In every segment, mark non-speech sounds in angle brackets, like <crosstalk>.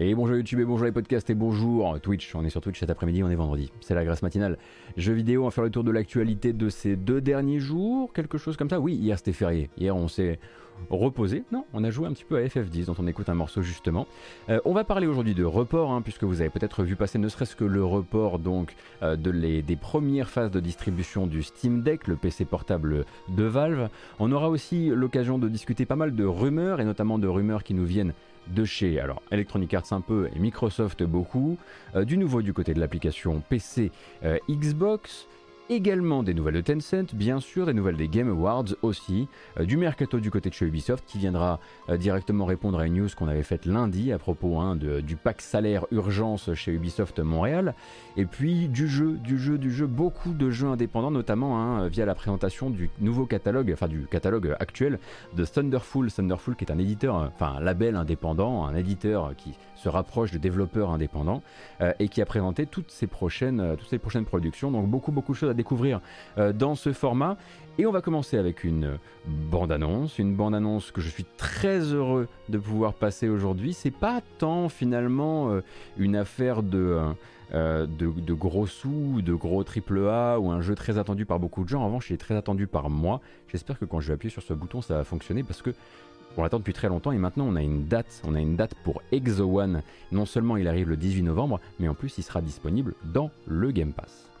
Et bonjour YouTube et bonjour les podcasts et bonjour Twitch. On est sur Twitch cet après-midi, on est vendredi. C'est la grâce matinale. Jeux vidéo, on va faire le tour de l'actualité de ces deux derniers jours, quelque chose comme ça. Oui, hier c'était férié. Hier on s'est reposé. Non, on a joué un petit peu à FF10 dont on écoute un morceau justement. Euh, on va parler aujourd'hui de report, hein, puisque vous avez peut-être vu passer ne serait-ce que le report donc euh, de les, des premières phases de distribution du Steam Deck, le PC portable de Valve. On aura aussi l'occasion de discuter pas mal de rumeurs, et notamment de rumeurs qui nous viennent de chez alors Electronic Arts un peu et Microsoft beaucoup, euh, du nouveau du côté de l'application PC euh, Xbox, également des nouvelles de Tencent, bien sûr, des nouvelles des Game Awards aussi, euh, du mercato du côté de chez Ubisoft qui viendra euh, directement répondre à une news qu'on avait faite lundi à propos hein, du pack salaire urgence chez Ubisoft Montréal, et puis du jeu, du jeu, du jeu, beaucoup de jeux indépendants, notamment hein, via la présentation du nouveau catalogue, enfin du catalogue actuel de Thunderful, Thunderful qui est un éditeur, enfin un label indépendant, un éditeur qui se rapproche de développeurs indépendants euh, et qui a présenté toutes ces prochaines, toutes ces prochaines productions, donc beaucoup beaucoup de choses découvrir euh, dans ce format. Et on va commencer avec une bande-annonce, une bande-annonce que je suis très heureux de pouvoir passer aujourd'hui. C'est pas tant finalement euh, une affaire de, euh, de, de, gros sous, de gros triple A ou un jeu très attendu par beaucoup de gens. En revanche, il est très attendu par moi. J'espère que quand je vais appuyer sur ce bouton, ça va fonctionner parce que on l'attend depuis très longtemps et maintenant on a une date, on a une date pour Exo One. Non seulement il arrive le 18 novembre, mais en plus il sera disponible dans le Game Pass.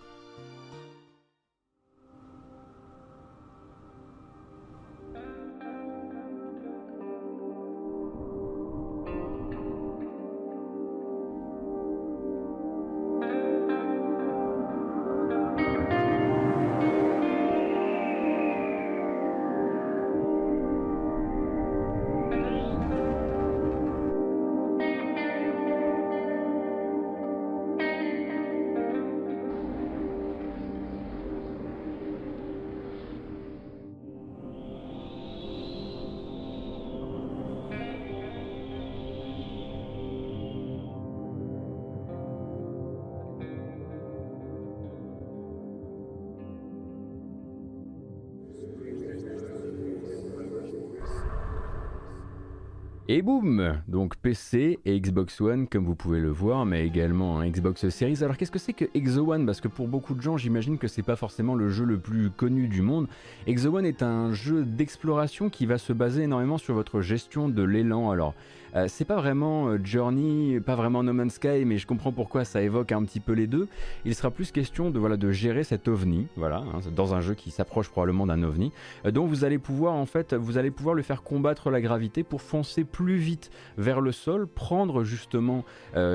Et boum Donc PC et Xbox One comme vous pouvez le voir, mais également Xbox Series. Alors qu'est-ce que c'est que Exo One? Parce que pour beaucoup de gens, j'imagine que c'est pas forcément le jeu le plus connu du monde. Exo One est un jeu d'exploration qui va se baser énormément sur votre gestion de l'élan. Alors euh, c'est pas vraiment euh, Journey, pas vraiment No Man's Sky, mais je comprends pourquoi ça évoque un petit peu les deux. Il sera plus question de voilà de gérer cet ovni, voilà, hein, dans un jeu qui s'approche probablement d'un ovni, euh, dont vous allez pouvoir en fait, vous allez pouvoir le faire combattre la gravité pour foncer plus vite vers le sol, prendre justement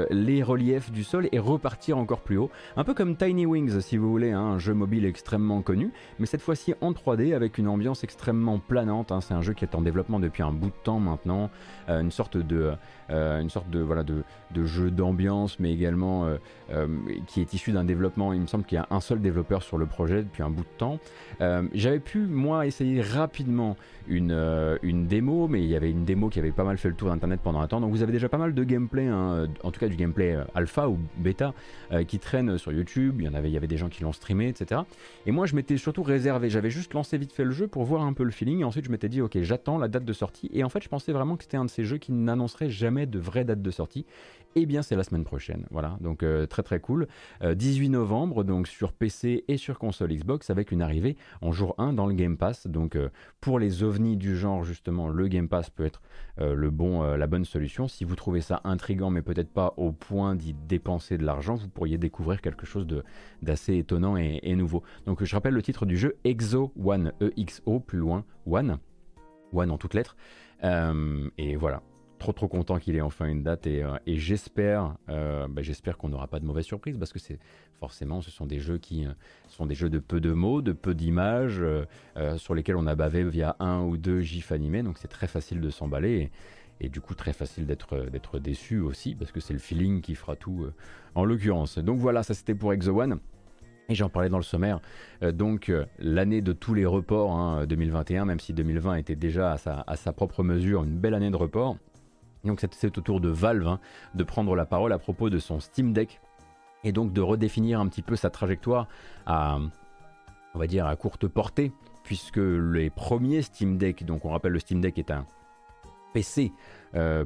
les reliefs du sol et repartir encore plus haut, un peu comme Tiny Wings si vous voulez, hein, un jeu mobile extrêmement connu, mais cette fois-ci en 3D avec une ambiance extrêmement planante. Hein. c'est un jeu qui est en développement depuis un bout de temps maintenant, une sorte de euh, une sorte de, voilà, de, de jeu d'ambiance, mais également euh, euh, qui est issu d'un développement. Il me semble qu'il y a un seul développeur sur le projet depuis un bout de temps. J'avais pu, moi, essayer rapidement une, une démo, mais il y avait une démo qui avait pas mal fait le tour d'internet pendant un temps. Donc vous avez déjà pas mal de gameplay, hein, en tout cas du gameplay alpha ou bêta qui traîne sur YouTube. Il y en avait, il y avait des gens qui l'ont streamé, etc. Et moi, je m'étais surtout réservé. J'avais juste lancé vite fait le jeu pour voir un peu le feeling. Et ensuite, je m'étais dit, ok, j'attends la date de sortie. Et en fait, je pensais vraiment que c'était un de ces jeux qui n'annoncerait jamais de vraie date de sortie. Eh bien, c'est la semaine prochaine. Voilà, donc euh, très très cool. 18 euh, novembre, donc sur PC et sur console Xbox, avec une arrivée en jour 1 dans le Game Pass. Donc euh, pour les ovnis du genre, justement, le Game Pass peut être le bon, la bonne solution. Si vous trouvez ça intrigant, mais peut-être pas au point d'y dépenser de l'argent, vous pourriez découvrir quelque chose d'assez étonnant et, et nouveau. Donc je rappelle le titre du jeu Exo One, E-X-O, plus loin, One. One en toutes lettres. et voilà, trop trop content qu'il ait enfin une date et, euh, j'espère euh, bah, j'espère qu'on n'aura pas de mauvaises surprises parce que c'est forcément ce sont des jeux qui euh, sont des jeux de peu de mots, de peu d'images sur lesquels on a bavé via un ou deux gifs animés donc c'est très facile de s'emballer et, du coup très facile d'être déçu aussi parce que c'est le feeling qui fera tout en l'occurrence. Donc voilà, ça c'était pour Exo One. Et j'en parlais dans le sommaire, donc l'année de tous les reports 2021, hein, même si 2020 était déjà à sa propre mesure une belle année de report, donc c'est au tour de Valve hein, de prendre la parole à propos de son Steam Deck et donc de redéfinir un petit peu sa trajectoire à, on va dire, à courte portée, puisque les premiers Steam Deck, donc on rappelle le Steam Deck est un PC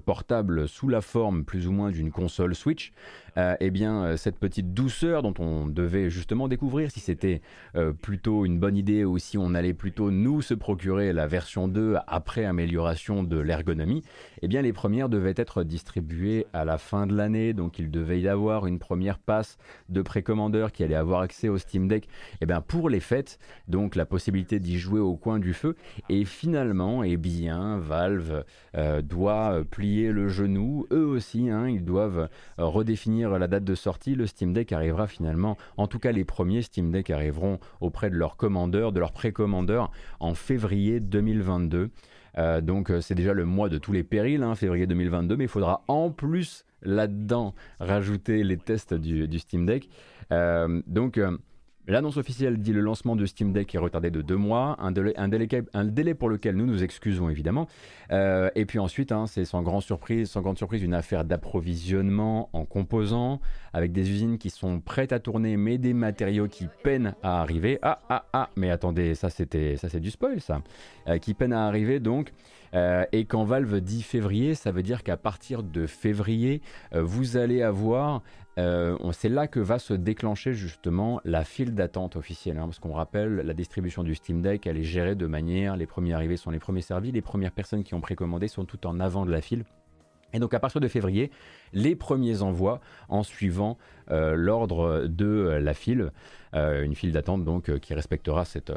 portable sous la forme plus ou moins d'une console Switch, euh, eh bien, euh, cette petite douceur dont on devait justement découvrir si c'était euh, plutôt une bonne idée ou si on allait plutôt nous se procurer la version 2 après amélioration de l'ergonomie, eh bien, les premières devaient être distribuées à la fin de l'année. Donc, il devait y avoir une première passe de précommandeurs qui allait avoir accès au Steam Deck eh bien, pour les fêtes. Donc, la possibilité d'y jouer au coin du feu. Et finalement, eh bien, Valve doit plier le genou. Eux aussi, hein, ils doivent redéfinir la date de sortie, le Steam Deck arrivera finalement, en tout cas les premiers Steam Deck arriveront auprès de leurs commandeurs, de leurs précommandeurs en février 2022. Euh, donc euh, c'est déjà le mois de tous les périls, hein, février 2022, mais il faudra en plus là-dedans rajouter les tests du, Steam Deck. Euh, donc L'annonce officielle dit le lancement de Steam Deck est retardé de deux mois, un délai, pour lequel nous nous excusons évidemment. Euh, et puis ensuite, hein, c'est sans grande surprise, sans grande surprise, une affaire d'approvisionnement en composants, avec des usines qui sont prêtes à tourner, mais des matériaux qui peinent à arriver. Ah ah ah, mais attendez, ça c'était, ça c'est du spoil ça, euh, qui peinent à arriver donc. Euh, et quand Valve dit février, ça veut dire qu'à partir de février, vous allez avoir euh, c'est là que va se déclencher justement la file d'attente officielle. Hein, parce qu'on rappelle, la distribution du Steam Deck, elle est gérée de manière, les premiers arrivés sont les premiers servis, les premières personnes qui ont précommandé sont tout en avant de la file. Et donc à partir de février, les premiers envois en suivant euh, l'ordre de euh, la file, euh, une file d'attente donc qui respectera cet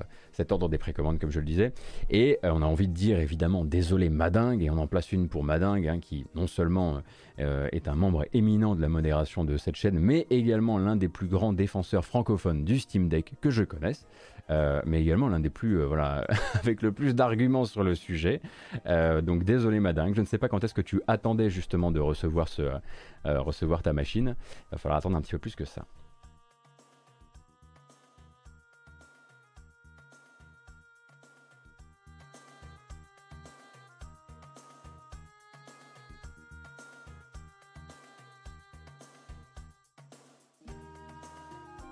ordre des précommandes comme je le disais. Et on a envie de dire évidemment désolé Madingue, et on en place une pour Madingue, hein, qui non seulement est un membre éminent de la modération de cette chaîne, mais également l'un des plus grands défenseurs francophones du Steam Deck que je connaisse. Mais également l'un des plus, voilà, <laughs> avec le plus d'arguments sur le sujet. Donc désolé madame, je ne sais pas quand est-ce que tu attendais justement de recevoir, ce, recevoir ta machine. Il va falloir attendre un petit peu plus que ça.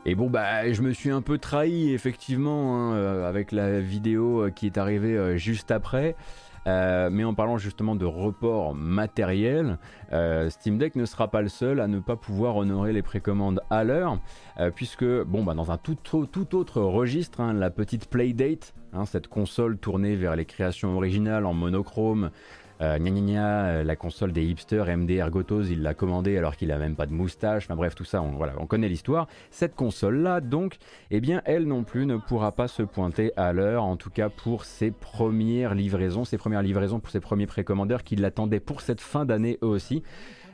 Et bon, bah, je me suis un peu trahi, effectivement, hein, euh, avec la vidéo euh, qui est arrivée euh, juste après. Mais en parlant justement de report matériel, Steam Deck ne sera pas le seul à ne pas pouvoir honorer les précommandes à l'heure, puisque, bon, bah, dans un tout, tout autre registre, hein, la petite Playdate, hein, cette console tournée vers les créations originales en monochrome, euh, gna, gna, euh, la console des hipsters, MD Ergotos, il l'a commandé alors qu'il a même pas de moustache. Enfin bref, tout ça, on, voilà, on connaît l'histoire. Cette console-là, donc, eh bien, elle non plus ne pourra pas se pointer à l'heure, en tout cas pour ses premières livraisons, ses premières livraisons pour ses premiers précommandeurs qui l'attendaient pour cette fin d'année eux aussi.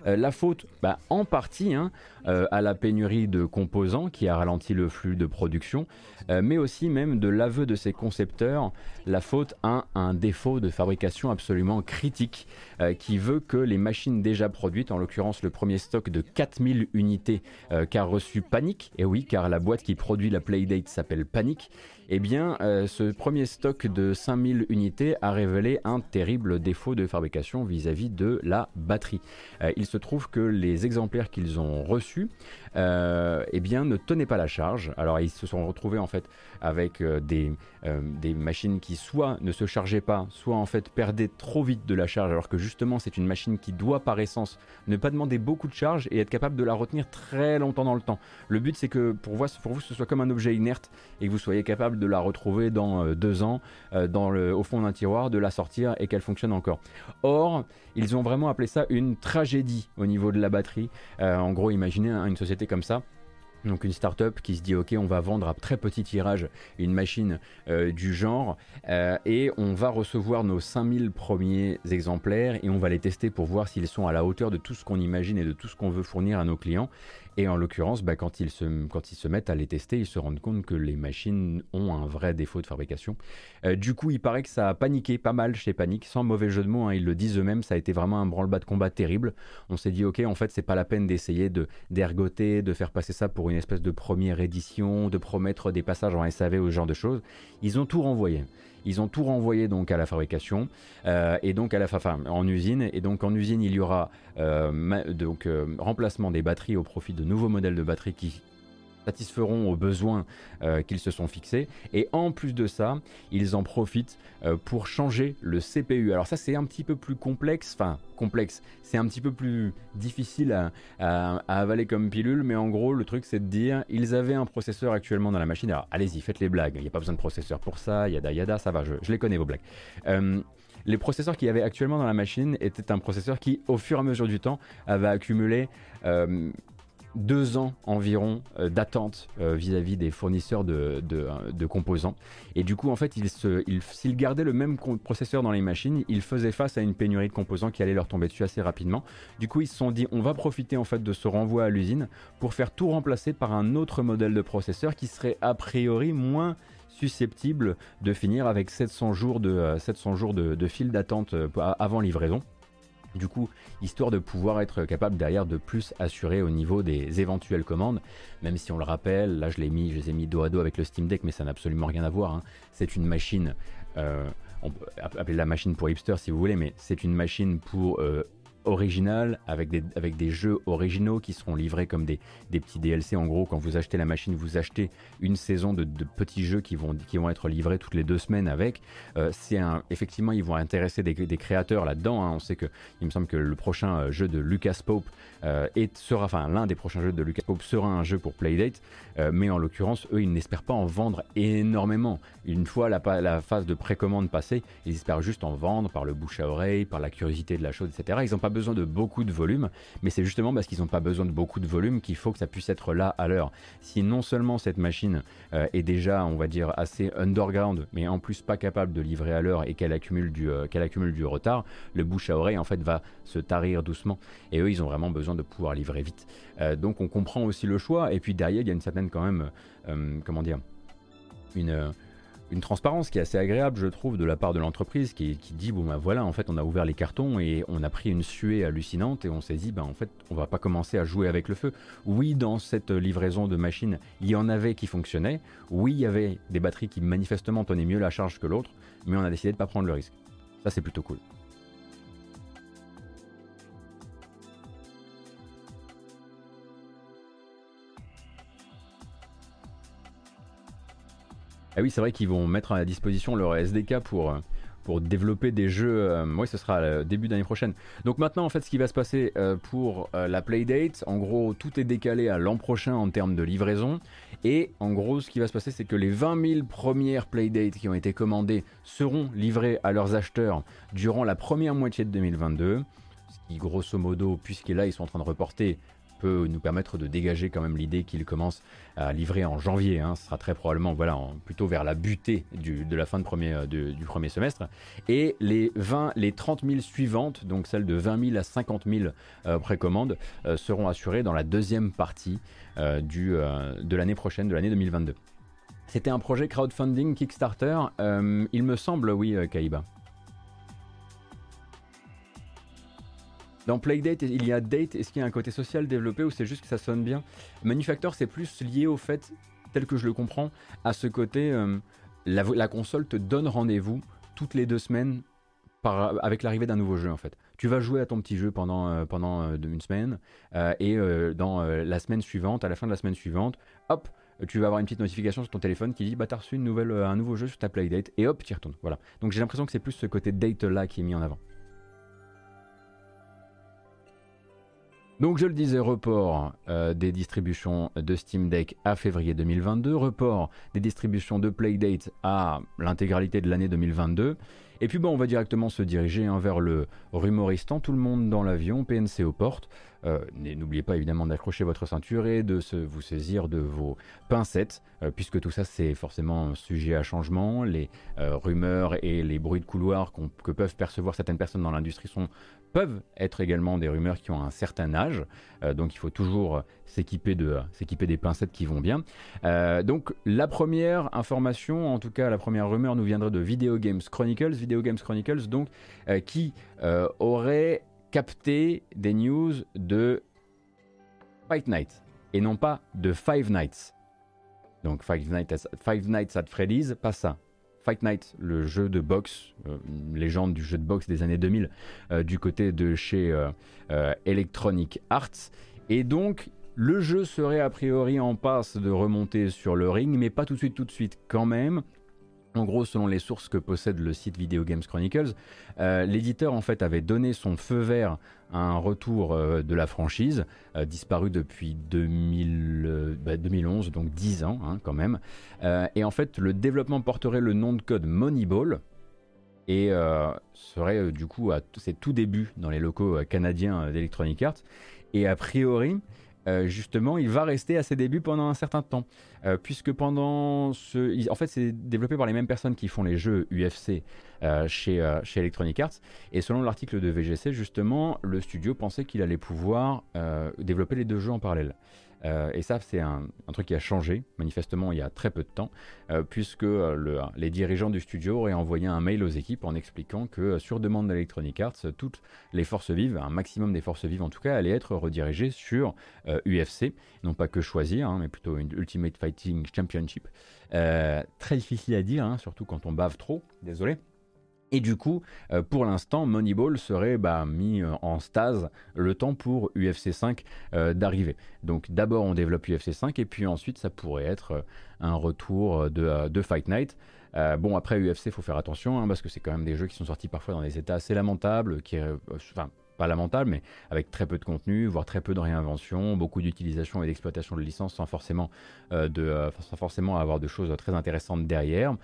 Euh, la faute, bah, en partie, hein, euh, à la pénurie de composants qui a ralenti le flux de production, euh, mais aussi même de l'aveu de ses concepteurs, la faute à un défaut de fabrication absolument critique qui veut que les machines déjà produites, en l'occurrence le premier stock de 4000 unités qu'a reçu Panic, et oui car la boîte qui produit la Playdate s'appelle Panic, eh bien, euh, ce premier stock de 5000 unités a révélé un terrible défaut de fabrication vis-à-vis de la batterie. Euh, il se trouve que les exemplaires qu'ils ont reçus euh, eh bien, ne tenaient pas la charge. Alors, ils se sont retrouvés en fait avec des, des machines qui soit ne se chargeaient pas, soit en fait perdaient trop vite de la charge, alors que justement, c'est une machine qui doit par essence ne pas demander beaucoup de charge et être capable de la retenir très longtemps dans le temps. Le but, c'est que pour vous, ce soit comme un objet inerte et que vous soyez capable de la retrouver dans euh, deux ans euh, au fond d'un tiroir, de la sortir et qu'elle fonctionne encore. Or, ils ont vraiment appelé ça une tragédie au niveau de la batterie. Euh, en gros, imaginez une société comme ça donc une startup qui se dit ok on va vendre à très petit tirage une machine euh, du genre euh, et on va recevoir nos 5000 premiers exemplaires et on va les tester pour voir s'ils sont à la hauteur de tout ce qu'on imagine et de tout ce qu'on veut fournir à nos clients. Et en l'occurrence, bah, quand, ils se, mettent à les tester, ils se rendent compte que les machines ont un vrai défaut de fabrication. Euh, du coup, il paraît que ça a paniqué pas mal chez Panic, sans mauvais jeu de mots, hein, ils le disent eux-mêmes, ça a été vraiment un branle-bas de combat terrible. On s'est dit, ok, en fait, c'est pas la peine d'essayer de d'ergoter, de faire passer ça pour une espèce de première édition, de promettre des passages en SAV ou ce genre de choses. Ils ont tout renvoyé. Ils ont tout renvoyé donc à la fabrication euh, et donc à la enfin, en usine. Et donc en usine il y aura euh, donc euh, remplacement des batteries au profit de nouveaux modèles de batteries qui satisferont aux besoins euh, qu'ils se sont fixés. Et en plus de ça, ils en profitent euh, pour changer le CPU. Alors ça c'est un petit peu plus complexe, enfin complexe, c'est un petit peu plus difficile à, avaler comme pilule, mais en gros le truc c'est de dire, ils avaient un processeur actuellement dans la machine, alors allez-y, faites les blagues, il n'y a pas besoin de processeur pour ça, yada yada, ça va, je, les connais vos blagues. Euh, les processeurs qu'il y avait actuellement dans la machine étaient un processeur qui, au fur et à mesure du temps, avait accumulé deux ans environ euh, d'attente euh, vis-à-vis des fournisseurs de, composants. Et du coup, en fait, s'ils gardaient le même processeur dans les machines, ils faisaient face à une pénurie de composants qui allait leur tomber dessus assez rapidement. Du coup, ils se sont dit, on va profiter en fait de ce renvoi à l'usine pour faire tout remplacer par un autre modèle de processeur qui serait a priori moins susceptible de finir avec 700 jours de, 700 euh, jours de fil d'attente avant livraison. Du coup, histoire de pouvoir être capable derrière de plus assurer au niveau des éventuelles commandes, même si on le rappelle, là je l'ai mis, je les ai mis dos à dos avec le Steam Deck, mais ça n'a absolument rien à voir. Hein. C'est une machine, euh, on peut appeler la machine pour hipster si vous voulez, mais c'est une machine pour euh, original avec des, jeux originaux qui seront livrés comme des, petits DLC. En gros, quand vous achetez la machine, vous achetez une saison de, petits jeux qui vont, être livrés toutes les deux semaines avec. Euh, effectivement, ils vont intéresser des, des créateurs là-dedans. Hein. On sait que, il me semble que le prochain euh, jeu de Lucas Pope euh, sera, enfin, l'un des prochains jeux de Lucas Pope sera un jeu pour Playdate. Mais en l'occurrence, eux, ils n'espèrent pas en vendre énormément. Une fois la, la phase de précommande passée, ils espèrent juste en vendre par le bouche à oreille, par la curiosité de la chose, etc. Ils n'ont pas besoin de beaucoup de volume, mais c'est justement parce qu'ils n'ont pas besoin de beaucoup de volume qu'il faut que ça puisse être là à l'heure. Si non seulement cette machine euh, est déjà, on va dire, assez underground, mais en plus pas capable de livrer à l'heure et qu'elle accumule, du, euh, qu'elle accumule du retard, le bouche à oreille en fait va se tarir doucement. Et eux, ils ont vraiment besoin de pouvoir livrer vite. Euh, donc on comprend aussi le choix. Et puis derrière, il y a une certaine quand même, comment dire, une une transparence qui est assez agréable, je trouve, de la part de l'entreprise qui, dit bon ben voilà, en fait, on a ouvert les cartons et on a pris une suée hallucinante et on s'est dit ben en fait, on va pas commencer à jouer avec le feu. Oui, dans cette livraison de machines, il y en avait qui fonctionnaient. Oui, il y avait des batteries qui manifestement tenaient mieux la charge que l'autre, mais on a décidé de pas prendre le risque. Ça, c'est plutôt cool. Ah oui, c'est vrai qu'ils vont mettre à disposition leur SDK pour, euh, pour développer des jeux. Euh, oui, ce sera début d'année prochaine. Donc maintenant, en fait, ce qui va se passer euh, pour la Playdate, en gros, tout est décalé à l'an prochain en termes de livraison. Et en gros, ce qui va se passer, c'est que les 20 000 premières Playdates qui ont été commandées seront livrées à leurs acheteurs durant la première moitié de 2022. Ce qui, grosso modo, puisqu'il là, ils sont en train de reporter peut nous permettre de dégager quand même l'idée qu'il commence à livrer en janvier. Hein. Ce sera très probablement voilà, plutôt vers la butée de la fin de premier, euh, du premier semestre. Et les, 20, les 30 000 suivantes, donc celles de 20 000 à 50 000 euh, précommandes, euh, seront assurées dans la deuxième partie du, de l'année prochaine, de l'année 2022. C'était un projet crowdfunding Kickstarter, il me semble, oui, Kaiba. Dans Playdate, il y a Date, est-ce qu'il y a un côté social développé ou c'est juste que ça sonne bien? Manufactor, c'est plus lié au fait, tel que je le comprends, à ce côté, euh, la, console te donne rendez-vous toutes les deux semaines avec l'arrivée d'un nouveau jeu en fait. Tu vas jouer à ton petit jeu pendant, euh, pendant euh, une semaine et dans la semaine suivante, à la fin de la semaine suivante, hop, tu vas avoir une petite notification sur ton téléphone qui dit bah t'as reçu une nouvelle, un nouveau jeu sur ta Playdate et hop tu y retournes. Voilà. Donc j'ai l'impression que c'est plus ce côté date là qui est mis en avant. Donc je le disais, report euh, des distributions de Steam Deck à février 2022, report des distributions de Playdate à l'intégralité de l'année 2022. Et puis bon, on va directement se diriger hein, vers le rumoristant, tout le monde dans l'avion, PNC aux portes. Euh, n'oubliez pas évidemment d'accrocher votre ceinture et de se, vous saisir de vos pincettes, euh, puisque tout ça c'est forcément sujet à changement. Les rumeurs et les bruits de couloir que peuvent percevoir certaines personnes dans l'industrie sont peuvent être également des rumeurs qui ont un certain âge, euh, donc il faut toujours s'équiper de s'équiper des pincettes qui vont bien. Euh, donc la première information, en tout cas la première rumeur, nous viendrait de Video Games Chronicles, Video Games Chronicles, donc euh, qui aurait capté des news de Fight Night et non pas de Five Nights. Donc Five Nights, Five Nights at Freddy's, pas ça. Fight Night, le jeu de boxe, euh, légende du jeu de boxe des années 2000, euh, du côté de chez euh, Electronic Arts. Et donc, Le jeu serait a priori en passe de remonter sur le ring, mais pas tout de suite, tout de suite quand même. En gros, selon les sources que possède le site Video Games Chronicles, euh, l'éditeur en fait avait donné son feu vert à un retour euh, de la franchise, euh, disparue depuis 2011, bah, donc 10 ans hein, quand même. et en fait, le développement porterait le nom de code Moneyball et serait du coup à ses tout débuts dans les locaux canadiens d'Electronic Arts. Et a priori, euh, justement, il va rester à ses débuts pendant un certain temps. Euh, puisque pendant ce. En fait, c'est développé par les mêmes personnes qui font les jeux UFC euh, chez, chez Electronic Arts. Et selon l'article de VGC, justement, le studio pensait qu'il allait pouvoir développer les deux jeux en parallèle. Euh, et ça, c'est un, truc qui a changé, manifestement, il y a très peu de temps, euh, puisque euh, les dirigeants du studio auraient envoyé un mail aux équipes en expliquant que, sur demande d'Electronic Arts, toutes les forces vives, un maximum des forces vives en tout cas, allaient être redirigées sur UFC, non pas que choisir, hein, mais plutôt une Ultimate Fighting Championship. très difficile à dire, hein, surtout quand on bave trop, désolé. Et du coup, euh, pour l'instant, Moneyball serait bah, mis euh, en stase le temps pour UFC 5 euh, d'arriver. Donc d'abord on développe UFC 5 et puis ensuite ça pourrait être un retour de, Fight Night. bon après UFC, il faut faire attention hein, parce que c'est quand même des jeux qui sont sortis parfois dans des états assez lamentables, qui, enfin pas lamentables, mais avec très peu de contenu, voire très peu de réinvention, beaucoup d'utilisation et d'exploitation de licences sans forcément, sans forcément avoir de choses très intéressantes derrière.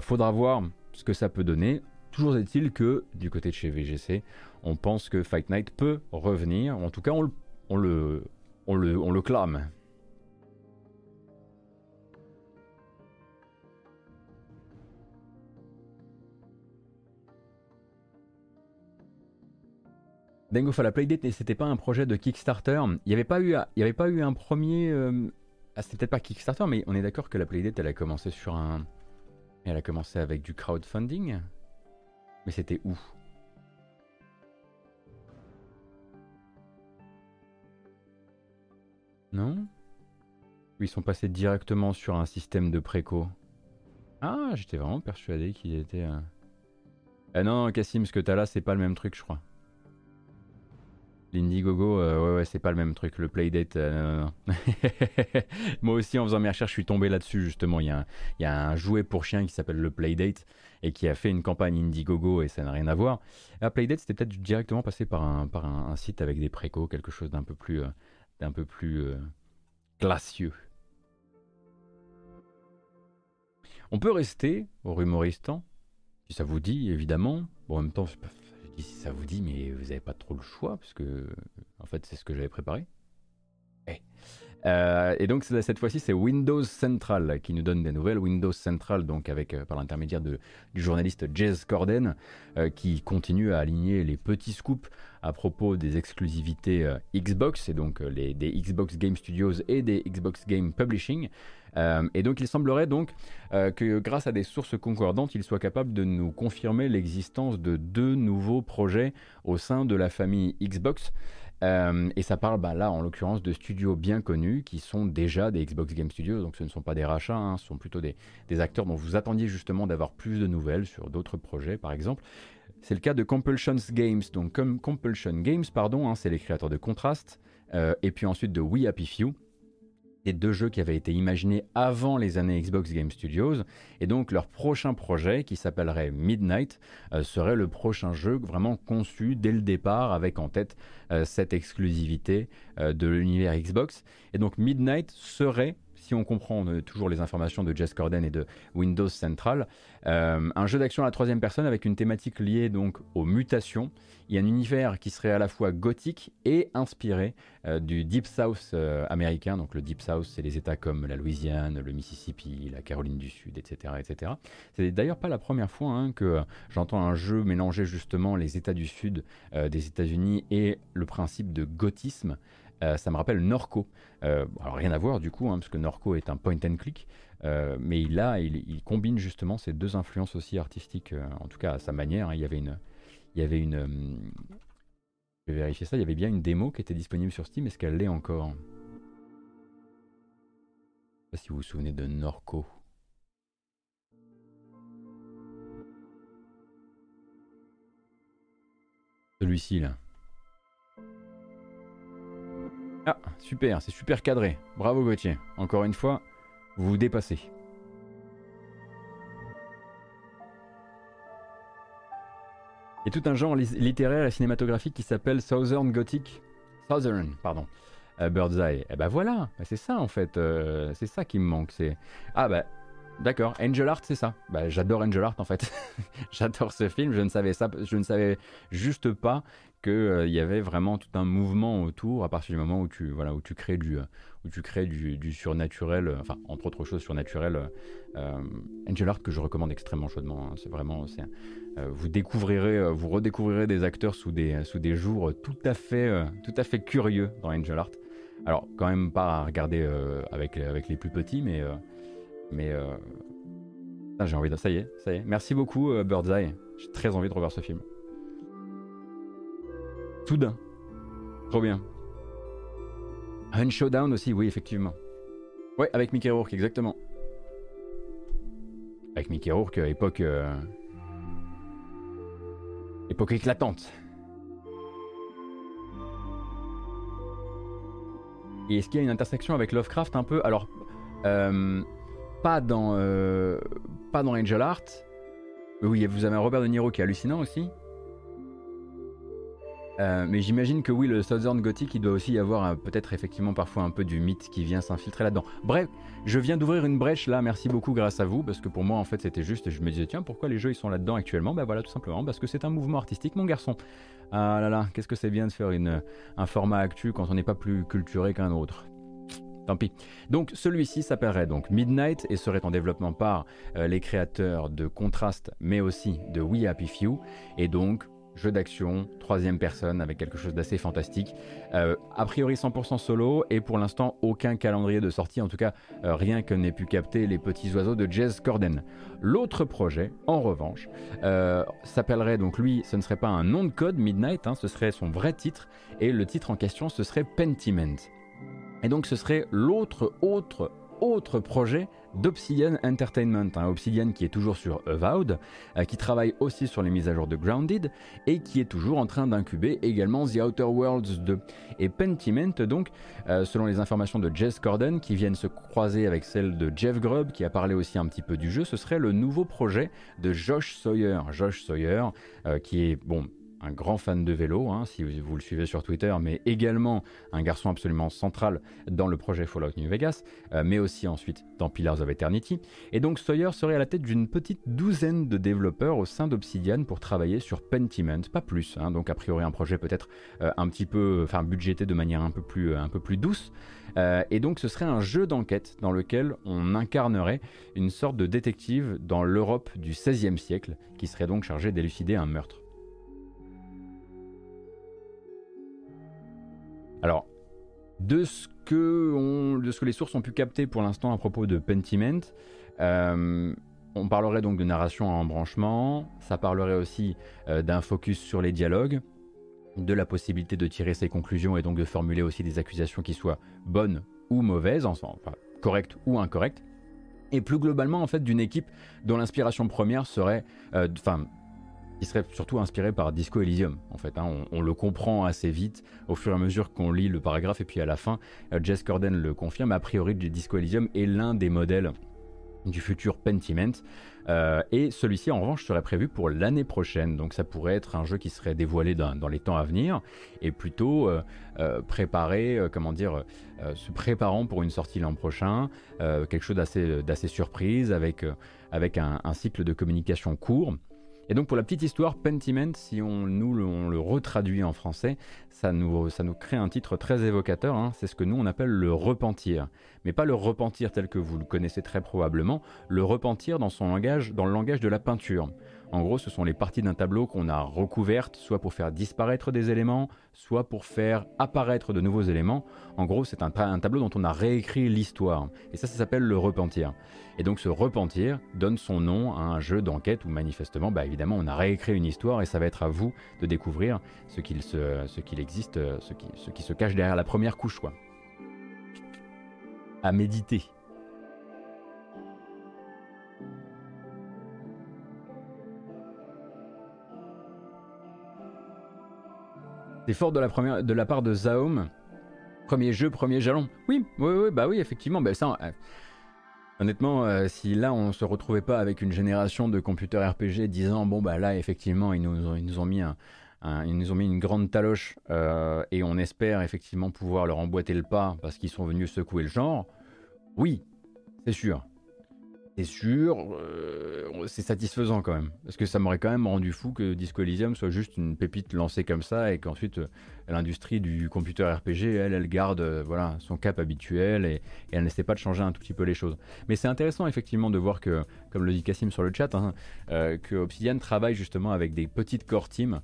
faudra voir ce que ça peut donner. Toujours est-il que du côté de chez VGC, on pense que Fight Night peut revenir. En tout cas, on le, on le, on le, on le clame. Dengo la Playdate, c'était pas un projet de Kickstarter. Il n'y avait pas eu, il y avait pas eu un premier. Euh, ah, c'était peut-être pas Kickstarter, mais on est d'accord que la Playdate, elle a commencé sur un. Elle a commencé avec du crowdfunding. Mais c'était où? Non? Ils sont passés directement sur un système de préco? Ah, j'étais vraiment persuadé qu'il était... Euh, ah non, Cassim, ce que t'as là, c'est pas le même truc, je crois. L'Indiegogo, euh, ouais, ouais, c'est pas le même truc. Le Playdate, euh, <laughs> Moi aussi, en faisant mes recherches, je suis tombé là-dessus, justement. Il y, a un, jouet pour chien qui s'appelle le Playdate et qui a fait une campagne Indiegogo et ça n'a rien à voir. La Playdate, c'était peut-être directement passé par un, site avec des précos, quelque chose d'un peu plus, euh, d'un peu plus glacieux. On peut rester au rumoristan, si ça vous dit, évidemment. Bon, en même temps, si ça vous dit, mais vous n'avez pas trop le choix, parce que en fait c'est ce que j'avais préparé. Eh. Euh, et donc cette fois-ci c'est Windows Central qui nous donne des nouvelles. Windows Central donc avec euh, par l'intermédiaire du journaliste Jez Corden euh, qui continue à aligner les petits scoops à propos des exclusivités Xbox et donc des Xbox Game Studios et des Xbox Game Publishing. Et donc il semblerait donc que grâce à des sources concordantes, il soit capable de nous confirmer l'existence de deux nouveaux projets au sein de la famille Xbox. Euh, et ça parle bah, là en l'occurrence de studios bien connus qui sont déjà des Xbox Game Studios, donc ce ne sont pas des rachats, hein, ce sont plutôt des, acteurs dont vous attendiez justement d'avoir plus de nouvelles sur d'autres projets par exemple. C'est le cas de Compulsions Games, donc Compulsion Games, pardon, hein, c'est les créateurs de Contrast, et puis ensuite de We Happy Few, des deux jeux qui avaient été imaginés avant les années Xbox Game Studios. Et donc leur prochain projet, qui s'appellerait Midnight, euh, serait le prochain jeu vraiment conçu dès le départ avec en tête euh, cette exclusivité euh, de l'univers Xbox. Et donc Midnight serait si on comprend toujours les informations de Jess Corden et de Windows Central, euh, un jeu d'action à la troisième personne avec une thématique liée donc aux mutations. Il y a un univers qui serait à la fois gothique et inspiré euh, du Deep South euh, américain. Donc le Deep South, c'est les États comme la Louisiane, le Mississippi, la Caroline du Sud, etc., etc. C'est d'ailleurs pas la première fois hein, que j'entends un jeu mélanger justement les États du Sud des États-Unis et le principe de gothisme. Euh, ça me rappelle Norco. Euh, alors rien à voir du coup, hein, parce que Norco est un point and click, euh, mais il, il, combine justement ces deux influences aussi artistiques, en tout cas à sa manière. Hein. il y avait une, il y avait une, je vais vérifier ça. Il y avait bien une démo qui était disponible sur Steam. Est-ce qu'elle l'est encore? Je sais pas si vous vous souvenez de Norco. Celui-ci là. Ah, super, c'est super cadré. Bravo Gauthier. Encore une fois, vous vous dépassez. Il y a tout un genre littéraire et cinématographique qui s'appelle Southern Gothic. Southern, pardon. Euh, Bird's Eye. Et eh ben voilà, bah, c'est ça en fait. Euh, c'est ça qui me manque. C'est ah bah d'accord. Angel Art, c'est ça. Bah, j'adore Angel Art en fait. <laughs> j'adore ce film. Je ne savais ça, je ne savais juste pas qu'il euh, y avait vraiment tout un mouvement autour à partir du moment où tu voilà où tu crées du où tu crées du, surnaturel. Enfin entre autres choses surnaturelles. Angel Art que je recommande extrêmement chaudement. Hein. C'est vraiment c'est euh, vous découvrirez, euh, vous redécouvrirez des acteurs sous des, sous des jours tout à fait, euh, tout à fait curieux dans Angel Art. Alors, quand même pas à regarder avec, avec les plus petits, mais. Mais j'ai envie de. Ça y est, ça y est. Merci beaucoup, Birdseye. J'ai très envie de revoir ce film. Soudain. Trop bien. Un Showdown aussi, oui, effectivement. Ouais, avec Mickey Rourke, exactement. Avec Mickey Rourke, époque. Époque éclatante. Et est-ce qu'il y a une intersection avec Lovecraft un peu? Alors, euh, pas dans euh, pas dans Angel Art. Oui, vous avez un Robert De Niro qui est hallucinant aussi. Euh, mais j'imagine que oui, le Southern Gothic, il doit aussi y avoir peut-être effectivement parfois un peu du mythe qui vient s'infiltrer là-dedans. Bref, je viens d'ouvrir une brèche là, merci beaucoup grâce à vous, parce que pour moi en fait c'était juste, je me disais tiens pourquoi les jeux ils sont là-dedans actuellement? Ben voilà tout simplement parce que c'est un mouvement artistique mon garçon. Ah là là, qu'est-ce que c'est bien de faire une, un format actu quand on n'est pas plus culturé qu'un autre. Tant pis. Donc celui-ci s'appellerait donc Midnight et serait en développement par euh, les créateurs de Contrast mais aussi de We Happy Few et donc jeu d'action, troisième personne avec quelque chose d'assez fantastique. Euh, a priori 100% solo et pour l'instant aucun calendrier de sortie, en tout cas euh, rien que n'ait pu capter les petits oiseaux de Jazz Corden. L'autre projet, en revanche, s'appellerait donc lui, ce ne serait pas un nom de code Midnight, hein, ce serait son vrai titre et le titre en question ce serait Pentiment. Et donc ce serait l'autre autre autre projet d'Obsidian Entertainment, un Obsidian qui est toujours sur Avowed, euh, qui travaille aussi sur les mises à jour de Grounded et qui est toujours en train d'incuber également The Outer Worlds 2. Et Pentiment, donc, euh, selon les informations de Jess Corden qui viennent se croiser avec celles de Jeff Grubb qui a parlé aussi un petit peu du jeu, ce serait le nouveau projet de Josh Sawyer. Josh Sawyer, euh, qui est, bon, un grand fan de vélo, hein, si vous, le suivez sur Twitter, mais également un garçon absolument central dans le projet Fallout New Vegas, euh, mais aussi ensuite dans Pillars of Eternity. Et donc Sawyer serait à la tête d'une petite douzaine de développeurs au sein d'Obsidian pour travailler sur Pentiment, pas plus. Hein, donc a priori un projet peut-être euh, un petit peu, enfin budgété de manière un peu plus, plus douce. Euh, et donc ce serait un jeu d'enquête dans lequel on incarnerait une sorte de détective dans l'Europe du XVIe siècle, qui serait donc chargé d'élucider un meurtre. Alors, de ce, que les sources ont pu capter pour l'instant à propos de Pentiment, euh, on parlerait donc de narration en branchement, ça parlerait aussi euh, d'un focus sur les dialogues, de la possibilité de tirer ses conclusions et donc de formuler aussi des accusations qui soient bonnes ou mauvaises, enfin correctes ou incorrectes, et plus globalement en fait d'une équipe dont l'inspiration première serait, euh, enfin qui serait surtout inspiré par Disco Elysium. En fait, hein. on, le comprend assez vite au fur et à mesure qu'on lit le paragraphe et puis à la fin, euh, Jess Corden le confirme. A priori, Disco Elysium est l'un des modèles du futur Pentiment. Euh, et celui-ci, en revanche, serait prévu pour l'année prochaine. Donc ça pourrait être un jeu qui serait dévoilé dans, les temps à venir et plutôt euh, préparé, comment dire, se préparant pour une sortie l'an prochain. quelque chose d'assez surprise avec, avec un, cycle de communication court. Et donc pour la petite histoire, Pentiment, si on nous le, retraduit en français, ça nous, ça nous crée un titre très évocateur, hein. c'est ce que nous on appelle le repentir. Mais pas le repentir tel que vous le connaissez très probablement, le repentir dans son langage, dans le langage de la peinture. En gros, ce sont les parties d'un tableau qu'on a recouvertes, soit pour faire disparaître des éléments, soit pour faire apparaître de nouveaux éléments. En gros, c'est un, tableau dont on a réécrit l'histoire. Et ça, ça s'appelle le repentir. Et donc ce repentir donne son nom à un jeu d'enquête où manifestement, bah, évidemment, on a réécrit une histoire et ça va être à vous de découvrir ce qu'il existe, ce qui, se cache derrière la première couche. À méditer. C'est fort de la, première, de la part de Zaum Premier jeu, premier jalon. Oui, oui, oui, bah oui, effectivement. Bah ça, Honnêtement, euh, si là on se retrouvait pas avec une génération de computers RPG disant bon bah là effectivement ils nous ont, ils nous ont mis ils nous ont mis une grande taloche euh, et on espère effectivement pouvoir leur emboîter le pas parce qu'ils sont venus secouer le genre. Oui, c'est sûr c'est sûr, euh, c'est satisfaisant quand même. Parce que ça m'aurait quand même rendu fou que Disco Elysium soit juste une pépite lancée comme ça et qu'ensuite euh, l'industrie du computer RPG, elle, elle garde euh, voilà, son cap habituel et, elle n'essaie pas de changer un tout petit peu les choses. Mais c'est intéressant effectivement de voir que, comme le dit Cassim sur le chat, hein, que Obsidian travaille justement avec des petites core teams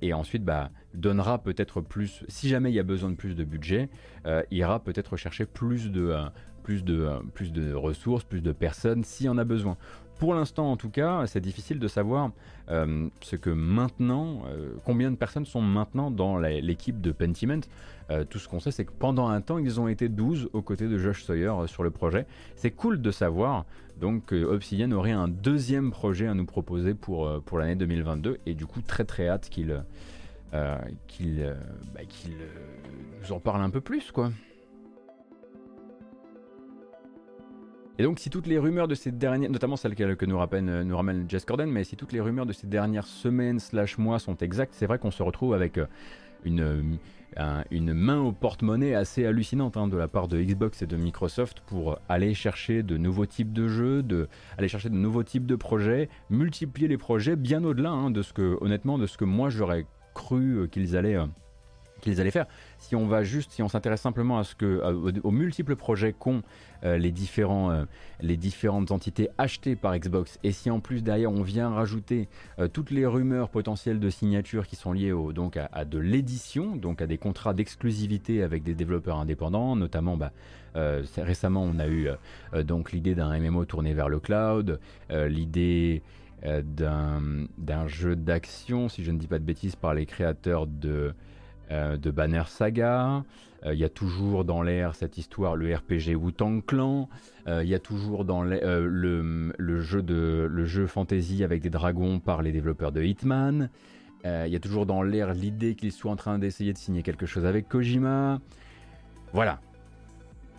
et ensuite bah, donnera peut-être plus, si jamais il y a besoin de plus de budget, ira peut-être chercher plus de plus de, euh, plus de ressources, plus de personnes s'il y en a besoin. Pour l'instant, en tout cas, c'est difficile de savoir euh, ce que maintenant, euh, combien de personnes sont maintenant dans l'équipe de Pentiment. tout ce qu'on sait, c'est que pendant un temps, ils ont été 12 aux côtés de Josh Sawyer sur le projet. C'est cool de savoir donc Obsidian aurait un deuxième projet à nous proposer pour, pour l'année 2022 et du coup très très hâte qu'il qu'il bah, nous en parle un peu plus quoi. Et donc, si toutes les rumeurs de ces dernières, notamment celles que, euh, nous ramène Jess Corden, mais si toutes les rumeurs de ces dernières semaines slash mois sont exactes, c'est vrai qu'on se retrouve avec euh, une, une main au porte-monnaie assez hallucinante hein, de la part de Xbox et de Microsoft pour aller chercher de nouveaux types de jeux, de, aller chercher de nouveaux types de projets, multiplier les projets bien au-delà hein, de ce que, honnêtement, de ce que moi j'aurais cru euh, qu'ils allaient qu'ils allaient faire. Si on va juste, si on s'intéresse simplement à ce que, aux, multiples projets qu'ont euh, les, différents, euh, les différentes entités achetées par Xbox, et si en plus derrière on vient rajouter euh, toutes les rumeurs potentielles de signature qui sont liées au, donc à, de l'édition, donc à des contrats d'exclusivité avec des développeurs indépendants, notamment bah, récemment on a eu donc l'idée d'un MMO tourné vers le cloud, l'idée d'un jeu d'action, si je ne dis pas de bêtises, par les créateurs de euh, de Banner Saga. Euh, il y a toujours dans l'air cette histoire, le RPG Wu-Tang Clan. Euh, il y a toujours dans le, jeu de, le jeu fantasy avec des dragons par les développeurs de Hitman. Il y a toujours dans l'air l'idée qu'ils soient en train d'essayer de signer quelque chose avec Kojima. Voilà.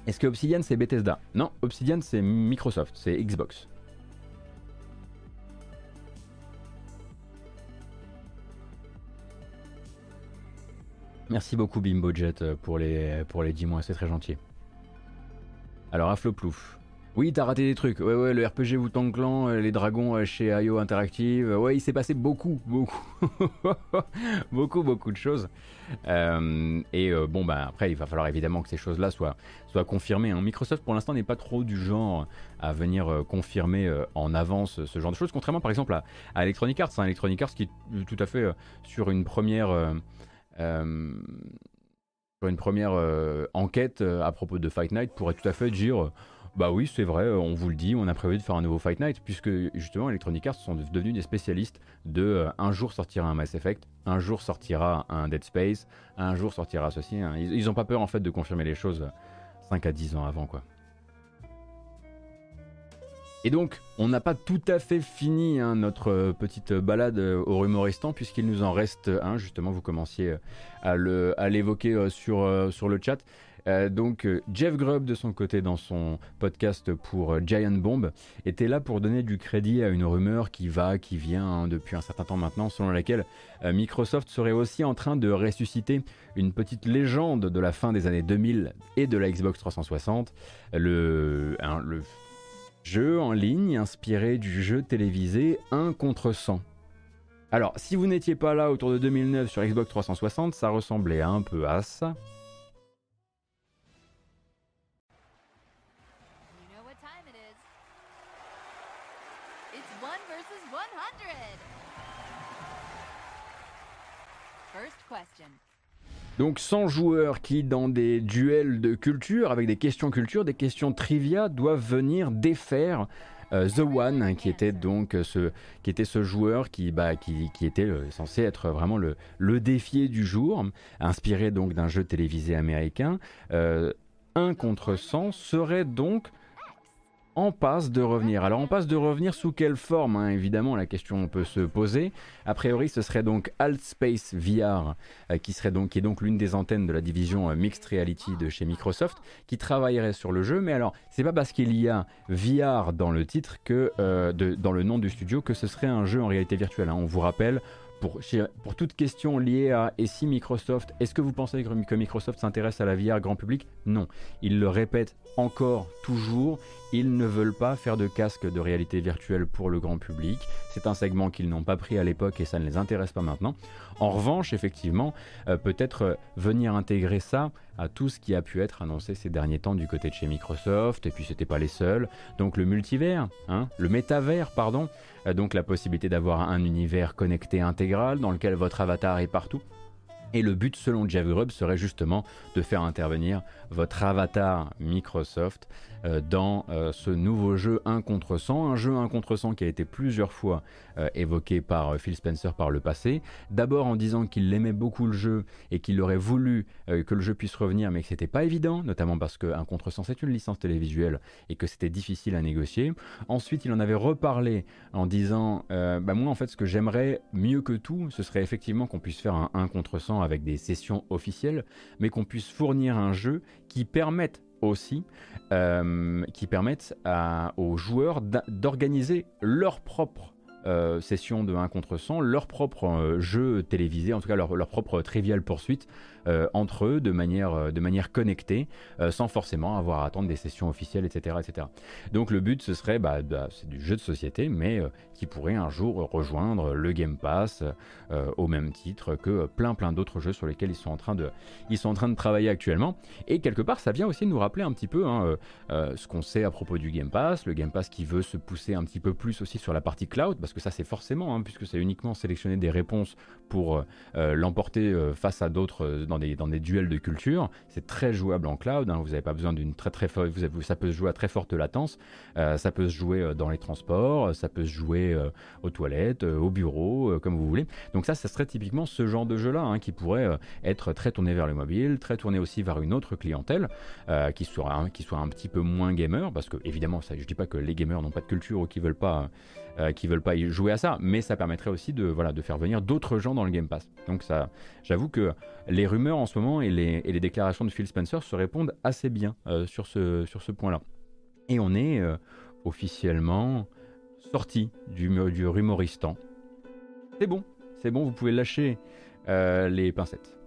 Est-ce que Obsidian c'est Bethesda? Non, Obsidian c'est Microsoft, c'est Xbox. Merci beaucoup Bimbojet euh, pour les, pour les 10 mois, c'est très gentil. Alors Afloplouf. Oui, t'as raté des trucs. Ouais, ouais, le RPG Wu-Tang Clan, euh, les dragons euh, chez IO Interactive. Ouais, il s'est passé beaucoup, beaucoup, <laughs> beaucoup, beaucoup de choses. et bon, bah après, il va falloir évidemment que ces choses-là soient, soient confirmées. Hein. Microsoft, pour l'instant, n'est pas trop du genre à venir confirmer en avance ce genre de choses, contrairement par exemple à, Electronic Arts. Hein. Electronic Arts qui est tout à fait sur une première euh, pour une première euh, enquête euh, à propos de Fight Night pourrait tout à fait dire bah oui, c'est vrai, on vous le dit, on a prévu de faire un nouveau Fight Night, puisque justement Electronic Arts sont devenus des spécialistes de un jour sortira un Mass Effect, un jour sortira un Dead Space, un jour sortira ceci. Hein. Ils, n'ont pas peur en fait de confirmer les choses 5 à 10 ans avant quoi. Et donc, on n'a pas tout à fait fini hein, notre euh, petite balade euh, au rumoristan, puisqu'il nous en reste un, justement, vous commenciez euh, à l'évoquer sur, le chat. donc Jeff Grubb de son côté dans son podcast pour Giant Bomb était là pour donner du crédit à une rumeur qui va, qui vient hein, depuis un certain temps maintenant, selon laquelle Microsoft serait aussi en train de ressusciter une petite légende de la fin des années 2000 et de la Xbox 360, le, hein, le Jeu en ligne inspiré du jeu télévisé 1 contre 100. Alors, si vous n'étiez pas là autour de 2009 sur Xbox 360, ça ressemblait un peu à ça. Donc 100 joueurs qui, dans des duels de culture, avec des questions culture, des questions trivia, doivent venir défaire euh, The One, qui était donc ce, qui était ce joueur qui, bah, qui, était euh, censé être vraiment le, le défié du jour, inspiré donc d'un jeu télévisé américain. Euh, 1 contre 100 serait donc en passe de revenir. Alors en passe de revenir sous quelle forme hein, Évidemment, la question peut se poser. A priori, ce serait donc Altspace VR, euh, qui, serait donc, qui est donc l'une des antennes de la division euh, Mixed Reality de chez Microsoft, qui travaillerait sur le jeu. Mais alors, c'est pas parce qu'il y a VR dans le titre que, euh, dans le nom du studio, que ce serait un jeu en réalité virtuelle. Hein. On vous rappelle, pour, pour, toute question liée à et si Microsoft, est-ce que vous pensez que Microsoft s'intéresse à la VR grand public? Non. Il le répète encore, toujours, ils ne veulent pas faire de casque de réalité virtuelle pour le grand public. C'est un segment qu'ils n'ont pas pris à l'époque et ça ne les intéresse pas maintenant. En revanche, effectivement, euh, peut-être euh, venir intégrer ça à tout ce qui a pu être annoncé ces derniers temps du côté de chez Microsoft, et puis c'était pas les seuls. Donc le multivers, hein, le métavers, pardon, euh, donc la possibilité d'avoir un univers connecté intégral dans lequel votre avatar est partout. Et le but, selon Grubb, serait justement de faire intervenir votre avatar Microsoft euh, dans euh, ce nouveau jeu 1 contre 100. Un jeu 1 contre 100 qui a été plusieurs fois euh, évoqué par Phil Spencer par le passé. D'abord en disant qu'il aimait beaucoup le jeu et qu'il aurait voulu que le jeu puisse revenir, mais que c'était pas évident, notamment parce que 1 contre 100 c'est une licence télévisuelle et que c'était difficile à négocier. Ensuite, il en avait reparlé en disant bah moi en fait ce que j'aimerais mieux que tout, ce serait effectivement qu'on puisse faire un 1 contre 100 avec des sessions officielles, mais qu'on puisse fournir un jeu qui permette aussi, euh, qui permettent aux joueurs d'organiser leur propre euh, session de 1 contre 100, leur propre euh, jeu télévisé, en tout cas leur, leur propre trivial poursuite euh, entre eux de manière, euh, connectée, euh, sans forcément avoir à attendre des sessions officielles, etc. etc. Donc le but, ce serait, bah, bah, du jeu de société, mais qui pourrait un jour rejoindre le Game Pass au même titre que plein plein d'autres jeux sur lesquels ils sont, en train de, ils sont en train de travailler actuellement. Et quelque part, ça vient aussi nous rappeler un petit peu hein, ce qu'on sait à propos du Game Pass, le Game Pass qui veut se pousser un petit peu plus aussi sur la partie cloud, parce que ça c'est forcément, hein, puisque c'est uniquement sélectionner des réponses pour l'emporter face à d'autres dans des, duels de culture. C'est très jouable en cloud. Hein. vous n'avez pas besoin d'une très très forte. ça peut se jouer à très forte latence. Euh, ça peut se jouer euh, dans les transports. Ça peut se jouer euh, aux toilettes, au bureau, comme vous voulez. Donc ça, ça serait typiquement ce genre de jeu-là hein, qui pourrait être très tourné vers le mobile, très tourné aussi vers une autre clientèle qui soit qui soit un petit peu moins gamer, parce que évidemment, ça, je dis pas que les gamers n'ont pas de culture ou qui veulent pas euh, qui veulent pas y jouer à ça, mais ça permettrait aussi de, voilà, de faire venir d'autres gens dans le Game Pass. Donc ça, j'avoue que les rumeurs en ce moment et les, et les, déclarations de Phil Spencer se répondent assez bien euh, sur ce, sur ce point-là. Et on est euh, officiellement sorti du, du rumoristan. C'est bon, c'est bon, vous pouvez lâcher les pincettes.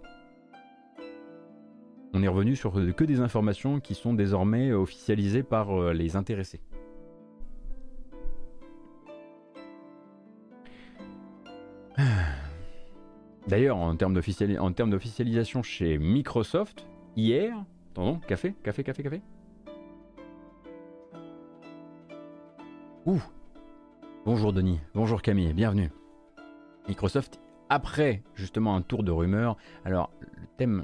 On est revenu sur que des informations qui sont désormais officialisées par les intéressés. <sighs> D'ailleurs, en termes d'officialisation chez Microsoft, hier, attendons, café, café, café, café. Ouh Bonjour Denis, bonjour Camille, bienvenue. Microsoft, après justement un tour de rumeurs, alors le thème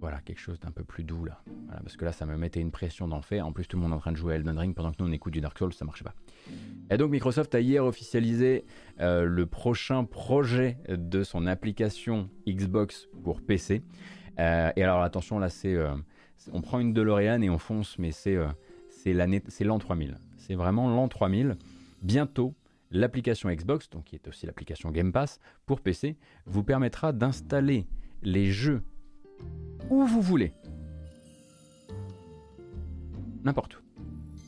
voilà, quelque chose d'un peu plus doux là. parce que là, ça me mettait une pression d'enfer. En plus, tout le monde est en train de jouer à Elden Ring pendant que nous on écoute du Dark Souls, ça marchait pas. Et donc, Microsoft a hier officialisé euh, le prochain projet de son application Xbox pour PC. Euh, et alors, attention, là, c'est. Euh, on prend une DeLorean et on fonce, mais c'est c'est l'an 3000. C'est vraiment l'an 3000. Bientôt, l'application Xbox, donc qui est aussi l'application Game Pass pour PC, vous permettra d'installer les jeux où vous voulez. N'importe où.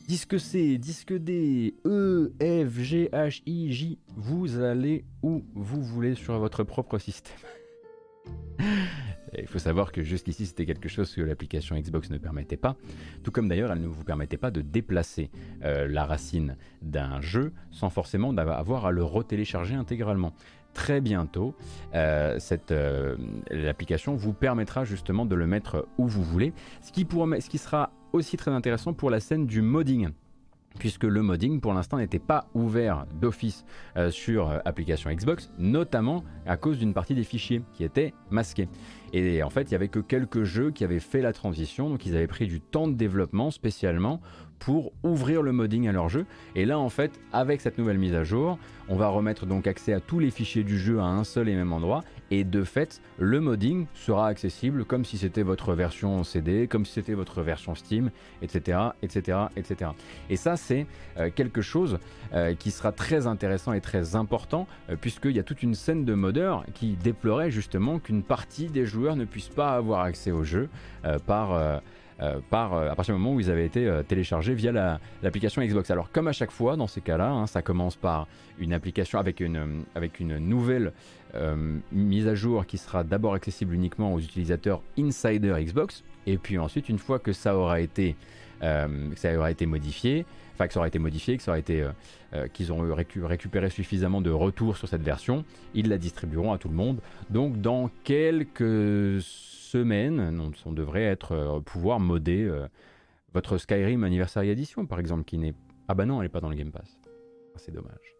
Disque C, disque D, E, F, G, H, I, J, vous allez où vous voulez sur votre propre système. <laughs> Il faut savoir que jusqu'ici c'était quelque chose que l'application Xbox ne permettait pas, tout comme d'ailleurs elle ne vous permettait pas de déplacer euh, la racine d'un jeu sans forcément avoir à le retélécharger intégralement très bientôt, euh, cette euh, l'application vous permettra justement de le mettre où vous voulez, ce qui, sera aussi très intéressant pour la scène du modding puisque le modding pour l'instant n'était pas ouvert d'office euh, sur application Xbox, notamment à cause d'une partie des fichiers qui étaient masqués. Et en fait, il y avait que quelques jeux qui avaient fait la transition, donc ils avaient pris du temps de développement spécialement pour ouvrir le modding à leur jeu. Et là, en fait, avec cette nouvelle mise à jour, on va remettre donc accès à tous les fichiers du jeu à un seul et même endroit. Et de fait, le modding sera accessible comme si c'était votre version CD, comme si c'était votre version Steam, etc., etc., etc. Et ça, c'est euh, quelque chose euh, qui sera très intéressant et très important, euh, puisqu'il y a toute une scène de modeurs qui déplorait justement qu'une partie des joueurs ne puissent pas avoir accès au jeu par euh, par, euh, à partir du moment où ils avaient été euh, téléchargés via l'application Xbox. Alors comme à chaque fois dans ces cas-là, hein, ça commence par une application avec une, nouvelle mise à jour qui sera d'abord accessible uniquement aux utilisateurs Insider Xbox, et puis ensuite une fois que ça aura été modifié, enfin que ça aura été modifié, que aura été, qu'ils ont récupéré suffisamment de retours sur cette version, ils la distribueront à tout le monde. Donc dans quelques semaine, on, devrait être, euh, pouvoir modder euh, votre Skyrim Anniversary Edition, par exemple, qui n'est... Ah bah non, elle n'est pas dans le Game Pass. Ah, c'est dommage.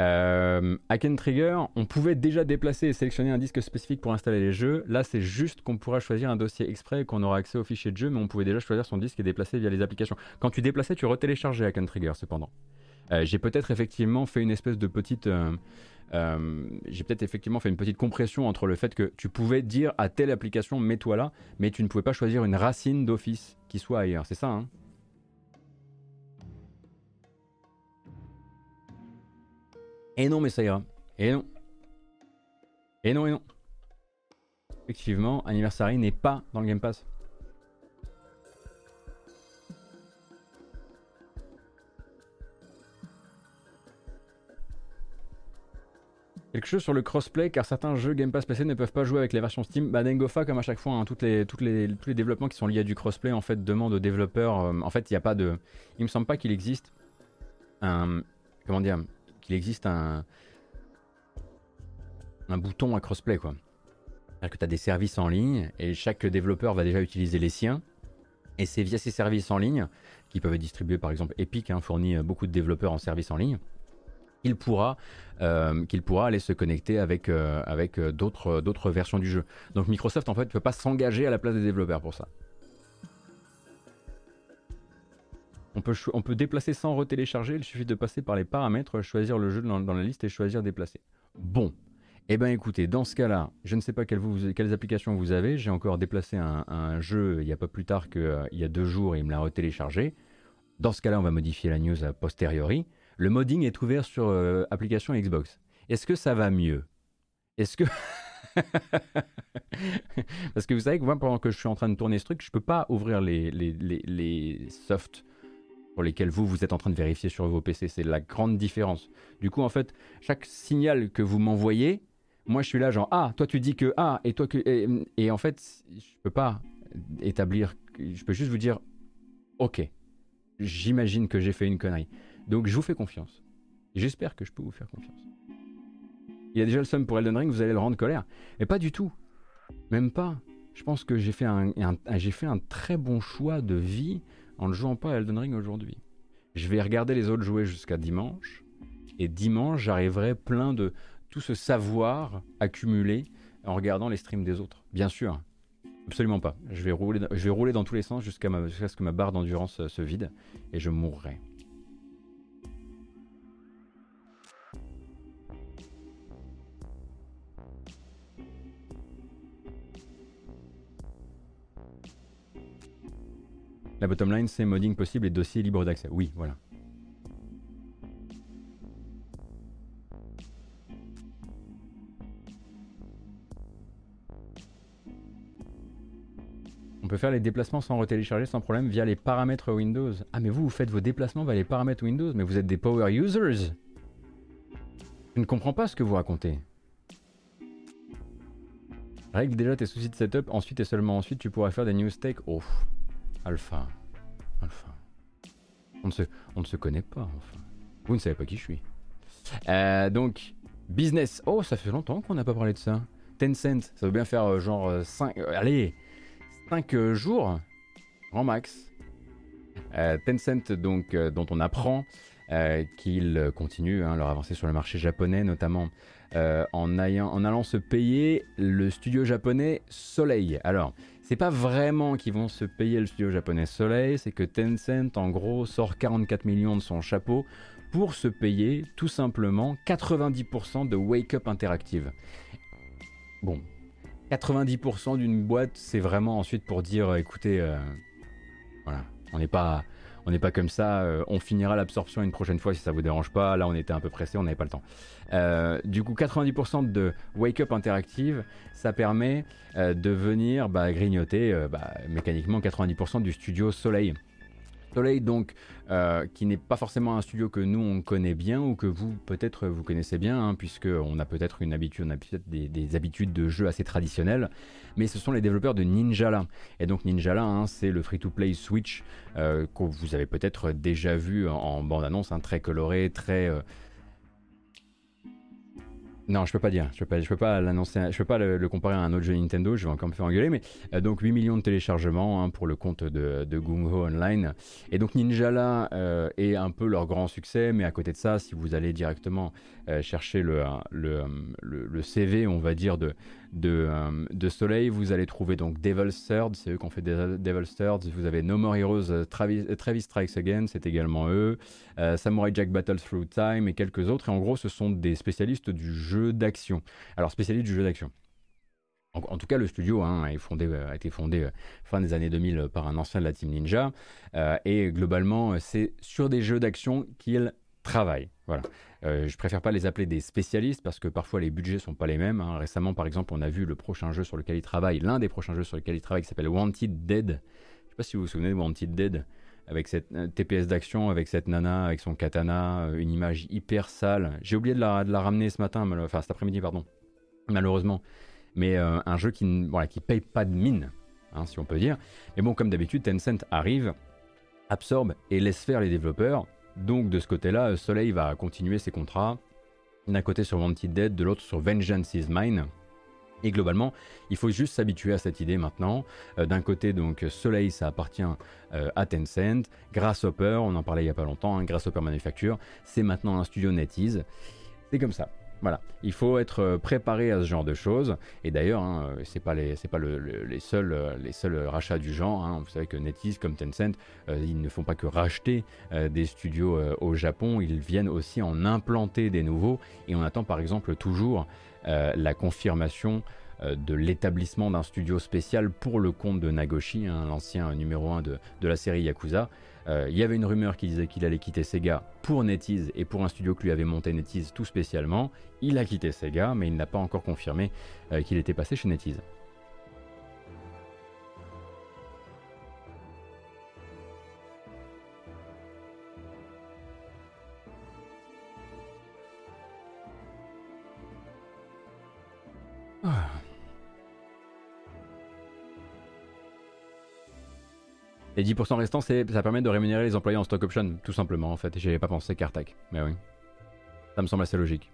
Euh, Hack Trigger, on pouvait déjà déplacer et sélectionner un disque spécifique pour installer les jeux. Là, c'est juste qu'on pourra choisir un dossier exprès et qu'on aura accès aux fichiers de jeu, mais on pouvait déjà choisir son disque et déplacer via les applications. Quand tu déplaçais, tu retéléchargeais Hack Trigger cependant. Euh, j'ai peut-être effectivement fait une espèce de petite. Euh, euh, j'ai peut-être effectivement fait une petite compression entre le fait que tu pouvais dire à telle application mets-toi là, mais tu ne pouvais pas choisir une racine d'office qui soit ailleurs. C'est ça, hein? Et non, mais ça ira. Et non. Et non, et non. Effectivement, Anniversary n'est pas dans le Game Pass. Quelque chose sur le crossplay, car certains jeux Game Pass PC ne peuvent pas jouer avec les versions Steam. Bah, Dengofa, comme à chaque fois, hein, tous les développements qui sont liés à du crossplay, en fait, demandent aux développeurs. Euh, en fait, il n'y a pas de. Il me semble pas qu'il existe un. Comment dire qu'il existe un, un bouton à crossplay quoi. C'est-à-dire que tu as des services en ligne et chaque développeur va déjà utiliser les siens. Et c'est via ces services en ligne, qui peuvent être distribués par exemple Epic, hein, fournit euh, beaucoup de développeurs en service en ligne, qu'il pourra, euh, qu'il pourra aller se connecter avec, euh, avec d'autres, d'autres versions du jeu. Donc Microsoft en fait ne peut pas s'engager à la place des développeurs pour ça. On peut, on peut déplacer sans retélécharger, il suffit de passer par les paramètres, choisir le jeu dans, la liste et choisir déplacer. Bon, eh bien écoutez, dans ce cas-là, je ne sais pas quelles applications vous avez, j'ai encore déplacé un, jeu il n'y a pas plus tard qu'il euh, y a deux jours et il me l'a retéléchargé. Dans ce cas-là, on va modifier la news a posteriori. Le modding est ouvert sur euh, application Xbox. Est-ce que ça va mieux? Est-ce que... <laughs> Parce que vous savez que moi, pendant que je suis en train de tourner ce truc, je ne peux pas ouvrir les, les, les, les softs pour lesquels vous, vous êtes en train de vérifier sur vos PC. C'est la grande différence. Du coup, en fait, chaque signal que vous m'envoyez, moi, je suis là genre, ah, toi tu dis que ah, et toi que... Et, en fait, je peux pas établir... Je peux juste vous dire, ok, j'imagine que j'ai fait une connerie. Donc, je vous fais confiance. J'espère que je peux vous faire confiance. Il y a déjà le somme pour Elden Ring, vous allez le rendre colère. Mais pas du tout. Même pas. Je pense que j'ai fait un, j'ai fait un très bon choix de vie en ne jouant pas à Elden Ring aujourd'hui. Je vais regarder les autres jouer jusqu'à dimanche. Et dimanche, j'arriverai plein de tout ce savoir accumulé en regardant les streams des autres. Bien sûr. Absolument pas. Je vais rouler, je vais rouler dans tous les sens jusqu'à ce que ma barre d'endurance se vide et je mourrai. La bottom line, c'est modding possible et dossier libre d'accès. Oui, voilà. On peut faire les déplacements sans retélécharger sans problème via les paramètres Windows. Ah mais vous, vous faites vos déplacements via les paramètres Windows, mais vous êtes des power users Je ne comprends pas ce que vous racontez. Règle déjà tes soucis de setup, ensuite et seulement ensuite tu pourras faire des news tech. Oh. Alpha. Alpha. On ne, se, on ne se connaît pas, enfin. Vous ne savez pas qui je suis. Euh, donc, business. Oh, ça fait longtemps qu'on n'a pas parlé de ça. Tencent, ça veut bien faire euh, genre 5. Euh, allez 5 jours, grand max. Tencent, donc, dont on apprend qu'ils continuent hein, leur avancée sur le marché japonais, notamment en, en, allant se payer le studio japonais Soleil. Alors, c'est pas vraiment qu'ils vont se payer le studio japonais Soleil, c'est que Tencent en gros sort 44 millions de son chapeau pour se payer tout simplement 90% de Wake Up Interactive. Bon, 90% d'une boîte, c'est vraiment ensuite pour dire écoutez, euh, voilà, on n'est pas on n'est pas comme ça, euh, on finira l'absorption une prochaine fois si ça vous dérange pas. Là, on était un peu pressé, on n'avait pas le temps. Euh, du coup, 90% de Wake Up Interactive, ça permet euh, de venir bah, grignoter bah, mécaniquement 90% du studio Soleil. Soleil donc euh, qui n'est pas forcément un studio que nous on connaît bien ou que vous peut-être vous connaissez bien hein, puisque on a peut-être une habitude, on a peut-être des, habitudes de jeu assez traditionnelles, mais ce sont les développeurs de Ninjala. Et donc Ninjala hein, c'est le free-to-play Switch euh, que vous avez peut-être déjà vu en, bande-annonce, hein, très coloré, très euh, non, je peux pas dire. Je peux pas, peux pas l'annoncer. Je peux pas le, comparer à un autre jeu Nintendo. Je vais encore me faire engueuler. Mais euh, donc 8 millions de téléchargements hein, pour le compte de, de Gung Ho Online. Et donc Ninjala euh, est un peu leur grand succès. Mais à côté de ça, si vous allez directement euh, chercher le, CV, on va dire de de, euh, de, Soleil, vous allez trouver donc Devil's Third, c'est eux qui ont fait Devil's Third. Vous avez No More Heroes, euh, Travis, euh, Travis Strikes Again, c'est également eux. Samurai Jack Battle Through Time et quelques autres. Et en gros, ce sont des spécialistes du jeu d'action. Alors, spécialistes du jeu d'action. En, tout cas, le studio hein, a, été fondé fin des années 2000 par un ancien de la Team Ninja. et globalement, c'est sur des jeux d'action qu'ils travaillent. Voilà. Euh, je préfère pas les appeler des spécialistes parce que parfois les budgets sont pas les mêmes. Hein. Récemment, par exemple, on a vu le prochain jeu sur lequel ils travaillent, l'un des prochains jeux sur lesquels ils travaillent qui s'appelle Wanted Dead. Je sais pas si vous vous souvenez de Wanted Dead avec cette euh, TPS d'action, avec cette nana, avec son katana, euh, une image hyper sale. J'ai oublié de la, de la, ramener ce matin, enfin cet après-midi, pardon, malheureusement. Mais un jeu qui, voilà, qui paye pas de mine, hein, si on peut dire. Mais bon, comme d'habitude, Tencent arrive, absorbe et laisse faire les développeurs donc de ce côté-là, Soleil va continuer ses contrats, d'un côté sur Wanted Dead, de l'autre sur Vengeance is Mine. Et globalement, il faut juste s'habituer à cette idée maintenant. Euh, d'un côté, donc Soleil, ça appartient euh, à Tencent. Grasshopper, on en parlait il n'y a pas longtemps, hein, Grasshopper Manufacture, c'est maintenant un studio NetEase. C'est comme ça. Voilà, il faut être euh, préparé à ce genre de choses. Et d'ailleurs, hein, euh, c'est pas les, pas les seuls, euh, les seuls rachats du genre. Hein. Vous savez que NetEase comme Tencent, ils ne font pas que racheter des studios au Japon, ils viennent aussi en implanter des nouveaux. Et on attend par exemple toujours la confirmation de l'établissement d'un studio spécial pour le compte de Nagoshi, hein, l'ancien numéro 1 de, de la série Yakuza. Euh, il y avait une rumeur qui disait qu'il allait quitter Sega pour NetEase et pour un studio que lui avait monté NetEase tout spécialement. Il a quitté Sega, mais il n'a pas encore confirmé euh, qu'il était passé chez NetEase. Les 10% restants, ça permet de rémunérer les employés en stock option, tout simplement en fait. J'y avais pas pensé, Cartac. Mais oui. Ça me semble assez logique.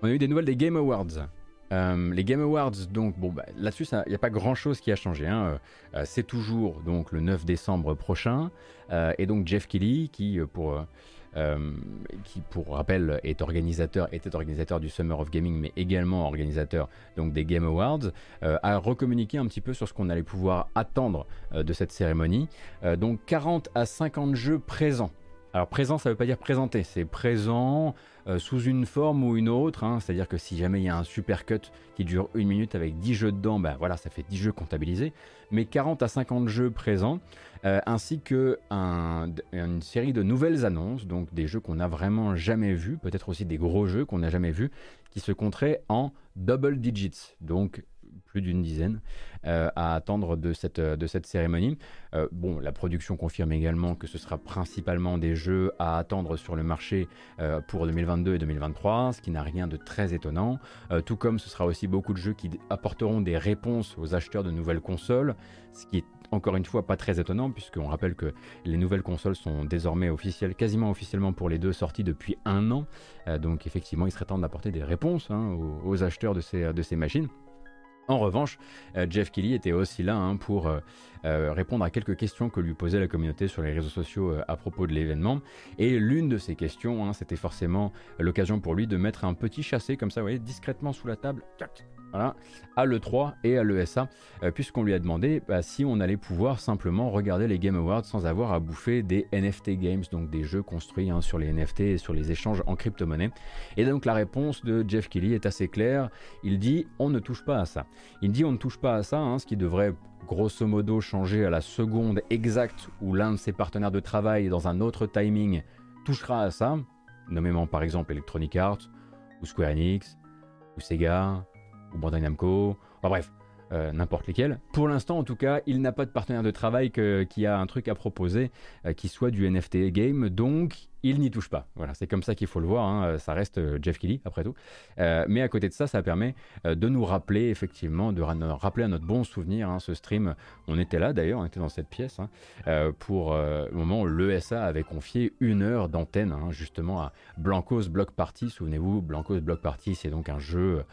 On a eu des nouvelles des Game Awards. Euh, les Game Awards, donc, bon, bah, là-dessus, il n'y a pas grand-chose qui a changé. Hein. Euh, c'est toujours donc le 9 décembre prochain. Euh, et donc Jeff Kelly, qui pour euh, qui pour rappel est organisateur, était organisateur du Summer of Gaming, mais également organisateur donc des Game Awards, euh, a recommuniqué un petit peu sur ce qu'on allait pouvoir attendre euh, de cette cérémonie. donc 40 à 50 jeux présents. Alors présent, ça ne veut pas dire présenté, c'est présent sous une forme ou une autre. Hein. C'est-à-dire que si jamais il y a un super cut qui dure une minute avec 10 jeux dedans, ben voilà, ça fait 10 jeux comptabilisés. Mais 40 à 50 jeux présents. Euh, ainsi que une série de nouvelles annonces, donc des jeux qu'on n'a vraiment jamais vus, peut-être aussi des gros jeux qu'on n'a jamais vus, qui se compteraient en double digits, donc plus d'une dizaine euh, à attendre de cette, de cette cérémonie. Euh, bon, la production confirme également que ce sera principalement des jeux à attendre sur le marché pour 2022 et 2023, ce qui n'a rien de très étonnant. tout comme ce sera aussi beaucoup de jeux qui apporteront des réponses aux acheteurs de nouvelles consoles, ce qui est encore une fois pas très étonnant puisqu'on rappelle que les nouvelles consoles sont désormais officielles, quasiment officiellement pour les deux sorties depuis un an. Euh, donc effectivement il serait temps d'apporter des réponses hein, aux, acheteurs de de ces machines. En revanche, Jeff Kelly était aussi là hein, pour répondre à quelques questions que lui posait la communauté sur les réseaux sociaux à propos de l'événement. Et l'une de ces questions, hein, c'était forcément l'occasion pour lui de mettre un petit chassé comme ça, vous voyez, discrètement sous la table, à l'E3 et à l'ESA, euh, puisqu'on lui a demandé bah, si on allait pouvoir simplement regarder les Game Awards sans avoir à bouffer des NFT games, donc des jeux construits hein, sur les NFT et sur les échanges en crypto-monnaie. Et donc la réponse de Jeff Kelly est assez claire. Il dit on ne touche pas à ça. Il dit on ne touche pas à ça, hein, ce qui devrait grosso modo changer à la seconde exacte où l'un de ses partenaires de travail dans un autre timing touchera à ça, nommément par exemple Electronic Arts ou Square Enix ou Sega ou Bandai Namco, enfin bref, euh, n'importe lesquels. Pour l'instant, en tout cas, il n'a pas de partenaire de travail qui a un truc à proposer euh, qui soit du NFT game, donc il n'y touche pas. Voilà, c'est comme ça qu'il faut le voir. Hein. Ça reste euh, Jeff Kelly, après tout. mais à côté de ça, ça permet de nous rappeler, effectivement, de rappeler à notre bon souvenir hein, ce stream. On était là d'ailleurs, on était dans cette pièce hein, pour le moment où l'ESA avait confié une heure d'antenne justement à Blancos Block Party. Souvenez-vous, Blancos Block Party, c'est donc un jeu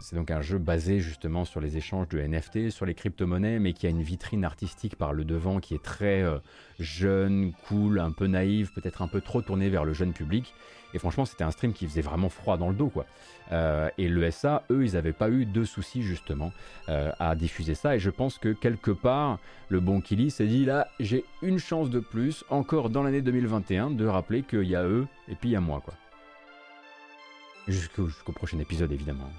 c'est donc un jeu basé justement sur les échanges de NFT, sur les crypto-monnaies, mais qui a une vitrine artistique par le devant qui est très euh, jeune, cool, un peu naïve, peut-être un peu trop tournée vers le jeune public. Et franchement, c'était un stream qui faisait vraiment froid dans le dos, quoi. Euh, et le SA, eux, ils n'avaient pas eu de soucis justement à diffuser ça. Et je pense que quelque part, le bon Kili s'est dit là, j'ai une chance de plus, encore dans l'année 2021, de rappeler qu'il y a eux et puis il y a moi, quoi. Jusqu'au prochain épisode, évidemment.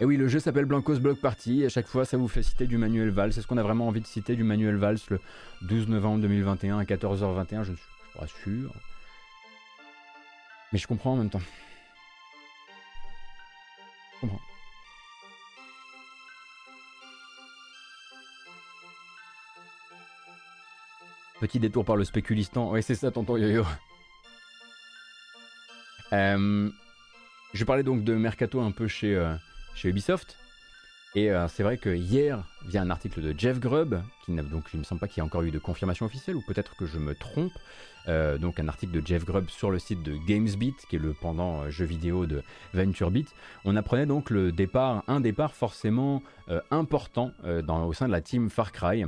Et oui, le jeu s'appelle Blancos Block Party. À chaque fois, ça vous fait citer du Manuel Valls. C'est ce qu'on a vraiment envie de citer du Manuel Valls le 12 novembre 2021 à 14h21. Je ne suis pas sûr. Mais je comprends en même temps. Je comprends. Petit détour par le spéculistan. Ouais, c'est ça, tonton Yo-Yo. Euh, je parlais donc de Mercato un peu chez, euh, chez Ubisoft. Et euh, c'est vrai que hier, via un article de Jeff Grubb, qui n'a donc il me semble pas qu'il y ait encore eu de confirmation officielle, ou peut-être que je me trompe, donc un article de Jeff Grubb sur le site de GamesBeat, qui est le pendant jeu vidéo de VentureBeat, on apprenait donc le départ, un départ forcément important au sein de la team Far Cry.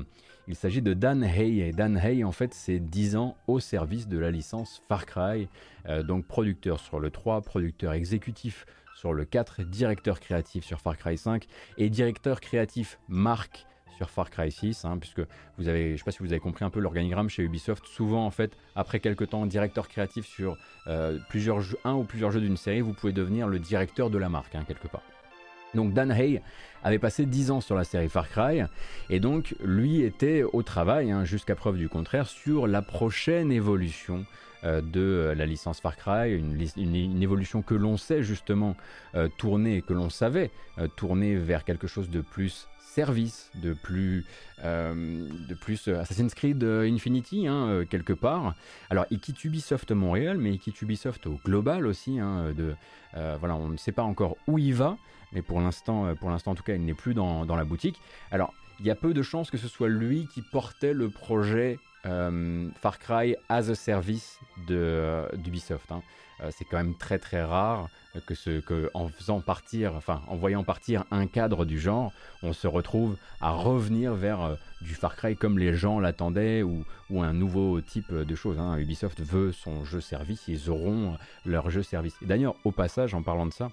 Il s'agit de Dan Hay. Et Dan Hay, en fait, c'est 10 ans au service de la licence Far Cry. Euh, donc producteur sur le 3, producteur exécutif sur le 4, directeur créatif sur Far Cry 5 et directeur créatif marque sur Far Cry 6, hein, puisque vous avez, je ne sais pas si vous avez compris un peu l'organigramme chez Ubisoft, souvent en fait, après quelques temps, directeur créatif sur euh, plusieurs un ou plusieurs jeux d'une série, vous pouvez devenir le directeur de la marque, hein, quelque part. Donc Dan Hay avait passé 10 ans sur la série Far Cry, et donc lui était au travail, hein, jusqu'à preuve du contraire, sur la prochaine évolution euh, de la licence Far Cry, une, évolution que l'on sait justement euh, tourner, que l'on savait euh, tourner vers quelque chose de plus service, de plus, de plus Assassin's Creed Infinity, hein, quelque part. Alors, il quitte Ubisoft Montréal, mais il quitte Ubisoft au global aussi. Hein, de, voilà, on ne sait pas encore où il va, mais pour l'instant, euh, pour l'instant en tout cas, il n'est plus dans, la boutique. Alors, il y a peu de chances que ce soit lui qui portait le projet euh, Far Cry as a service euh, d'Ubisoft. Hein. c'est quand même très très rare que, ce, que en faisant partir, enfin en voyant partir un cadre du genre, on se retrouve à revenir vers du Far Cry comme les gens l'attendaient ou, un nouveau type de choses. Hein. Ubisoft veut son jeu service, ils auront leur jeu service. D'ailleurs, au passage, en parlant de ça,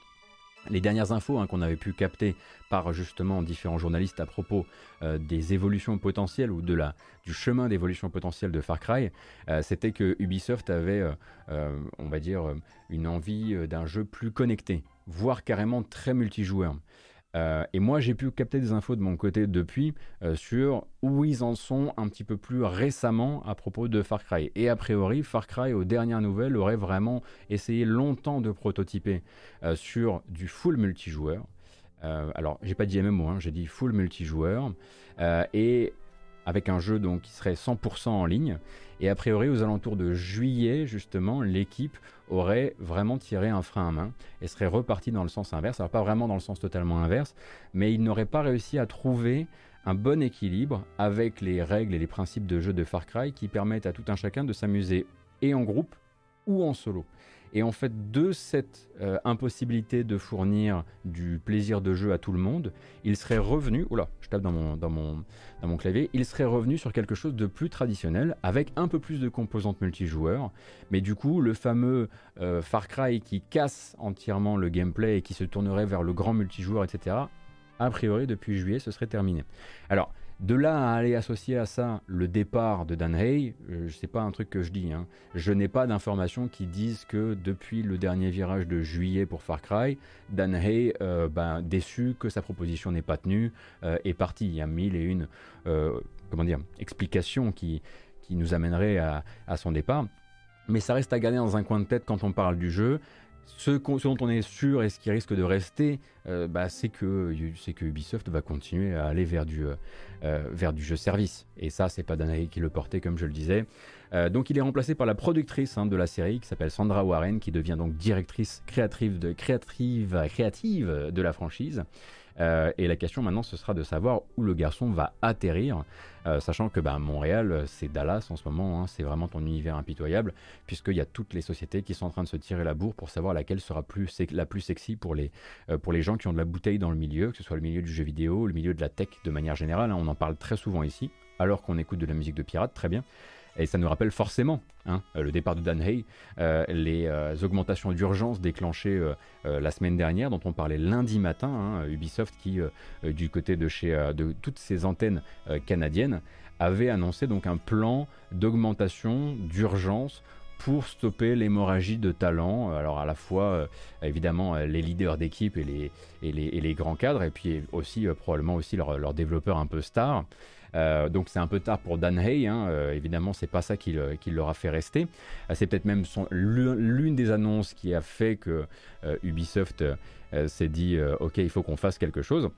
les dernières infos hein, qu'on avait pu capter par justement différents journalistes à propos euh, des évolutions potentielles ou de du chemin d'évolution potentielle de Far Cry, euh, c'était que Ubisoft avait, euh, on va dire, une envie d'un jeu plus connecté, voire carrément très multijoueur. Euh, et moi, j'ai pu capter des infos de mon côté depuis euh, sur où ils en sont un petit peu plus récemment à propos de Far Cry. Et a priori, Far Cry, aux dernières nouvelles, aurait vraiment essayé longtemps de prototyper euh, sur du full multijoueur. alors, j'ai pas dit MMO, hein, j'ai dit full multijoueur. et avec un jeu donc qui serait 100% en ligne. Et a priori, aux alentours de juillet, justement, l'équipe aurait vraiment tiré un frein à main et serait reparti dans le sens inverse. Alors pas vraiment dans le sens totalement inverse, mais il n'aurait pas réussi à trouver un bon équilibre avec les règles et les principes de jeu de Far Cry qui permettent à tout un chacun de s'amuser et en groupe ou en solo. Et en fait, de cette euh, impossibilité de fournir du plaisir de jeu à tout le monde, il serait revenu, oula, je tape dans mon, dans mon, dans mon clavier, il serait revenu sur quelque chose de plus traditionnel, avec un peu plus de composantes multijoueurs, mais du coup, le fameux euh, Far Cry qui casse entièrement le gameplay et qui se tournerait vers le grand multijoueur, etc., a priori, depuis juillet, ce serait terminé. Alors, de là à aller associer à ça le départ de Dan Hay, euh, c'est pas un truc que je dis. Hein. Je n'ai pas d'informations qui disent que depuis le dernier virage de juillet pour Far Cry, Dan Hay, euh, ben, déçu que sa proposition n'est pas tenue, euh, est parti. Il y a mille et une comment dire, explications qui, qui nous amèneraient à, à son départ. Mais ça reste à garder dans un coin de tête quand on parle du jeu. Ce, dont on est sûr et ce qui risque de rester, euh, bah, c'est que, que Ubisoft va continuer à aller vers du, euh, euh, vers du jeu service. Et ça, c'est pas Danae qui le portait, comme je le disais. donc il est remplacé par la productrice hein, de la série, qui s'appelle Sandra Warren, qui devient donc directrice créative de la franchise. Euh, et la question maintenant, ce sera de savoir où le garçon va atterrir, euh, sachant que bah, Montréal, c'est Dallas en ce moment, hein, c'est vraiment ton univers impitoyable, puisqu'il y a toutes les sociétés qui sont en train de se tirer la bourre pour savoir laquelle sera plus la plus sexy pour les, euh, pour les gens qui ont de la bouteille dans le milieu, que ce soit le milieu du jeu vidéo, le milieu de la tech de manière générale, hein, on en parle très souvent ici, alors qu'on écoute de la musique de pirate, très bien. Et ça nous rappelle forcément hein, euh, le départ de Dan Hay, euh, les euh, augmentations d'urgence déclenchées la semaine dernière, dont on parlait lundi matin. Hein, Ubisoft qui, du côté de, chez, de toutes ces antennes canadiennes, avait annoncé donc un plan d'augmentation d'urgence pour stopper l'hémorragie de talents. Alors à la fois, évidemment, les leaders d'équipe et les, et, les, et les, grands cadres, et puis aussi probablement aussi leurs développeurs un peu stars. Euh, donc c'est un peu tard pour Dan Hay, hein, euh, évidemment c'est pas ça qui, leur a fait rester. Euh, c'est peut-être même l'une des annonces qui a fait que Ubisoft s'est dit ok il faut qu'on fasse quelque chose.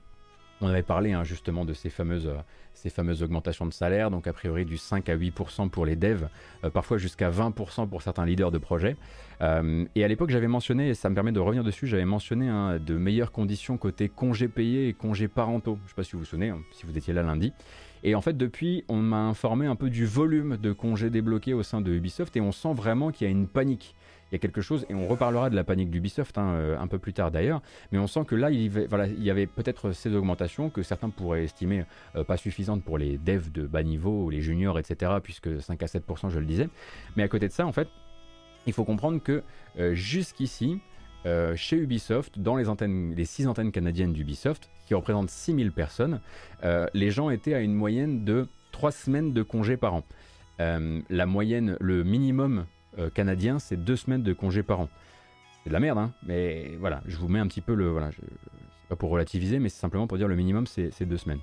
On avait parlé hein, justement de ces fameuses, ces fameuses augmentations de salaire, donc a priori du 5 à 8% pour les devs, parfois jusqu'à 20% pour certains leaders de projets. et à l'époque, j'avais mentionné, et ça me permet de revenir dessus, j'avais mentionné hein, de meilleures conditions côté congés payés et congés parentaux. Je ne sais pas si vous vous souvenez, si vous étiez là lundi. Et en fait, depuis, on m'a informé un peu du volume de congés débloqués au sein de Ubisoft et on sent vraiment qu'il y a une panique. Il y a quelque chose, et on reparlera de la panique d'Ubisoft hein, euh, un peu plus tard d'ailleurs, mais on sent que là, il, y avait peut-être ces augmentations que certains pourraient estimer euh, pas suffisantes pour les devs de bas niveau, les juniors, etc., puisque 5 à 7%, je le disais. Mais à côté de ça, en fait, il faut comprendre que euh, jusqu'ici, chez Ubisoft, dans les, antennes, 6 antennes canadiennes d'Ubisoft, qui représente 6000 personnes, euh, les gens étaient à une moyenne de 3 semaines de congés par an. Euh, la moyenne, le minimum euh, canadien, c'est 2 semaines de congés par an. C'est de la merde, hein, mais voilà, je vous mets un petit peu le. Voilà, je, pas pour relativiser, mais c'est simplement pour dire le minimum, c'est 2 semaines.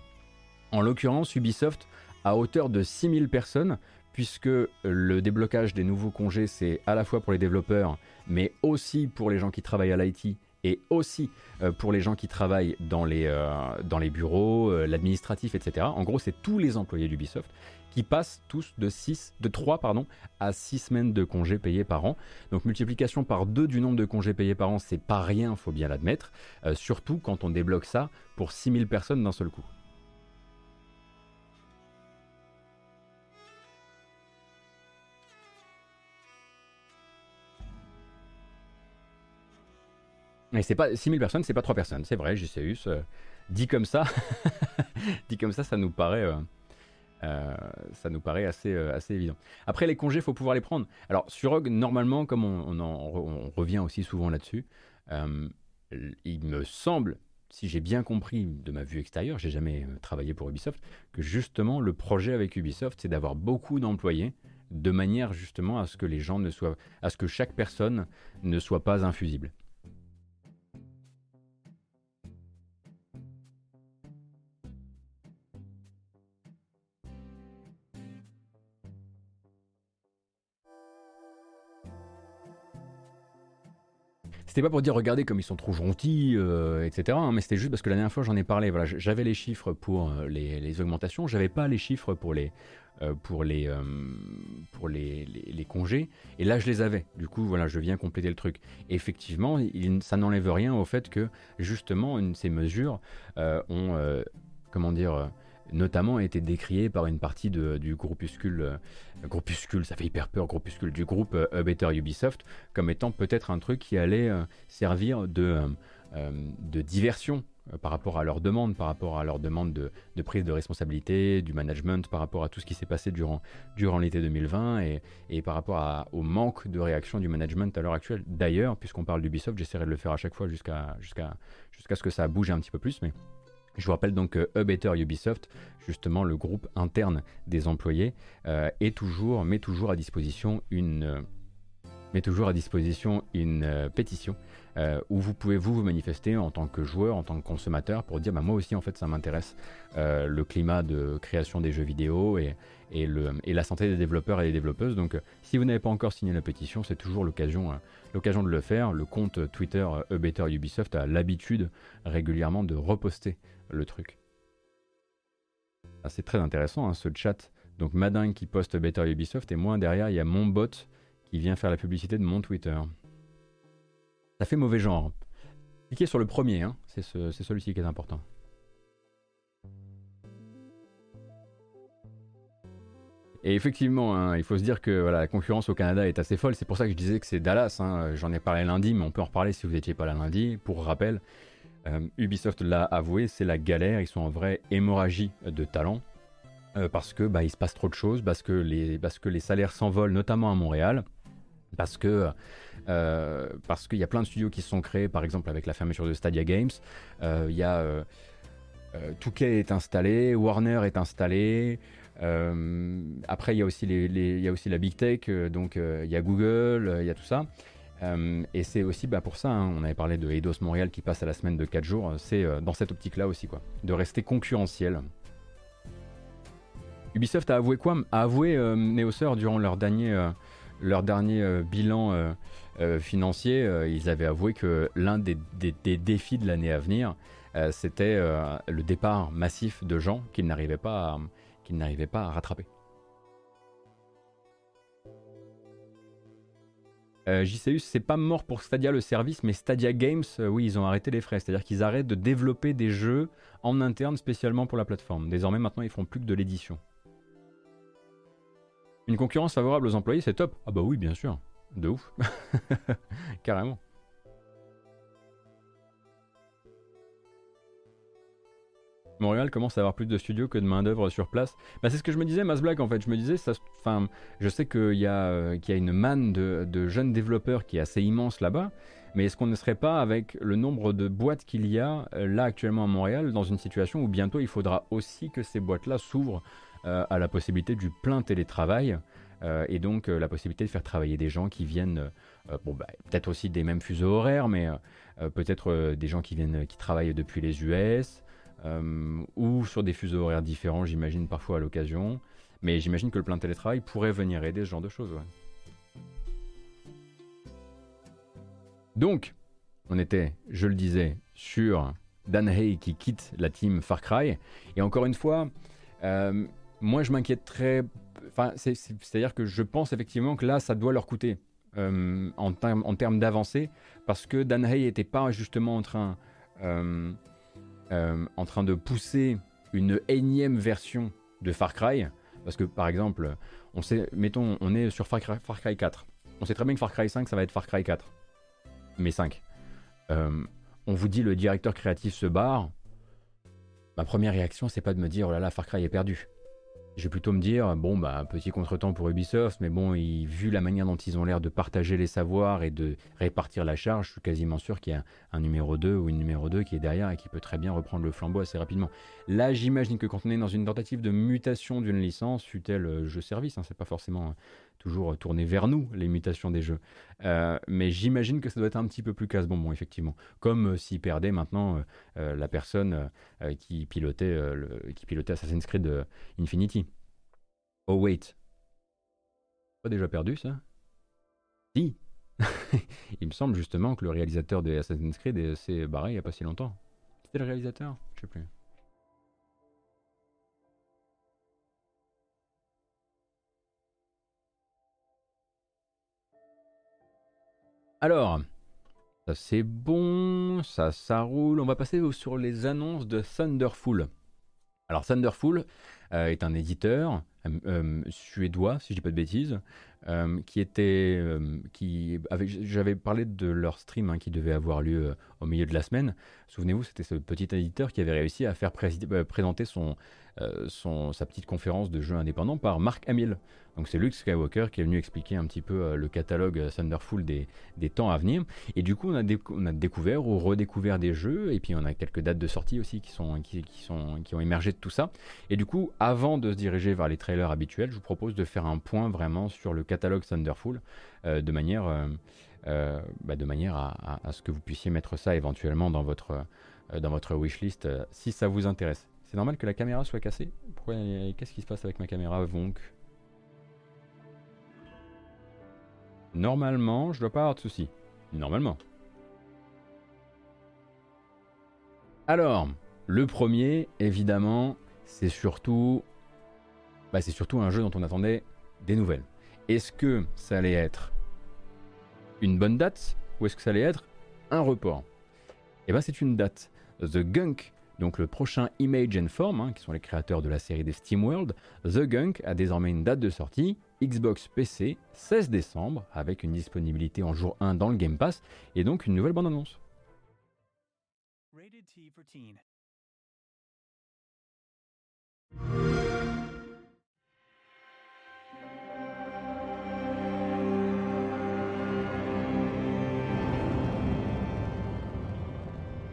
En l'occurrence, Ubisoft, à hauteur de 6000 personnes, puisque le déblocage des nouveaux congés, c'est à la fois pour les développeurs, mais aussi pour les gens qui travaillent à l'IT et aussi euh, pour les gens qui travaillent dans les, euh, bureaux, euh, l'administratif, etc. En gros, c'est tous les employés d'Ubisoft qui passent tous de, 6, de 3 pardon, à 6 semaines de congés payés par an. Donc multiplication par 2 du nombre de congés payés par an, c'est pas rien, faut bien l'admettre, surtout quand on débloque ça pour 6000 personnes d'un seul coup. Et c'est pas 6000 personnes, c'est pas 3 personnes, c'est vrai, JCUS. Euh, dit comme ça, <laughs> dit comme ça, ça nous paraît, euh, euh, ça nous paraît assez, assez évident. Après, les congés, il faut pouvoir les prendre. Alors, sur Rogue, normalement, comme on, on revient aussi souvent là-dessus, il me semble, si j'ai bien compris de ma vue extérieure, j'ai jamais travaillé pour Ubisoft, que justement, le projet avec Ubisoft, c'est d'avoir beaucoup d'employés de manière justement à ce que les gens ne soient, à ce que chaque personne ne soit pas infusible. C'était pas pour dire regardez comme ils sont trop gentils, euh, etc. Hein, mais c'était juste parce que la dernière fois j'en ai parlé. Voilà, j'avais les chiffres pour euh, les, les augmentations, j'avais pas les chiffres pour les euh, pour les pour les, les, congés. Et là je les avais. Du coup voilà, je viens compléter le truc. effectivement, ça n'enlève rien au fait que justement ces mesures ont comment dire notamment été décrié par une partie du groupuscule, groupuscule, ça fait hyper peur, groupuscule, du groupe Better Ubisoft, comme étant peut-être un truc qui allait servir de, de diversion euh, par rapport à leurs demandes, par rapport à leurs demandes de, prise de responsabilité, du management, par rapport à tout ce qui s'est passé durant, durant l'été 2020 et, par rapport au manque de réaction du management à l'heure actuelle. D'ailleurs, puisqu'on parle d'Ubisoft, j'essaierai de le faire à chaque fois jusqu'à ce que ça bouge un petit peu plus, mais je vous rappelle donc que A Ubisoft, justement le groupe interne des employés, euh, met toujours à disposition une, une euh, pétition euh, où vous pouvez vous, manifester en tant que joueur, en tant que consommateur, pour dire bah, moi aussi en fait ça m'intéresse euh, le climat de création des jeux vidéo et, la santé des développeurs et des développeuses. Donc si vous n'avez pas encore signé la pétition, c'est toujours l'occasion de le faire. Le compte Twitter A Ubisoft a l'habitude régulièrement de reposter le truc. Ah, c'est très intéressant hein, ce chat. Donc Madin qui poste Better Ubisoft et moi derrière il y a mon bot qui vient faire la publicité de mon Twitter. Ça fait mauvais genre. Cliquez sur le premier, hein. c'est celui-ci qui est important. Et effectivement, hein, il faut se dire que la concurrence au Canada est assez folle. C'est pour ça que je disais que c'est Dallas. J'en ai parlé lundi, mais on peut en reparler si vous n'étiez pas là lundi. Pour rappel, euh, Ubisoft l'a avoué, c'est la galère. Ils sont en vraie hémorragie de talent. Euh, parce que bah, il se passe trop de choses, parce que les, parce que les salaires s'envolent, notamment à Montréal parce que euh, qu'il y a plein de studios qui se sont créés, par exemple avec la fermeture de Stadia Games. Il y a Touquet est installé, Warner est installé. après, il y, a aussi il y a aussi la big tech, donc il y a Google, il y a tout ça. Et c'est aussi bah, pour ça, hein, on avait parlé de Eidos Montréal qui passe à la semaine de 4 jours, c'est dans cette optique-là aussi, quoi, de rester concurrentiel. Ubisoft a avoué quoi? A avoué Neosur durant leur dernier, leur dernier euh, bilan euh, euh, financier, ils avaient avoué que l'un des, défis de l'année à venir, c'était le départ massif de gens qu'ils n'arrivaient pas à rattraper. JCU, c'est pas mort pour Stadia le service, mais Stadia Games, oui, ils ont arrêté les frais. C'est-à-dire qu'ils arrêtent de développer des jeux en interne spécialement pour la plateforme. Désormais, maintenant, ils font plus que de l'édition. Une concurrence favorable aux employés, c'est top. Ah bah oui, bien sûr. De ouf. <laughs> Carrément. Montréal commence à avoir plus de studios que de main-d'œuvre sur place. Bah, c'est ce que je me disais, Mass Black, en fait. Je me disais, ça, je sais qu'il y, a, euh, une manne de, jeunes développeurs qui est assez immense là-bas, mais est-ce qu'on ne serait pas, avec le nombre de boîtes qu'il y a euh, là actuellement à Montréal, dans une situation où bientôt il faudra aussi que ces boîtes-là s'ouvrent euh, à la possibilité du plein télétravail euh, et donc euh, la possibilité de faire travailler des gens qui viennent, bon, bah, peut-être aussi des mêmes fuseaux horaires, mais peut-être des gens qui viennent, qui travaillent depuis les US ou sur des fuseaux horaires différents, j'imagine parfois à l'occasion. Mais j'imagine que le plein télétravail pourrait venir aider ce genre de choses. Donc, on était, je le disais, sur Dan Hay qui quitte la team Far Cry. Et encore une fois, moi je m'inquièterais. Enfin, c'est-à-dire que je pense effectivement que là, ça doit leur coûter euh, en, termes d'avancée, parce que Dan Hay n'était pas justement en train, euh, euh, en train de pousser une énième version de Far Cry, parce que par exemple, on sait, mettons, on est sur Far Cry, Far Cry 4. On sait très bien que Far Cry 5, ça va être Far Cry 4. Mais 5. on vous dit le directeur créatif se barre. Ma première réaction, c'est pas de me dire oh là là, Far Cry est perdu. Je vais plutôt me dire, bon, bah, petit contretemps pour Ubisoft, mais bon, vu la manière dont ils ont l'air de partager les savoirs et de répartir la charge, je suis quasiment sûr qu'il y a un numéro 2 ou une numéro 2 qui est derrière et qui peut très bien reprendre le flambeau assez rapidement. Là, j'imagine que quand on est dans une tentative de mutation d'une licence, fut-elle euh, jeu-service, hein, c'est pas forcément toujours tourné vers nous, les mutations des jeux. Euh, mais j'imagine que ça doit être un petit peu plus casse-bonbon, effectivement. Comme euh, s'il perdait maintenant euh, la personne qui, pilotait, qui pilotait Assassin's Creed Infinity. Oh, wait. Pas déjà perdu, ça? Si <laughs> Il me semble justement que le réalisateur de Assassin's Creed s'est barré il n'y a pas si longtemps. C'était le réalisateur? Je sais plus. Alors, ça c'est bon, ça ça roule. On va passer sur les annonces de Thunderful. Alors Thunderful est un éditeur suédois, si je dis pas de bêtises, qui était, qui j'avais parlé de leur stream hein, qui devait avoir lieu au milieu de la semaine. Souvenez-vous, c'était ce petit éditeur qui avait réussi à faire présenter son, son, sa petite conférence de jeux indépendants par Mark Hamill. Donc c'est Luke Skywalker qui est venu expliquer un petit peu euh, le catalogue euh, Thunderful des, des, temps à venir. Et du coup, on a, découvert ou redécouvert des jeux, et puis on a quelques dates de sortie aussi qui, sont, qui, sont, qui ont émergé de tout ça. Et du coup, avant de se diriger vers les trailers habituels, je vous propose de faire un point vraiment sur le catalogue Thunderful, euh, de manière, bah, de manière à, ce que vous puissiez mettre ça éventuellement dans votre, dans votre wishlist si ça vous intéresse. C'est normal que la caméra soit cassée? Qu'est-ce qui se passe avec ma caméra Normalement, je dois pas avoir de soucis. Normalement. Alors, le premier, évidemment, c'est surtout, bah, c'est un jeu dont on attendait des nouvelles. Est-ce que ça allait être une bonne date ou est-ce que ça allait être un report? Eh bien, c'est une date. The Gunk donc le prochain Image and Form, hein, qui sont les créateurs de la série des SteamWorld, The Gunk a désormais une date de sortie, Xbox PC 16 décembre, avec une disponibilité en jour 1 dans le Game Pass, et donc une nouvelle bande-annonce.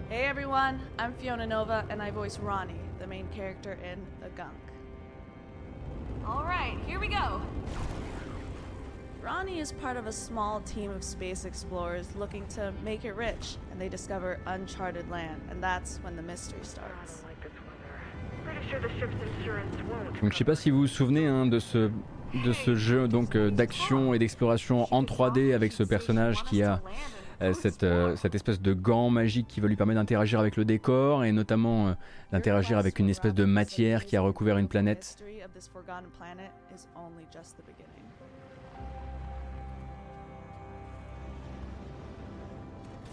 Hey everyone, I'm Fiona Nova and I voice Ronnie, the main character in The Gunk. Alright, here we go! Ronnie is part of a small team of space explorers looking to make it rich, and they discover uncharted land, and that's when the mystery starts. Oh Donc je sais pas si vous vous souvenez hein, de ce de ce jeu donc euh, d'action et d'exploration en 3D avec ce personnage qui a Euh, cette, euh, cette, espèce de gant magique qui va lui permettre d'interagir avec le décor et notamment d'interagir avec une espèce de matière qui a recouvert une planète.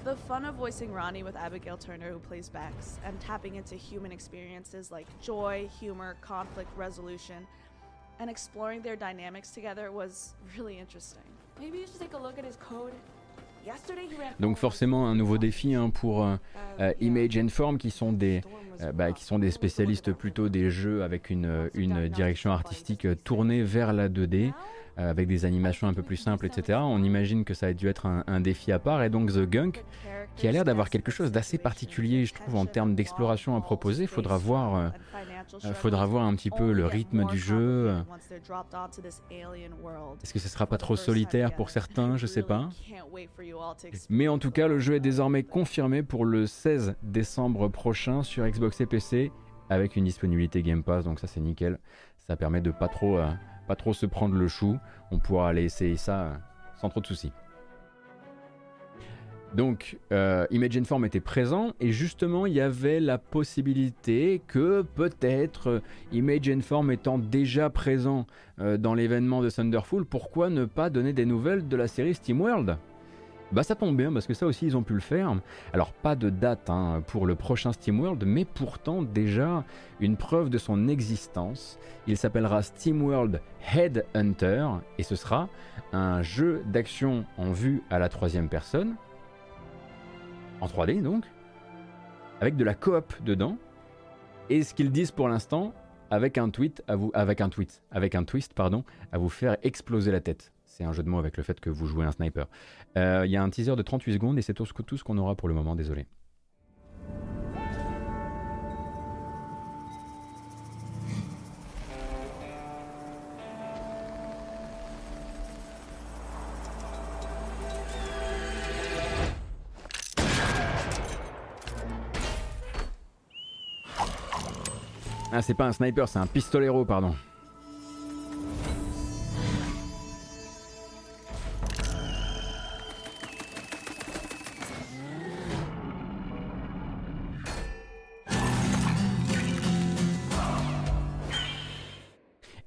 The fun of voicing Ronnie with Abigail Turner, who plays Bex, and tapping into human experiences like joy, humor, conflict resolution, and exploring their dynamics together was really interesting. Maybe you should take a look at his code. Donc forcément un nouveau défi hein, pour euh, euh, Image and Form qui sont des euh, bah, qui sont des spécialistes plutôt des jeux avec une, une direction artistique tournée vers la 2D. Euh, avec des animations un peu plus simples, etc. On imagine que ça a dû être un, défi à part. Et donc The Gunk, qui a l'air d'avoir quelque chose d'assez particulier, je trouve, en termes d'exploration à proposer. Faudra voir, euh, euh, faudra voir un petit peu le rythme du jeu. Est-ce que ce sera pas trop solitaire pour certains? Je sais pas. Mais en tout cas, le jeu est désormais confirmé pour le 16 décembre prochain sur Xbox et PC avec une disponibilité Game Pass. Donc ça, c'est nickel. Ça permet de pas trop pas trop se prendre le chou. On pourra aller essayer ça euh, sans trop de soucis. Donc, euh, Image Form était présent et justement, il y avait la possibilité que peut-être euh, Image Form étant déjà présent euh, dans l'événement de Thunderful, pourquoi ne pas donner des nouvelles de la série SteamWorld bah ça tombe bien parce que ça aussi ils ont pu le faire. Alors pas de date hein, pour le prochain SteamWorld, mais pourtant déjà une preuve de son existence. Il s'appellera SteamWorld Headhunter et ce sera un jeu d'action en vue à la troisième personne, en 3D donc, avec de la coop dedans. Et ce qu'ils disent pour l'instant, avec un tweet avec un tweet, avec un twist pardon, à vous faire exploser la tête. C'est un jeu de mots avec le fait que vous jouez un sniper. Euh, il y a un teaser de 38 secondes et c'est tout, ce qu'on aura pour le moment, désolé. Ah, c'est pas un sniper, c'est un pistolero, pardon.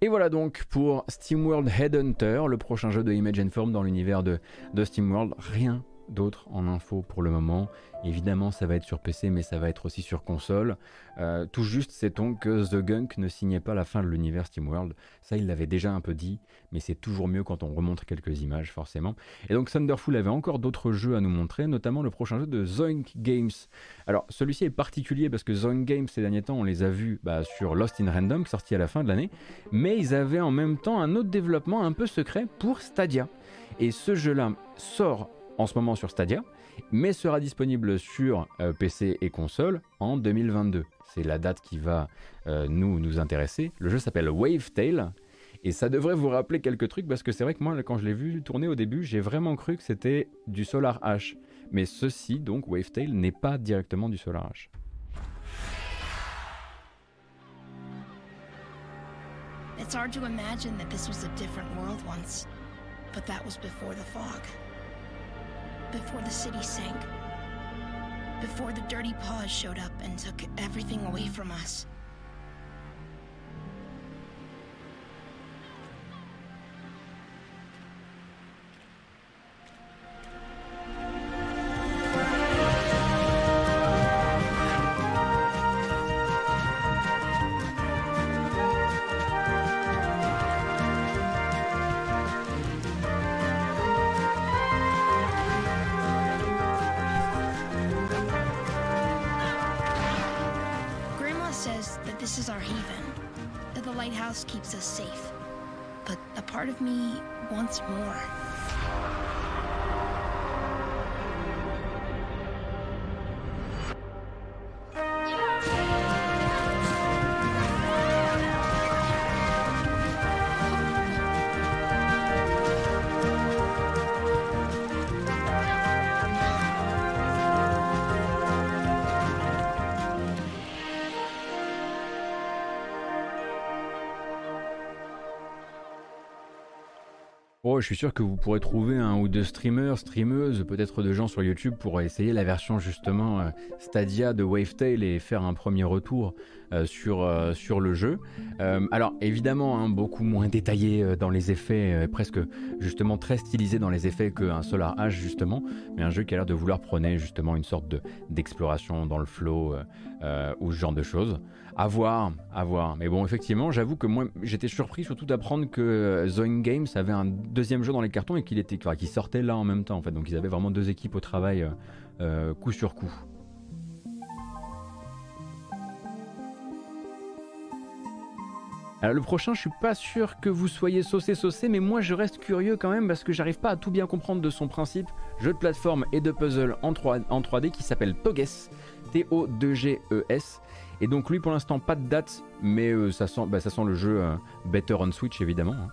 Et voilà donc pour SteamWorld Headhunter, le prochain jeu de Image and Form dans l'univers de, de SteamWorld. Rien d'autre en info pour le moment. Évidemment, ça va être sur PC, mais ça va être aussi sur console. Euh, tout juste, sait-on que The Gunk ne signait pas la fin de l'univers SteamWorld. Ça, il l'avait déjà un peu dit, mais c'est toujours mieux quand on remonte quelques images, forcément. Et donc, Thunderful avait encore d'autres jeux à nous montrer, notamment le prochain jeu de Zoink Games. Alors, celui-ci est particulier parce que Zoink Games, ces derniers temps, on les a vus bah, sur Lost in Random, sorti à la fin de l'année, mais ils avaient en même temps un autre développement un peu secret pour Stadia. Et ce jeu-là sort en ce moment sur Stadia, mais sera disponible sur euh, PC et console en 2022. C'est la date qui va euh, nous, nous intéresser. Le jeu s'appelle Wavetail. Et ça devrait vous rappeler quelques trucs parce que c'est vrai que moi, quand je l'ai vu tourner au début, j'ai vraiment cru que c'était du Solar H. Mais ceci, donc Wavetail, n'est pas directement du Solar H. It's hard to imagine that this was a different world once, but that fog. Before the city sank. Before the dirty paws showed up and took everything away from us. Je suis sûr que vous pourrez trouver un ou deux streamers, streameuses, peut-être de gens sur YouTube pour essayer la version justement euh, Stadia de Wavetail et faire un premier retour euh, sur, euh, sur le jeu. alors évidemment, hein, beaucoup moins détaillé dans les effets, presque justement très stylisé dans les effets qu'un Solar H justement, mais un jeu qui a l'air de vouloir prôner justement une sorte d'exploration dans le flow ou ce genre de choses. À voir, à voir. Mais bon, effectivement, j'avoue que moi, j'étais surpris surtout d'apprendre que euh, Zoing Games avait un deuxième jeu dans les cartons et qu'il était, sortait là en même temps. En fait, donc ils avaient vraiment deux équipes au travail, euh, euh, coup sur coup. Alors le prochain, je suis pas sûr que vous soyez saucé saucé, mais moi je reste curieux quand même parce que j'arrive pas à tout bien comprendre de son principe. Jeu de plateforme et de puzzle en, 3, en 3D qui s'appelle Toges, T-O-2-G-E-S. Et donc lui pour l'instant pas de date, mais euh, ça, sent, bah, ça sent le jeu euh, Better on Switch évidemment. Hein.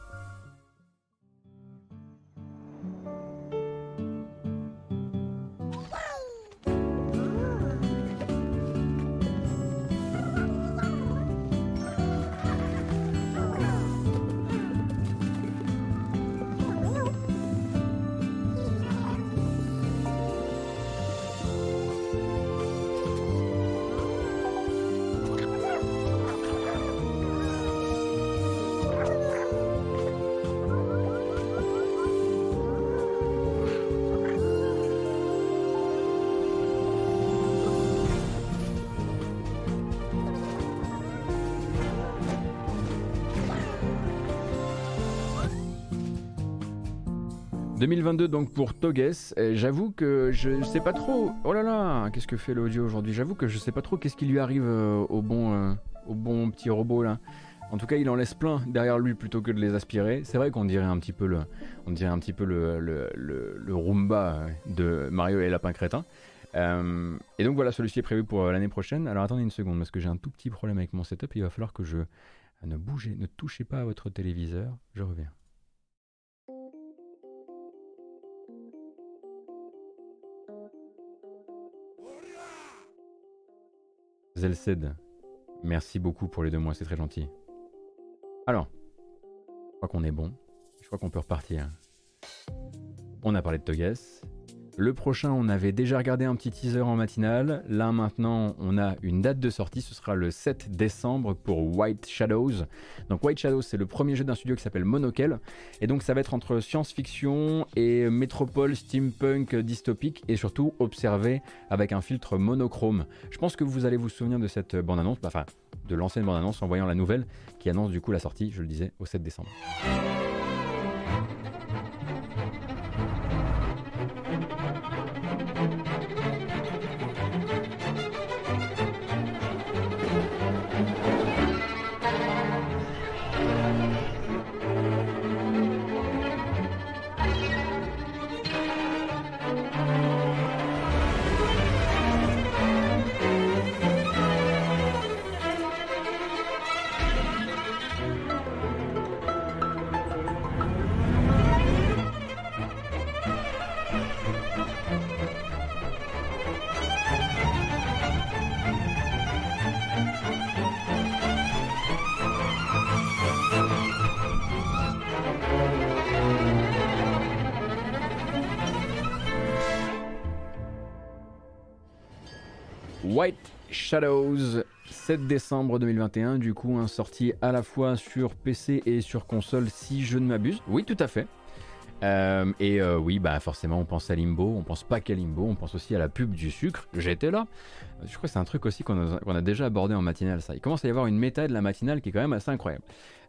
2022 donc pour Toges. J'avoue que je sais pas trop. Oh là là, qu'est-ce que fait l'audio aujourd'hui? J'avoue que je sais pas trop qu'est-ce qui lui arrive euh, au bon, euh, au bon petit robot là. En tout cas, il en laisse plein derrière lui plutôt que de les aspirer. C'est vrai qu'on dirait un petit peu le, on dirait un petit peu le, le, le, Roomba de Mario et Lapin Crétin. Euh, et donc voilà, celui-ci est prévu pour l'année prochaine. Alors attendez une seconde parce que j'ai un tout petit problème avec mon setup. Il va falloir que je ne bougez, ne touchez pas à votre téléviseur. Je reviens. Merci beaucoup pour les deux mois, c'est très gentil. Alors, je crois qu'on est bon. Je crois qu'on peut repartir. On a parlé de Toges. Le prochain, on avait déjà regardé un petit teaser en matinale. Là maintenant, on a une date de sortie. Ce sera le 7 décembre pour White Shadows. Donc White Shadows, c'est le premier jeu d'un studio qui s'appelle Monokel. Et donc ça va être entre science-fiction et métropole steampunk dystopique et surtout observé avec un filtre monochrome. Je pense que vous allez vous souvenir de cette bande-annonce, enfin de l'ancienne bande-annonce en voyant la nouvelle qui annonce du coup la sortie, je le disais, au 7 décembre. Shadows, 7 décembre 2021, du coup un sorti à la fois sur PC et sur console si je ne m'abuse. Oui, tout à fait. Euh, et euh, oui, bah forcément, on pense à Limbo, on pense pas qu'à Limbo, on pense aussi à la pub du sucre. J'étais là. Je crois que c'est un truc aussi qu'on a, déjà abordé en matinale. Ça, il commence à y avoir une méta de la matinale qui est quand même assez incroyable.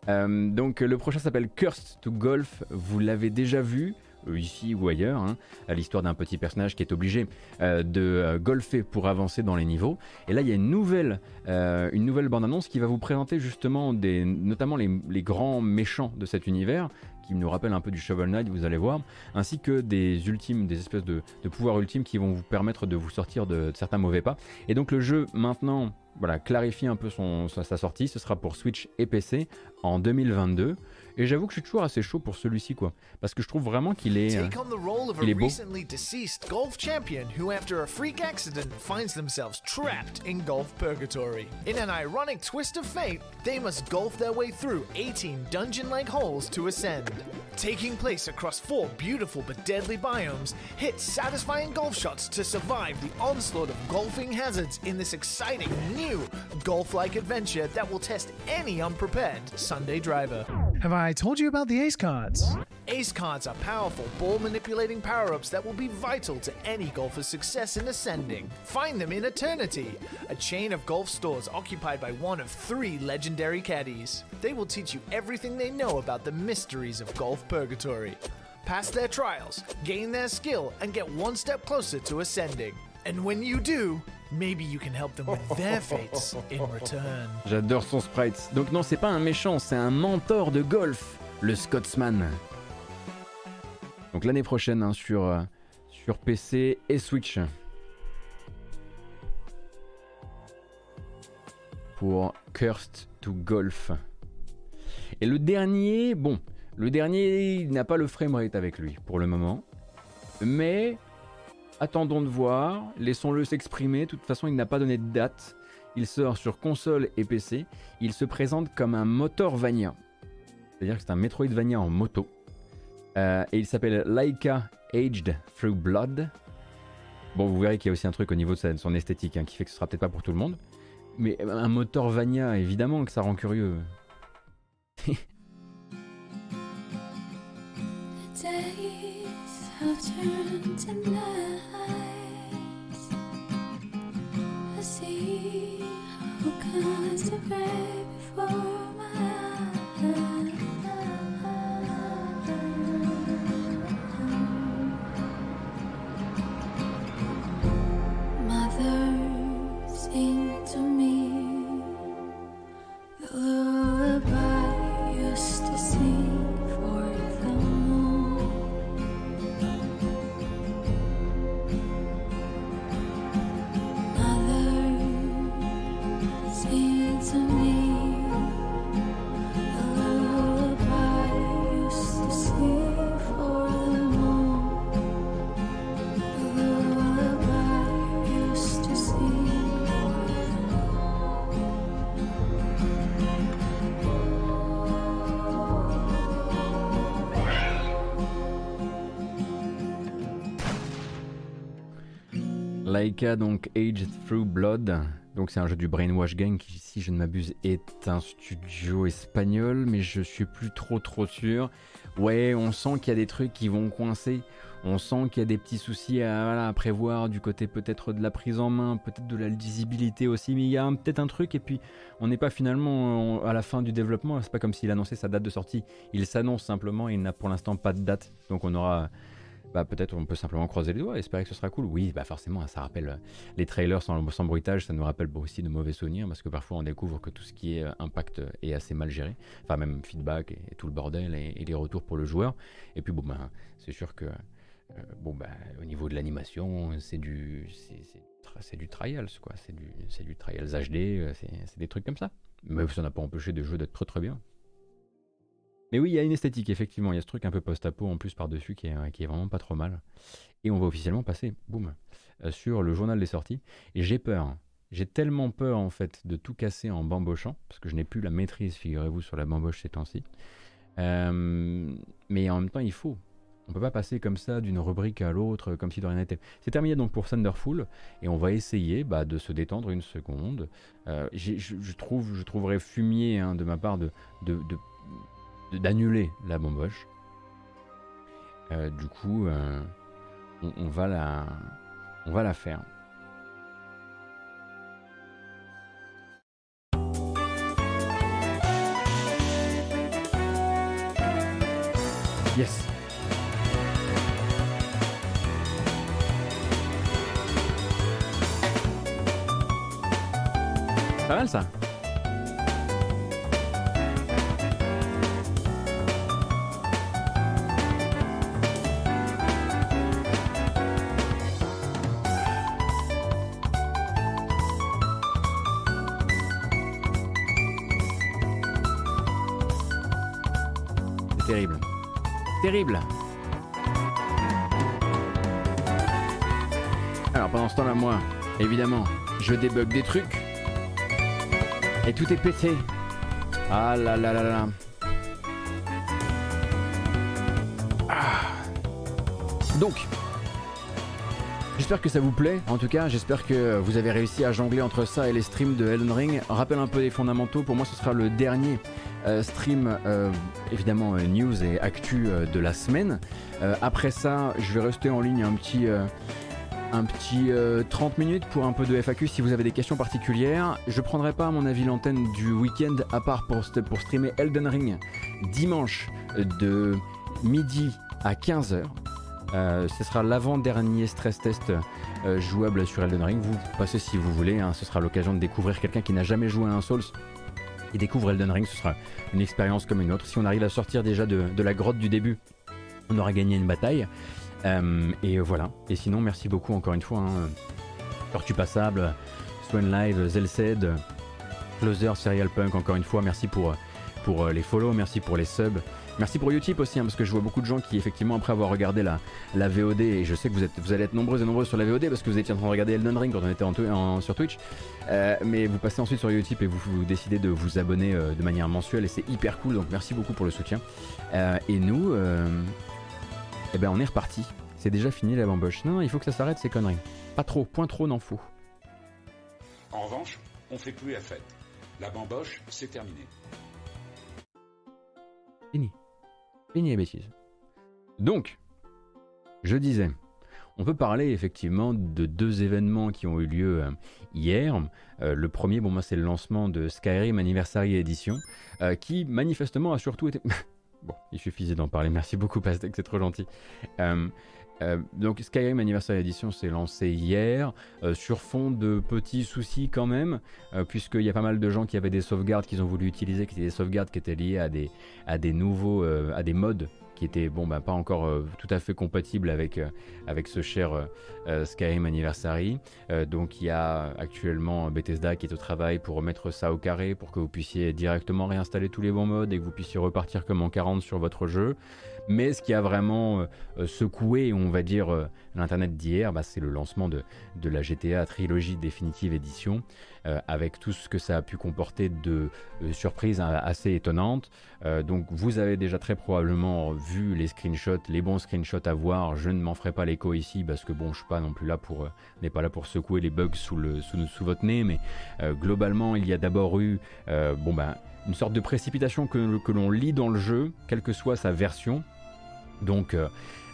Euh, donc le prochain s'appelle Cursed to Golf. Vous l'avez déjà vu. Euh, ici ou ailleurs, hein, à l'histoire d'un petit personnage qui est obligé euh, de euh, golfer pour avancer dans les niveaux. Et là, il y a une nouvelle, bande-annonce qui va vous présenter justement notamment les, grands méchants de cet univers, qui nous rappelle un peu du Shovel Knight, vous allez voir, ainsi que des ultimes, des espèces de, pouvoirs ultimes qui vont vous permettre de vous sortir de, certains mauvais pas. Et donc le jeu maintenant, voilà, clarifie un peu son, sa sortie. Ce sera pour Switch et PC en 2022. Et j'avoue que je suis toujours assez chaud pour celui-ci, quoi. Parce que je trouve vraiment qu'il est, euh, il est beau. golf champion who, after a freak accident, finds themselves trapped in golf purgatory. In an ironic twist of fate, they must golf their way through 18 dungeon-like holes to ascend. Taking place across four beautiful but deadly biomes, hit satisfying golf shots to survive the onslaught of golfing hazards in this exciting new golf-like adventure that will test any unprepared Sunday driver. Have I told you about the Ace cards? Ace cards are powerful ball manipulating power ups that will be vital to any golfer's success in ascending. Find them in Eternity, a chain of golf stores occupied by one of three legendary caddies. They will teach you everything they know about the mysteries of golf purgatory. Pass their trials, gain their skill, and get one step closer to ascending. And when you do, maybe you can help them with their fates in return. J'adore son sprite. Donc non, c'est pas un méchant, c'est un mentor de golf, le Scotsman. Donc l'année prochaine hein, sur, euh, sur PC et Switch. Pour Cursed to Golf. Et le dernier, bon, le dernier, n'a pas le framerate avec lui pour le moment. Mais attendons de voir, laissons-le s'exprimer. De toute façon, il n'a pas donné de date. Il sort sur console et PC. Il se présente comme un Motorvania. C'est-à-dire que c'est un Metroidvania en moto. Euh, et il s'appelle Laika Aged Through Blood. Bon, vous verrez qu'il y a aussi un truc au niveau de son esthétique hein, qui fait que ce sera peut-être pas pour tout le monde. Mais un Motorvania, évidemment que ça rend curieux. <laughs> have turned to night. I see all kinds of gray before Donc Aged Through Blood. Donc c'est un jeu du Brainwash Gang qui, si je ne m'abuse, est un studio espagnol, mais je suis plus trop trop sûr. Ouais, on sent qu'il y a des trucs qui vont coincer. On sent qu'il y a des petits soucis à, prévoir du côté peut-être de la prise en main, peut-être de la lisibilité aussi, mais il y a peut-être un truc et puis on n'est pas finalement à la fin du développement. C'est pas comme s'il annonçait sa date de sortie. Il s'annonce simplement et il n'a pour l'instant pas de date. Donc on aura bah, peut-être on peut simplement croiser les doigts, espérer que ce sera cool. Oui, bah forcément, ça rappelle euh, les trailers sans, bruitage, ça nous rappelle aussi de mauvais souvenirs parce que parfois on découvre que tout ce qui est euh, impact est assez mal géré, enfin même feedback et, tout le bordel et, les retours pour le joueur. Et puis bon, ben c'est sûr que euh, bon, bah, au niveau de l'animation, c'est du, c'est, du trials, quoi. C'est du, c'est du trials HD, c'est, des trucs comme ça. Mais ça n'a pas empêché des jeux d'être très très bien. Mais oui, il y a une esthétique, effectivement. Il y a ce truc un peu post-apo en plus par-dessus qui est, qui est vraiment pas trop mal. Et on va officiellement passer, boum, euh, sur le journal des sorties. Et j'ai peur. J'ai tellement peur, en fait, de tout casser en bambochant, parce que je n'ai plus la maîtrise, figurez-vous, sur la bamboche ces temps-ci. Euh, mais en même temps, il faut. On peut pas passer comme ça d'une rubrique à l'autre, comme si de rien n'était. C'est terminé donc pour Thunderful, et on va essayer bah, de se détendre une seconde. Euh, je, trouve, je trouverais fumier hein, de ma part de d'annuler la bamboche. Euh, du coup, euh, on, va la, on va la faire. Yes. Ça. Alors pendant ce temps-là, moi, évidemment, je débug des trucs. Et tout est pété. Ah là là là là. Ah. Donc, J'espère que ça vous plaît, en tout cas, j'espère que vous avez réussi à jongler entre ça et les streams de Elden Ring. Rappelle un peu les fondamentaux, pour moi ce sera le dernier stream euh, évidemment euh, news et actu de la semaine. après ça, je vais rester en ligne un petit un petit 30 minutes pour un peu de FAQ si vous avez des questions particulières. Je prendrai pas à mon avis l'antenne du week-end à part pour, pour streamer Elden Ring dimanche de midi à 15h. ce sera l'avant-dernier stress test jouable sur Elden Ring. Vous passez si vous voulez, hein. ce sera l'occasion de découvrir quelqu'un qui n'a jamais joué à un Souls et découvre Elden Ring, ce sera une expérience comme une autre. Si on arrive à sortir déjà de, la grotte du début, on aura gagné une bataille. Euh, et voilà. Et sinon, merci beaucoup encore une fois. Hein. Tortue Passable, Swan Live, Zelced, Closer, Serial Punk, encore une fois, merci pour, pour euh, les follow, merci pour les subs. Merci pour Utip aussi, hein, parce que je vois beaucoup de gens qui, effectivement, après avoir regardé la, la VOD, et je sais que vous, êtes, vous allez être nombreux et nombreux sur la VOD, parce que vous étiez en train de regarder Elden Ring quand on était en, sur Twitch, euh, mais vous passez ensuite sur Utip et vous, décidez de vous abonner euh, de manière mensuelle, et c'est hyper cool, donc merci beaucoup pour le soutien. Euh, et nous, eh ben on est reparti. C'est déjà fini la bamboche. Non, il faut que ça s'arrête ces conneries. Pas trop, point trop n'en faut. En revanche, on fait plus la fête. La bamboche, c'est terminé. Fini. Fini les bêtises. Donc, je disais, on peut parler effectivement de deux événements qui ont eu lieu euh, hier. Euh, le premier, bon, moi, c'est le lancement de Skyrim Anniversary Edition, euh, qui manifestement a surtout été. <laughs> bon, il suffisait d'en parler. Merci beaucoup, Pastek, c'est trop gentil. Euh, donc Skyrim Anniversary Edition s'est lancé hier euh, sur fond de petits soucis quand même, euh, puisqu'il y a pas mal de gens qui avaient des sauvegardes qu'ils ont voulu utiliser, qui étaient des sauvegardes qui étaient liées à des, à des nouveaux, à des modes qui étaient bon bah pas encore tout à fait compatibles avec, avec ce cher Skyrim Anniversary. donc il y a actuellement Bethesda qui est au travail pour remettre ça au carré pour que vous puissiez directement réinstaller tous les bons modes et que vous puissiez repartir comme en 40 sur votre jeu. Mais ce qui a vraiment euh, euh, secoué, on va dire, euh, l'Internet d'hier, bah, c'est le lancement de, la GTA Trilogy Définitive Edition, avec tout ce que ça a pu comporter de surprises assez étonnantes. donc vous avez déjà très probablement vu les screenshots, les bons screenshots à voir. Je ne m'en ferai pas l'écho ici parce que bon, je suis pas non plus là pour, pas là pour secouer les bugs sous, le, sous votre nez, mais globalement, il y a d'abord eu, bon ben, une sorte de précipitation que, que l'on lit dans le jeu, quelle que soit sa version. Donc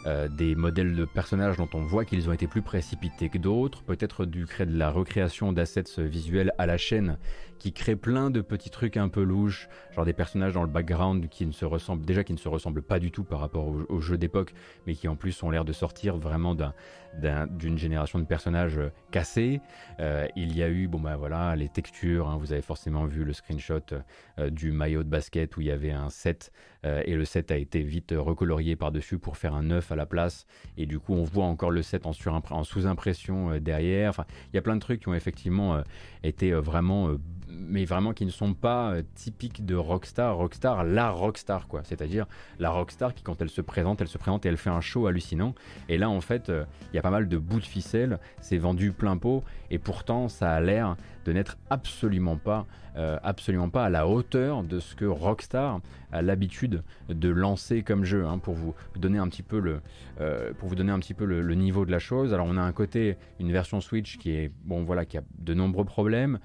euh, des modèles de personnages dont on voit qu'ils ont été plus précipités que d'autres, peut-être du créer de la recréation d'assets visuels à la chaîne qui crée plein de petits trucs un peu louches, genre des personnages dans le background qui ne se ressemblent déjà qui ne se ressemblent pas du tout par rapport au, jeu d'époque, mais qui en plus ont l'air de sortir vraiment d'une génération de personnages euh, cassés. Euh, il y a eu bon bah voilà les textures, hein, vous avez forcément vu le screenshot euh, du maillot de basket où il y avait un set et le set a été vite recolorié par dessus pour faire un neuf à la place et du coup on voit encore le set en, en sous-impression derrière. Il y a plein de trucs qui ont effectivement été vraiment mais vraiment qui ne sont pas typiques de Rockstar. Rockstar, la Rockstar, quoi. C'est-à-dire la Rockstar qui, quand elle se présente, elle se présente et elle fait un show hallucinant. Et là, en fait, il y a pas mal de bouts de ficelle, c'est vendu plein pot, et pourtant, ça a l'air de n'être absolument pas, euh, absolument pas à la hauteur de ce que Rockstar a l'habitude de lancer comme jeu. Hein, pour vous donner un petit peu le, pour vous donner un petit peu le, niveau de la chose. Alors, on a un côté une version Switch qui est bon, voilà, qui a de nombreux problèmes.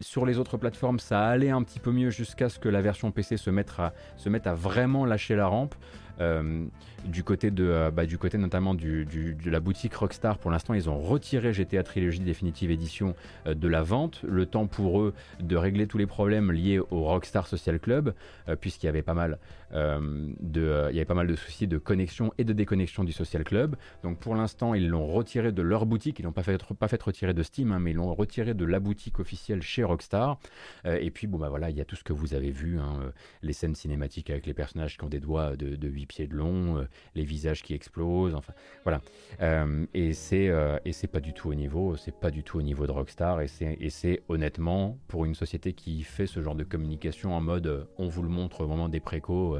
sur les autres plateformes, ça allait un petit peu mieux jusqu'à ce que la version PC se mette à, se mette à vraiment lâcher la rampe. Euh, du côté de, euh, bah, du côté notamment de la boutique Rockstar, pour l'instant, ils ont retiré GTA Trilogy Definitive Edition euh, de la vente. Le temps pour eux de régler tous les problèmes liés au Rockstar Social Club, puisqu'il y avait pas mal de, il y avait pas mal de soucis de connexion et de déconnexion du Social Club. Donc pour l'instant, ils l'ont retiré de leur boutique. Ils l'ont pas fait, pas fait retirer de Steam, hein, mais ils l'ont retiré de la boutique officielle chez Rockstar. et puis bon bah voilà, il y a tout ce que vous avez vu, hein, les scènes cinématiques avec les personnages qui ont des doigts de, de 8 pieds de long, euh, les visages qui explosent, enfin voilà. Euh, et c'est euh, et c'est pas du tout au niveau, c'est pas du tout au niveau de Rockstar et c'est et c'est honnêtement pour une société qui fait ce genre de communication en mode on vous le montre au moment des précos,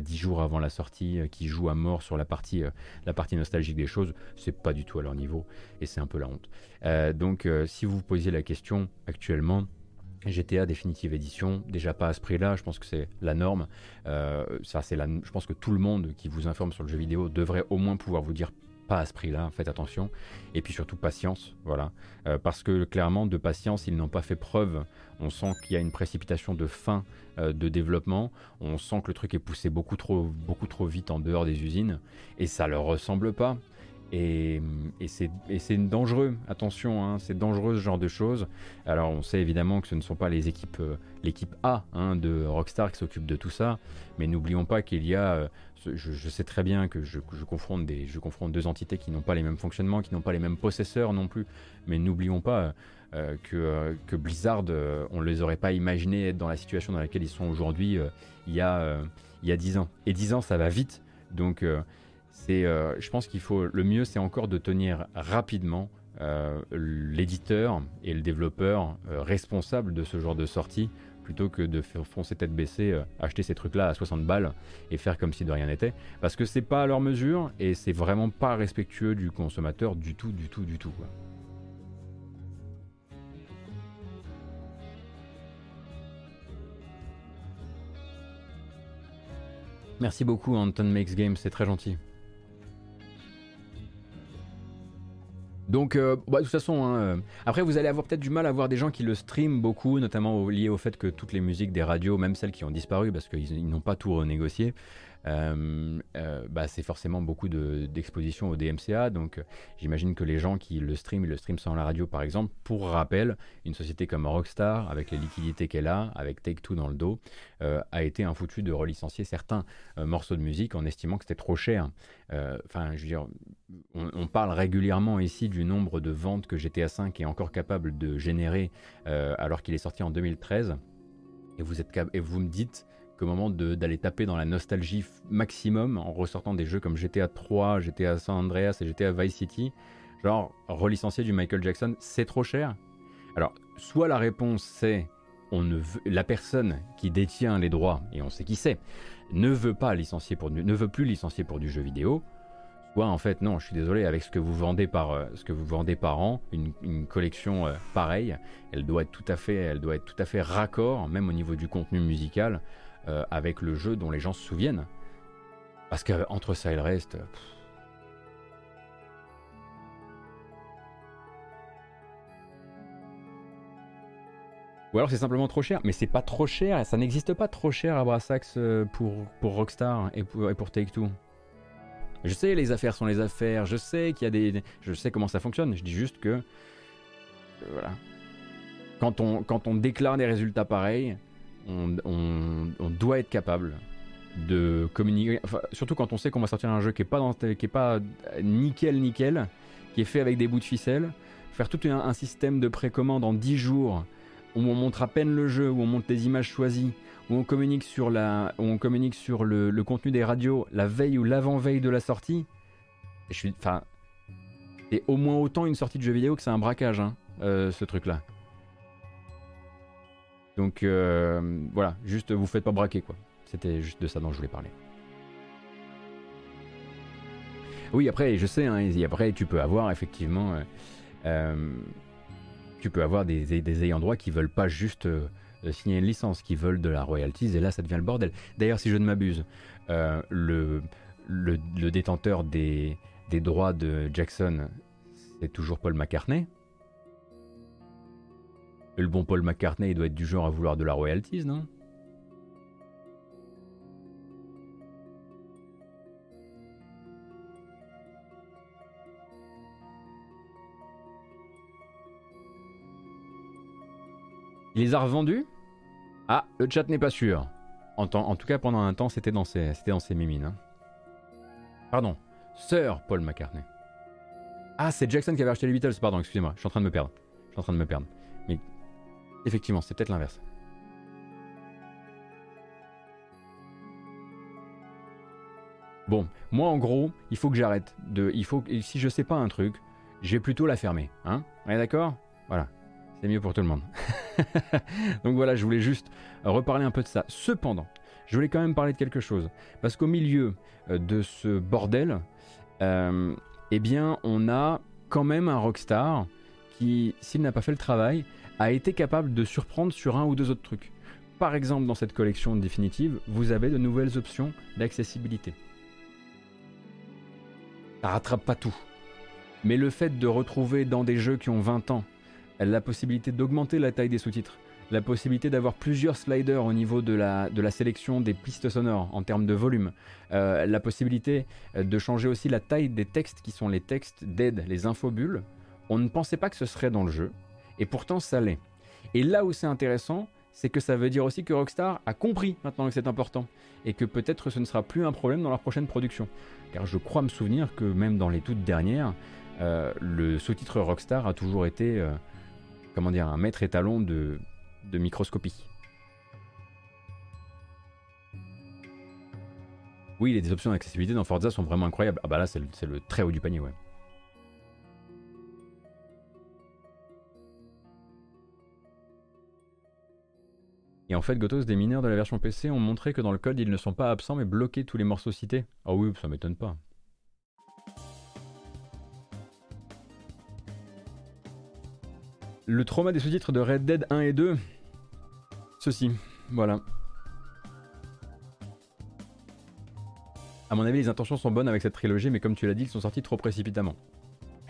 dix jours avant la sortie, qui joue à mort sur la partie la partie nostalgique des choses, c'est pas du tout à leur niveau et c'est un peu la honte. donc si vous vous posiez la question actuellement GTA Definitive Edition, déjà pas à ce prix-là, je pense que c'est la norme. Euh, ça, c'est la, je pense que tout le monde qui vous informe sur le jeu vidéo devrait au moins pouvoir vous dire pas à ce prix-là, faites attention. Et puis surtout patience, voilà. Euh, parce que clairement, de patience, ils n'ont pas fait preuve. On sent qu'il y a une précipitation de fin euh, de développement. On sent que le truc est poussé beaucoup trop, beaucoup trop vite en dehors des usines. Et ça leur ressemble pas. Et, c'est dangereux, attention, hein, c'est dangereux ce genre de choses. Alors on sait évidemment que ce ne sont pas les équipes, euh, l'équipe A hein, de Rockstar qui s'occupe de tout ça, mais n'oublions pas qu'il y a, euh, je, sais très bien que je, confronte des, je confronte deux entités qui n'ont pas les mêmes fonctionnements, qui n'ont pas les mêmes possesseurs non plus, mais n'oublions pas euh, que, Blizzard, on ne les aurait pas imaginés être dans la situation dans laquelle ils sont aujourd'hui il, y a, il y a 10 ans. Et 10 ans ça va vite, donc euh, je pense qu'il faut, le mieux, c'est encore de tenir rapidement euh, l'éditeur et le développeur euh, responsable de ce genre de sortie plutôt que de faire foncer tête baissée, acheter ces trucs-là à 60 balles et faire comme si de rien n'était. Parce que c'est pas à leur mesure et c'est vraiment pas respectueux du consommateur du tout, du tout, du tout. Merci beaucoup Anton Makes Games, c'est très gentil. Donc, euh, bah, de toute façon, hein, euh, après, vous allez avoir peut-être du mal à voir des gens qui le streament beaucoup, notamment lié au fait que toutes les musiques des radios, même celles qui ont disparu parce qu'ils n'ont pas tout renégocié, euh, euh, bah, c'est forcément beaucoup d'expositions au DMCA. Donc j'imagine que les gens qui le streament, ils le streament sans la radio par exemple. Pour rappel, une société comme Rockstar, avec les liquidités qu'elle a, avec Take-Two dans le dos, euh, a été un foutu de relicencier certains morceaux de musique en estimant que c'était trop cher. Enfin, je veux dire, on, parle régulièrement ici du nombre de ventes que GTA V est encore capable de générer alors qu'il est sorti en 2013. Et vous, êtes, et vous me dites qu'au moment d'aller taper dans la nostalgie maximum en ressortant des jeux comme GTA 3, GTA San Andreas et GTA Vice City, genre relicencier du Michael Jackson, c'est trop cher. Alors, soit la réponse c'est on ne la personne qui détient les droits, et on sait qui c'est, ne veut pas licencier pour ne veut plus licencier pour du jeu vidéo, soit en fait non, je suis désolé avec ce que vous vendez par euh, an, une, collection euh, pareille, elle doit être tout à fait, elle doit être tout à fait raccord, même au niveau du contenu musical, euh, avec le jeu dont les gens se souviennent. Parce qu'entre ça et le reste. Ou alors c'est simplement trop cher, mais c'est pas trop cher, ça n'existe pas trop cher à Brassax euh, pour, pour Rockstar et pour, et pour Take-Two. Je sais, les affaires sont les affaires, je sais qu'il y a des. Je sais comment ça fonctionne, je dis juste que. Euh, voilà. Quand on, quand on déclare des résultats pareils, on, doit être capable de communiquer. surtout quand on sait qu'on va sortir un jeu qui est pas, nickel, nickel, qui est fait avec des bouts de ficelle. Faire tout un, système de précommande en 10 jours où on montre à peine le jeu, où on montre les images choisies, où on communique sur, la, on communique sur le, contenu des radios la veille ou l'avant-veille de la sortie. je suis, enfin, c'est au moins autant une sortie de jeu vidéo que c'est un braquage, hein, euh, ce truc-là. Donc euh, voilà, juste vous faites pas braquer quoi. C'était juste de ça dont je voulais parler. Oui, après, je sais, hein, après tu peux avoir effectivement. Euh, tu peux avoir des, ayants droit qui veulent pas juste euh, signer une licence, qui veulent de la royalties, et là ça devient le bordel. D'ailleurs, si je ne m'abuse, euh, le, détenteur des droits de Jackson, c'est toujours Paul McCartney. Le bon Paul McCartney, doit être du genre à vouloir de la royalties, non? Il les a revendus Ah, le chat n'est pas sûr. En, tout cas, pendant un temps, c'était dans ses, dans ses mimines. Hein. Pardon, Sir Paul McCartney. Ah, c'est Jackson qui avait acheté les Beatles, pardon, excusez-moi, je suis en train de me perdre. Je suis en train de me perdre. Mais effectivement, c'est peut-être l'inverse. Bon, moi en gros, il faut que j'arrête de. Il faut si je sais pas un truc, j'ai plutôt la fermer, hein? On est d'accord? Voilà. C'est mieux pour tout le monde. <laughs> Donc voilà, je voulais juste reparler un peu de ça. Cependant, je voulais quand même parler de quelque chose. Parce qu'au milieu euh, de ce bordel, euh, eh bien, on a quand même un rockstar qui, s'il n'a pas fait le travail, a été capable de surprendre sur un ou deux autres trucs. Par exemple, dans cette collection définitive, vous avez de nouvelles options d'accessibilité. Ça rattrape pas tout. Mais le fait de retrouver dans des jeux qui ont 20 ans la possibilité d'augmenter la taille des sous-titres, la possibilité d'avoir plusieurs sliders au niveau de la, sélection des pistes sonores en termes de volume, euh, la possibilité euh, de changer aussi la taille des textes qui sont les textes d'aide, les infobules. On ne pensait pas que ce serait dans le jeu, et pourtant ça l'est. Et là où c'est intéressant, c'est que ça veut dire aussi que Rockstar a compris maintenant que c'est important, et que peut-être ce ne sera plus un problème dans leur prochaine production. Car je crois me souvenir que même dans les toutes dernières, euh, le sous-titre Rockstar a toujours été comment dire, un maître étalon de, de microscopie. Oui, les options d'accessibilité dans Forza sont vraiment incroyables. Ah bah là, c'est le, très haut du panier, ouais. Et en fait, Gotos, des mineurs de la version PC ont montré que dans le code, ils ne sont pas absents mais bloqués tous les morceaux cités. Ah oui, ça m'étonne pas. Le trauma des sous-titres de Red Dead 1 et 2. Ceci, voilà. À mon avis, les intentions sont bonnes avec cette trilogie, mais comme tu l'as dit, ils sont sortis trop précipitamment.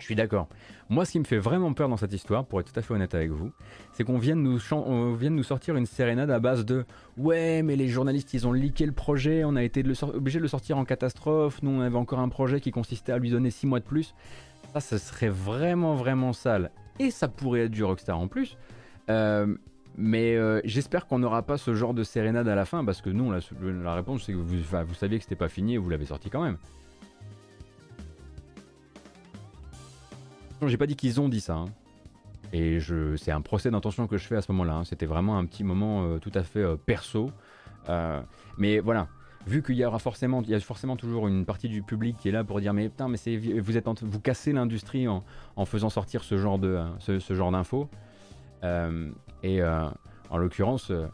Suis d'accord. Moi, ce qui me fait vraiment peur dans cette histoire, pour être tout à fait honnête avec vous, c'est qu'on vienne nous, nous sortir une sérénade à base de Ouais, mais les journalistes, ils ont leaké le projet, on a été obligé de le sortir en catastrophe, nous, on avait encore un projet qui consistait à lui donner 6 mois de plus. Ça, ce serait vraiment, vraiment sale et ça pourrait être du Rockstar en plus. Euh, mais euh, j'espère qu'on n'aura pas ce genre de sérénade à la fin, parce que nous, la, la réponse, c'est que vous, vous saviez que c'était pas fini et vous l'avez sorti quand même. J'ai pas dit qu'ils ont dit ça. Hein. Et c'est un procès d'intention que je fais à ce moment-là. Hein. C'était vraiment un petit moment euh, tout à fait perso. mais voilà, vu qu'il y aura forcément, il y a forcément toujours une partie du public qui est là pour dire mais putain mais c'est vous êtes vous cassez l'industrie en, faisant sortir ce genre de ce, genre d'infos euh, et euh, en l'occurrence euh,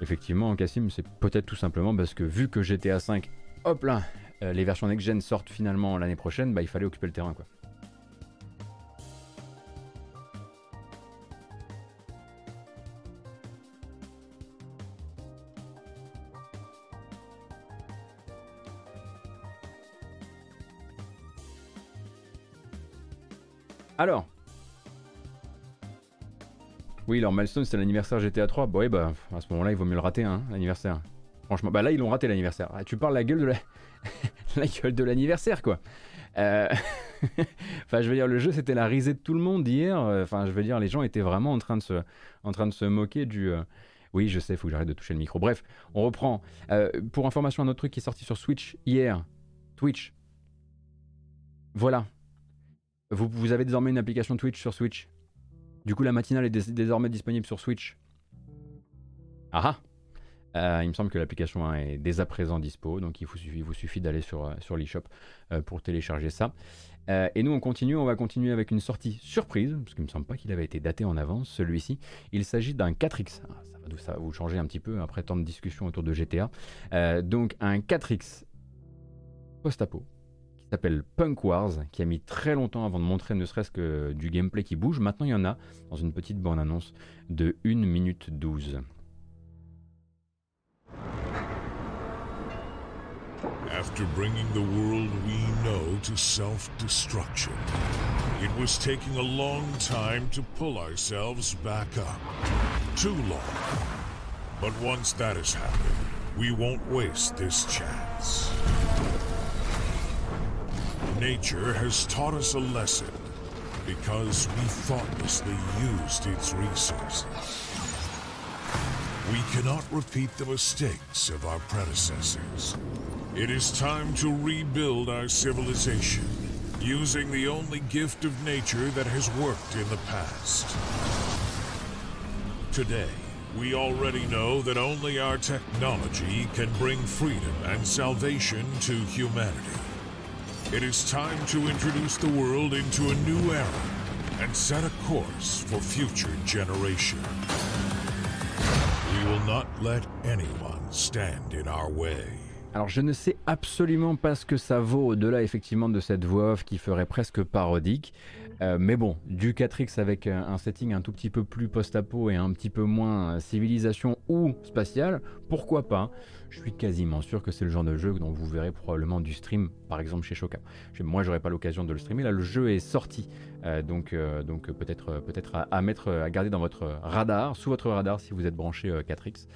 effectivement Cassim c'est peut-être tout simplement parce que vu que GTA 5 hop là les versions next gen sortent finalement l'année prochaine bah il fallait occuper le terrain quoi. Alors. Oui, leur milestone c'est l'anniversaire GTA 3. Bon, oui, bah à ce moment-là, il vaut mieux le rater, hein, l'anniversaire. Franchement, bah là, ils l'ont raté l'anniversaire. Ah, tu parles la gueule de la, <laughs> la gueule de l'anniversaire, quoi. Euh, <laughs> enfin, je veux dire, le jeu, c'était la risée de tout le monde hier. Enfin, je veux dire, les gens étaient vraiment en train de se, en train de se moquer du. Euh, oui, je sais, faut que j'arrête de toucher le micro. Bref, on reprend. Euh, pour information, un autre truc qui est sorti sur Switch hier. Twitch. Voilà. Vous, avez désormais une application Twitch sur Switch. Du coup, la matinale est désormais disponible sur Switch. Ah ah il me semble que l'application est dès à présent dispo, donc il vous suffit, d'aller sur, sur l'eShop pour télécharger ça. Euh, et nous, on continue, on va continuer avec une sortie surprise, parce qu'il ne me semble pas qu'il avait été daté en avance, celui-ci. Il s'agit d'un 4X. Ah, ça, va, vous changer un petit peu après tant de discussions autour de GTA. Euh, donc, un 4X post-apo qui s'appelle Punk Wars, qui a mis très longtemps avant de montrer ne serait-ce que du gameplay qui bouge. Maintenant, il y en a dans une petite bande-annonce de 1 minute 12. After bringing the world we know to self-destruction, it was taking a long time to pull ourselves back up. Too long. But once that has happened, we won't waste this chance. Nature has taught us a lesson because we thoughtlessly used its resources. We cannot repeat the mistakes of our predecessors. It is time to rebuild our civilization, using the only gift of nature that has worked in the past. Today, we already know that only our technology can bring freedom and salvation to humanity. It is time to introduce the world into a new era and set a course for future generations. We will not let anyone stand in our way. Alors je ne sais absolument pas ce que ça vaut au-delà effectivement de cette voix off qui ferait presque parodique. Euh, mais bon, du 4X avec un setting un tout petit peu plus post-apo et un petit peu moins civilisation ou spatial, pourquoi pas? Je suis quasiment sûr que c'est le genre de jeu dont vous verrez probablement du stream, par exemple chez Shoka. Moi, j'aurais pas l'occasion de le streamer. Là, le jeu est sorti, euh, donc, euh, donc peut-être à, mettre, à garder dans votre radar, sous votre radar si vous êtes branché 4X.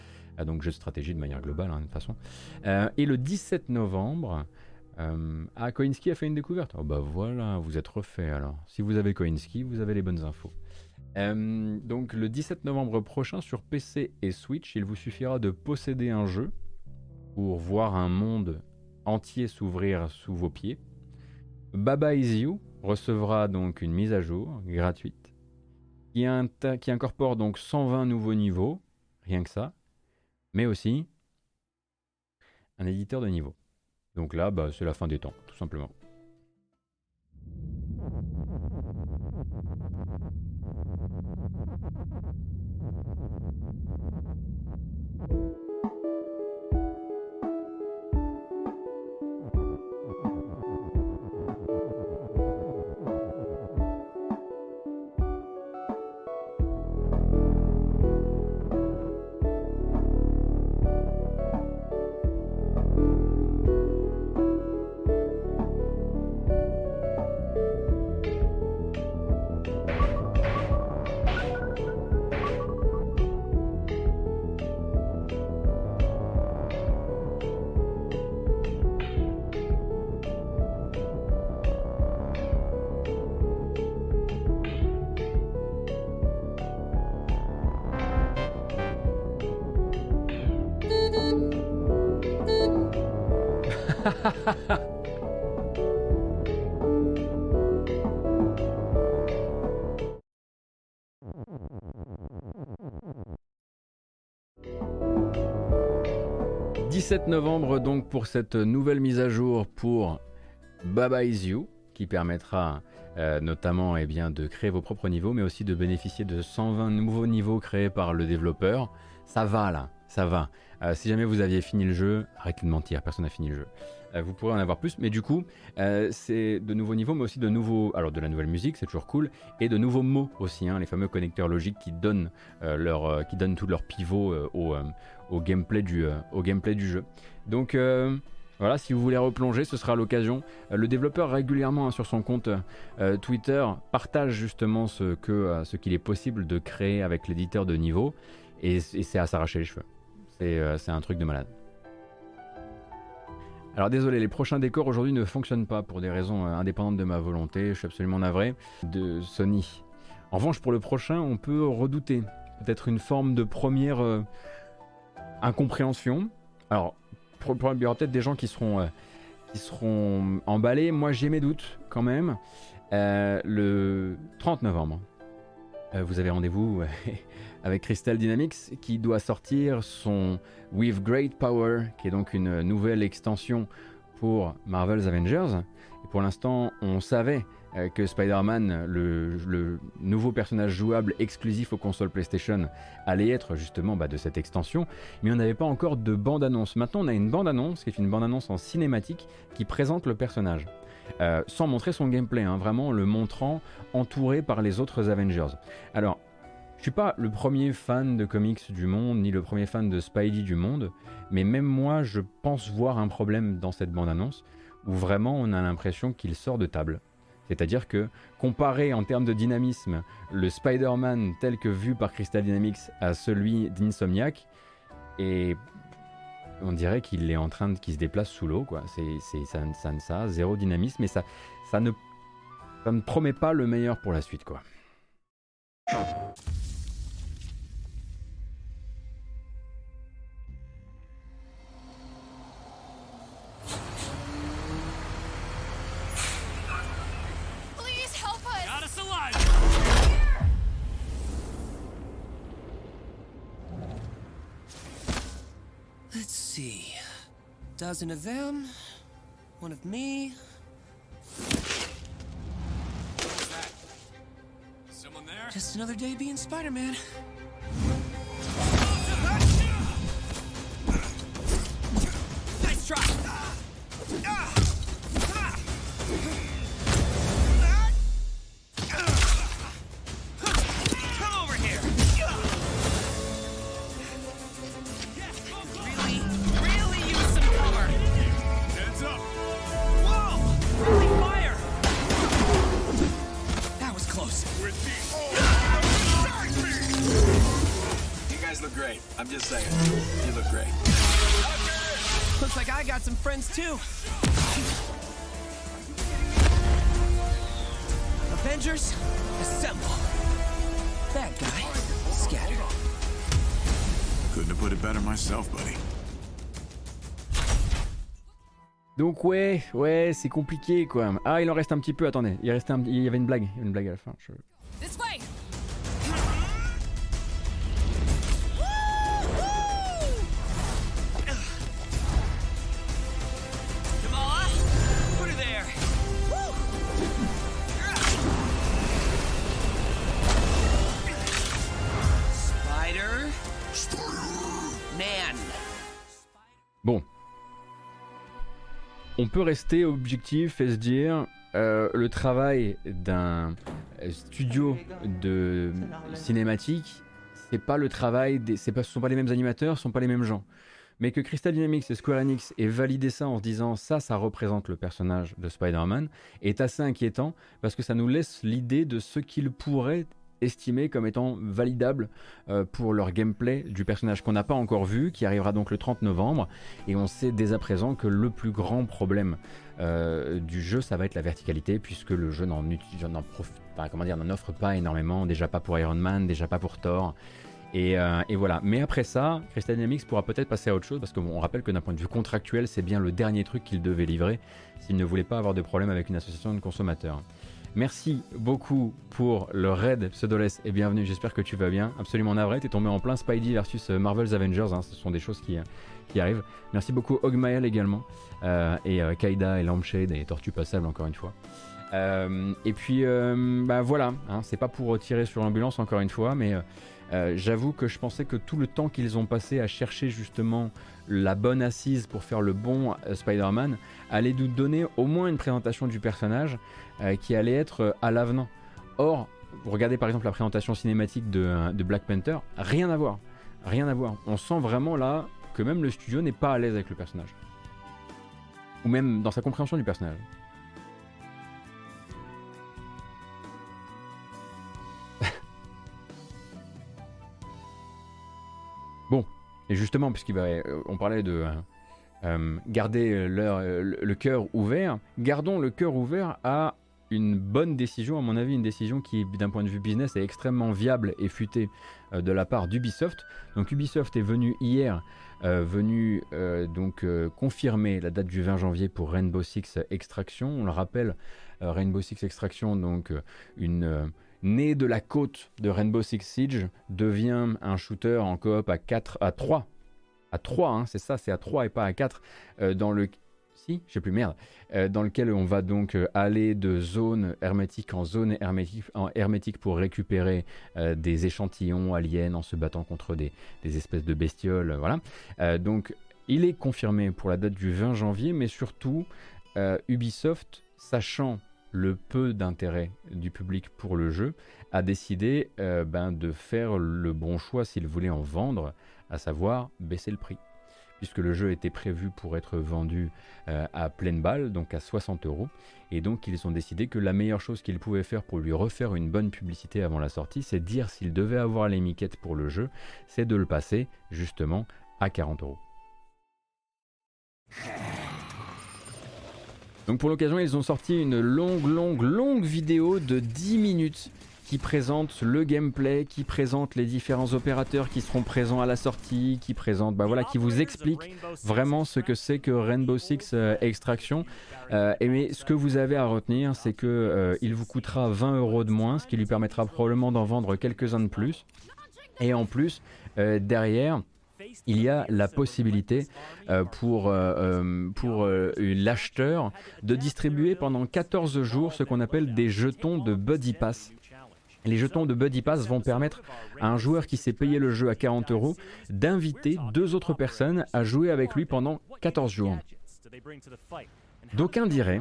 Ah, donc jeu de stratégie de manière globale, hein, de toute façon. Euh, et le 17 novembre, euh, ah, Koinski a fait une découverte. Oh bah voilà, vous êtes refait alors. Si vous avez Koinski, vous avez les bonnes infos. Euh, donc le 17 novembre prochain sur PC et Switch, il vous suffira de posséder un jeu pour voir un monde entier s'ouvrir sous vos pieds. Baba Is You recevra donc une mise à jour gratuite qui, incorpore donc 120 nouveaux niveaux, rien que ça, mais aussi un éditeur de niveau. Donc là, bah, c'est la fin des temps, tout simplement. 17 novembre donc pour cette nouvelle mise à jour pour Baba Is You qui permettra euh, notamment eh bien, de créer vos propres niveaux mais aussi de bénéficier de 120 nouveaux niveaux créés par le développeur. Ça va là, ça va. Euh, si jamais vous aviez fini le jeu, arrêtez de mentir, personne n'a fini le jeu. Euh, vous pourrez en avoir plus, mais du coup, c'est de nouveaux niveaux, mais aussi de nouveaux, alors de la nouvelle musique, c'est toujours cool, et de nouveaux mots aussi, hein, les fameux connecteurs logiques qui donnent leur, qui donnent tout leur pivot au, gameplay du, euh, au gameplay du jeu. Donc, euh, Voilà, si vous voulez replonger, ce sera l'occasion. le développeur régulièrement hein, sur son compte Twitter partage justement ce que ce qu'il est possible de créer avec l'éditeur de niveau, et, et c'est à s'arracher les cheveux. C'est un truc de malade. Alors désolé, les prochains décors aujourd'hui ne fonctionnent pas pour des raisons euh, indépendantes de ma volonté, je suis absolument navré, de Sony. En revanche, pour le prochain, on peut redouter peut-être une forme de première euh, incompréhension. Alors, il y aura peut-être des gens qui seront, euh, qui seront emballés. Moi, j'ai mes doutes quand même. le 30 novembre, vous avez rendez-vous avec Crystal Dynamics qui doit sortir son With Great Power, qui est donc une nouvelle extension pour Marvel's Avengers. Et pour l'instant, on savait euh, que Spider-Man, le, nouveau personnage jouable exclusif aux consoles PlayStation, allait être justement bah, de cette extension, mais on n'avait pas encore de bande-annonce. Maintenant, on a une bande-annonce qui est une bande-annonce en cinématique qui présente le personnage. Euh, sans montrer son gameplay, hein, vraiment le montrant entouré par les autres Avengers. Alors, je suis pas le premier fan de comics du monde, ni le premier fan de Spidey du monde, mais même moi, je pense voir un problème dans cette bande-annonce, où vraiment on a l'impression qu'il sort de table. C'est-à-dire que, comparé en termes de dynamisme, le Spider-Man tel que vu par Crystal Dynamics à celui d'Insomniac, et on dirait qu'il est en train de, qu'il se déplace sous l'eau, quoi. C'est, ça, ça, ça, zéro dynamisme, et ça, ça ne, ça ne promet pas le meilleur pour la suite, quoi. Dozen of them, one of me. Someone there? Just another day being Spider-Man. Donc ouais, ouais, c'est compliqué quoi. Ah, il en reste un petit peu. Attendez, il restait, un... il y avait une blague, une blague à la fin. Peut rester objectif et se dire euh, le travail d'un studio de cinématique, c'est pas le travail des, pas, ce sont pas les mêmes animateurs, ce sont pas les mêmes gens. Mais que Crystal Dynamics et Square Enix aient validé ça en se disant ça, ça représente le personnage de Spider-Man, est assez inquiétant parce que ça nous laisse l'idée de ce qu'il pourrait estimés comme étant validables euh, pour leur gameplay du personnage qu'on n'a pas encore vu, qui arrivera donc le 30 novembre. Et on sait dès à présent que le plus grand problème euh, du jeu, ça va être la verticalité, puisque le jeu n'en n'en offre pas énormément, déjà pas pour Iron Man, déjà pas pour Thor. Et, euh, voilà. Mais après ça, Crystal Dynamics pourra peut-être passer à autre chose parce qu'on rappelle que d'un point de vue contractuel, c'est bien le dernier truc qu'il devait livrer s'il ne voulait pas avoir de problème avec une association de consommateurs. Merci beaucoup pour le raid Pseudoles et bienvenue, j'espère que tu vas bien. Absolument navré, t'es tombé en plein Spidey versus euh, Marvel's Avengers, hein. ce sont des choses qui, euh, qui arrivent. Merci beaucoup Ogmael également, euh, et Kaida et Lampshade et Tortue Passable encore une fois. et puis bah voilà, hein, c'est pas pour tirer sur l'ambulance encore une fois, mais j'avoue que je pensais que tout le temps qu'ils ont passé à chercher justement la bonne assise pour faire le bon Spider-Man allait nous donner au moins une présentation du personnage euh, qui allait être euh, à l'avenant. Or, regardez par exemple la présentation cinématique euh, de, Black Panther, rien à voir. Rien à voir. On sent vraiment là que même le studio n'est pas à l'aise avec le personnage. ou même dans sa compréhension du personnage. Bon, et justement, puisqu'on on parlait de garder le cœur ouvert, gardons le cœur ouvert à une bonne décision, à mon avis, une décision qui, d'un point de vue business, est extrêmement viable et futée euh, de la part d'Ubisoft. Donc Ubisoft est venu hier, euh, venu euh, donc confirmer la date du 20 janvier pour Rainbow Six Extraction. On le rappelle, Rainbow Six Extraction, donc une née de la côte de Rainbow Six Siege, devient un shooter en coop à 4, à 3 à 3, hein, c'est ça, c'est à 3 et pas à 4, dans le si, j'ai plus merde, euh, dans lequel on va donc euh, aller de zone hermétique en zone hermétique, en hermétique pour récupérer euh, des échantillons aliens en se battant contre des, espèces de bestioles. Voilà. donc il est confirmé pour la date du 20 janvier, mais surtout Ubisoft, sachant le peu d'intérêt du public pour le jeu, a décidé ben, de faire le bon choix s'il voulait en vendre, à savoir baisser le prix puisque le jeu était prévu pour être vendu euh, à pleine balle, donc à 60 euros. Et donc ils ont décidé que la meilleure chose qu'ils pouvaient faire pour lui refaire une bonne publicité avant la sortie, c'est dire s'il devait avoir les miquettes pour le jeu, c'est de le passer justement à 40 euros. Donc pour l'occasion, ils ont sorti une longue, longue, longue vidéo de 10 minutes qui présente le gameplay, qui présente les différents opérateurs qui seront présents à la sortie, qui présente, bah voilà, qui vous explique vraiment ce que c'est que Rainbow Six euh, Extraction. Euh, et mais ce que vous avez à retenir, c'est que euh, il vous coûtera 20 euros de moins, ce qui lui permettra probablement d'en vendre quelques-uns de plus. Et en plus, derrière, il y a la possibilité pour, pour l'acheteur de distribuer pendant 14 jours ce qu'on appelle des jetons de Buddy Pass. Les jetons de Buddy Pass vont permettre à un joueur qui s'est payé le jeu à 40 euros d'inviter deux autres personnes à jouer avec lui pendant 14 jours. D'aucuns diraient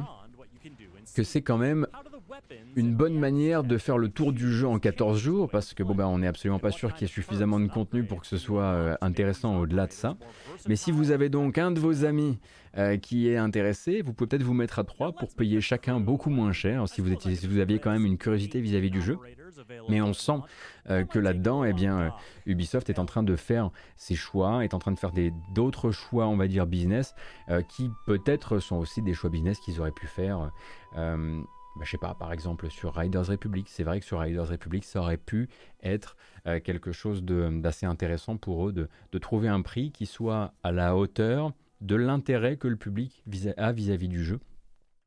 que c'est quand même une bonne manière de faire le tour du jeu en 14 jours parce que bon bah on n'est absolument pas sûr qu'il y ait suffisamment de contenu pour que ce soit euh, intéressant au-delà de ça. Mais si vous avez donc un de vos amis euh, qui est intéressé, vous pouvez peut-être vous mettre à trois pour payer chacun beaucoup moins cher si vous, étiez, si vous aviez quand même une curiosité vis-à-vis -vis du jeu. Mais on sent euh, que là-dedans, eh bien, Ubisoft est en train de faire ses choix, est en train de faire d'autres choix, on va dire, business, qui peut-être sont aussi des choix business qu'ils auraient pu faire. Bah, je sais pas, par exemple sur Riders Republic, c'est vrai que sur Riders Republic, ça aurait pu être quelque chose d'assez intéressant pour eux de, trouver un prix qui soit à la hauteur de l'intérêt que le public a vis-à-vis -vis du jeu.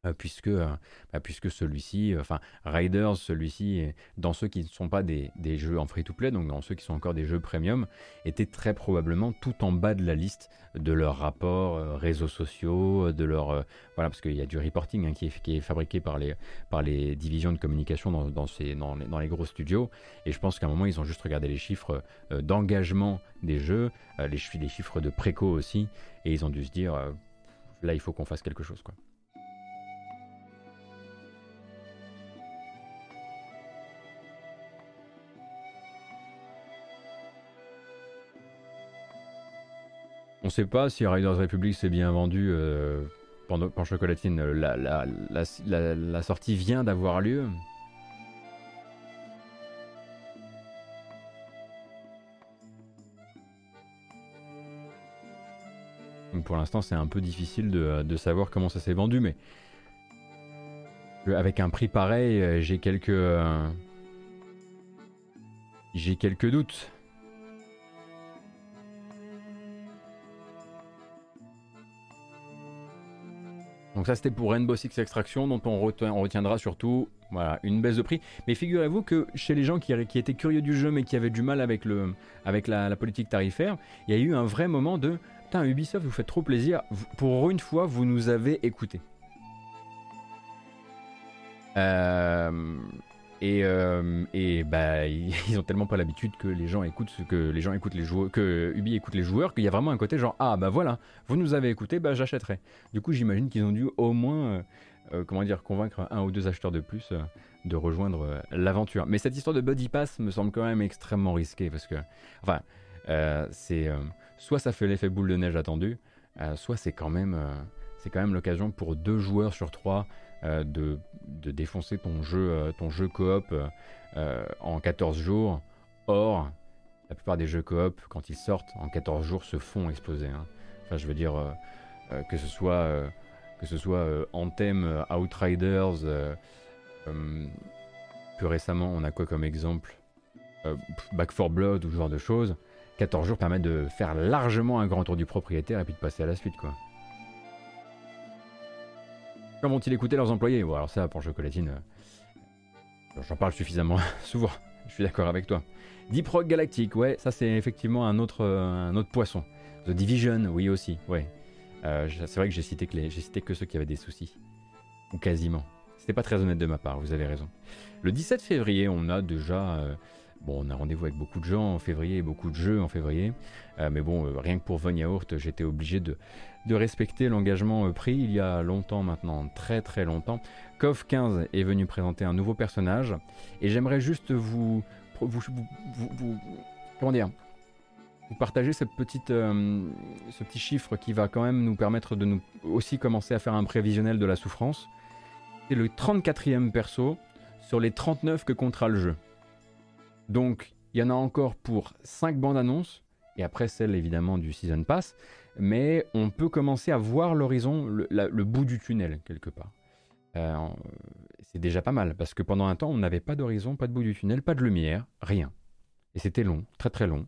Euh, puisque, euh, bah, puisque celui-ci, euh, enfin Riders, celui-ci, dans ceux qui ne sont pas des, jeux en free-to-play, donc dans ceux qui sont encore des jeux premium, était très probablement tout en bas de la liste de leurs rapports réseaux sociaux, de leur voilà parce qu'il y a du reporting hein, qui, est, qui, est, fabriqué par les, par les divisions de communication dans, dans, ces, dans, les, dans les gros studios, et je pense qu'à un moment ils ont juste regardé les chiffres d'engagement des jeux, les, les chiffres de préco aussi, et ils ont dû se dire là il faut qu'on fasse quelque chose quoi. On ne sait pas si Riders Republic s'est bien vendu euh, pendant, Chocolatine. La, la, sortie vient d'avoir lieu. pour l'instant, c'est un peu difficile de, savoir comment ça s'est vendu, mais avec un prix pareil, euh, j'ai euh, j'ai quelques doutes. Donc ça c'était pour Rainbow Six Extraction dont on, retiendra surtout voilà, une baisse de prix. Mais figurez-vous que chez les gens qui, étaient curieux du jeu mais qui avaient du mal avec, le, avec la, politique tarifaire, il y a eu un vrai moment de Putain Ubisoft vous faites trop plaisir, pour une fois vous nous avez écouté. Euh, et, euh, et bah, <laughs> ils ont tellement pas l'habitude que les gens écoutent que les gens écoutent les joueurs, que Ubi écoute les joueurs, qu'il y a vraiment un côté genre ah bah voilà, vous nous avez écouté, bah j'achèterai. Du coup, j'imagine qu'ils ont dû au moins euh, euh, comment dire convaincre un ou deux acheteurs de plus de rejoindre l'aventure. Mais cette histoire de Buddy Pass me semble quand même extrêmement risquée parce que enfin c'est soit ça fait l'effet boule de neige attendu, soit c'est quand même c'est quand même l'occasion pour deux joueurs sur trois de, de, défoncer ton jeu, euh, ton jeu coop euh, en 14 jours. Or, la plupart des jeux coop, quand ils sortent en 14 jours, se font exploser. Hein. Enfin, je veux dire, que ce soit, que ce soit Anthem, Outriders, plus récemment, on a quoi comme exemple Back 4 Blood ou ce genre de choses. 14 jours permettent de faire largement un grand tour du propriétaire et puis de passer à la suite, quoi. Comment vont-ils écouter leurs employés Bon, alors ça, pour Chocolatine, euh, j'en parle suffisamment <laughs> souvent. Je suis d'accord avec toi. Deep Rock Galactic, ouais, ça c'est effectivement un autre, euh, un autre poisson. The Division, oui aussi, ouais. Euh, c'est vrai que j'ai cité que, cité que ceux qui avaient des soucis. Ou quasiment. C'était pas très honnête de ma part, vous avez raison. Le 17 février, on a déjà Bon, on a rendez-vous avec beaucoup de gens en février beaucoup de jeux en février. Mais bon, rien que pour Von Yaourt, j'étais obligé de, de respecter l'engagement euh, pris il y a longtemps maintenant, très très longtemps. KOF 15 est venu présenter un nouveau personnage. Et j'aimerais juste vous, vous, vous, Comment dire vous partager cette petite, ce petit chiffre qui va quand même nous permettre de nous aussi commencer à faire un prévisionnel de la souffrance. C'est le 34e perso sur les 39 que comptera le jeu. Donc, il y en a encore pour 5 bandes annonces, et après celle évidemment du Season Pass, mais on peut commencer à voir l'horizon, le, bout du tunnel quelque part. Euh, c'est déjà pas mal, parce que pendant un temps, on n'avait pas d'horizon, pas de bout du tunnel, pas de lumière, rien. Et c'était long, très très long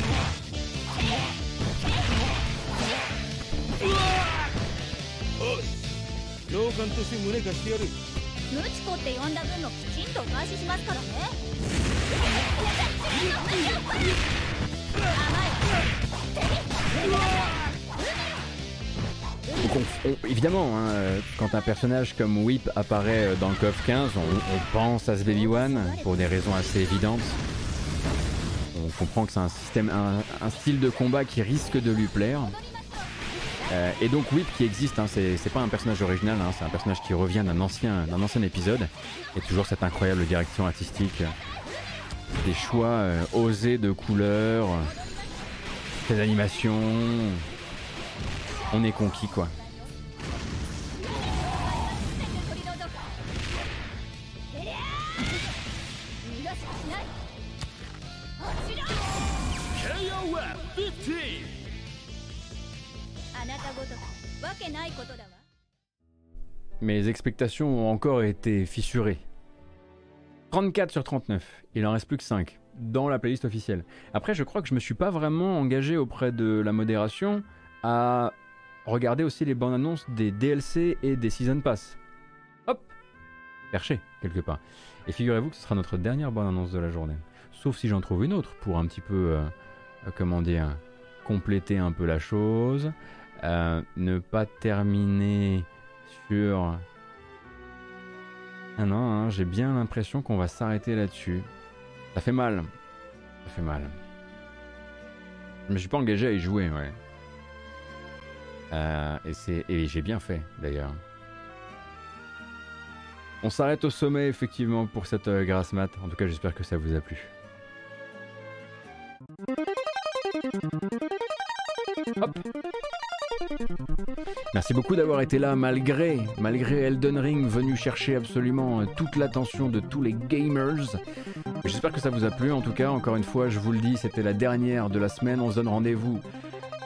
さっさと終わらせてあげましょうウッドドゥよし教官として胸貸してやるムチコって呼んだ分のきちんとお返ししますからね甘い évidemment, hein, euh, quand un personnage comme Whip apparaît euh, dans le KOF 15, on, pense à ce Baby One pour des raisons assez évidentes. Comprend que c'est un système, un, style de combat qui risque de lui plaire. Euh, et donc Whip qui existe, hein, c'est pas un personnage original, hein, c'est un personnage qui revient d'un ancien, ancien épisode. Et toujours cette incroyable direction artistique, des choix osés de couleurs, des animations, on est conquis quoi. Mes expectations ont encore été fissurées. 34 sur 39, il en reste plus que 5 dans la playlist officielle. Après, je crois que je me suis pas vraiment engagé auprès de la modération à regardez aussi les bandes annonces des DLC et des Season Pass. Hop Perché, quelque part. Et figurez-vous que ce sera notre dernière bande annonce de la journée. Sauf si j'en trouve une autre pour un petit peu, euh, comment dire, compléter un peu la chose. Euh, ne pas terminer sur... Ah non, hein, j'ai bien l'impression qu'on va s'arrêter là-dessus. Ça fait mal. Ça fait mal. Je me suis pas engagé à y jouer, ouais. Euh, et j'ai bien fait d'ailleurs. On s'arrête au sommet effectivement pour cette euh, grasse mat. En tout cas, j'espère que ça vous a plu. Hop. Merci beaucoup d'avoir été là malgré, malgré Elden Ring venu chercher absolument euh, toute l'attention de tous les gamers. J'espère que ça vous a plu. En tout cas, encore une fois, je vous le dis, c'était la dernière de la semaine. On se donne rendez-vous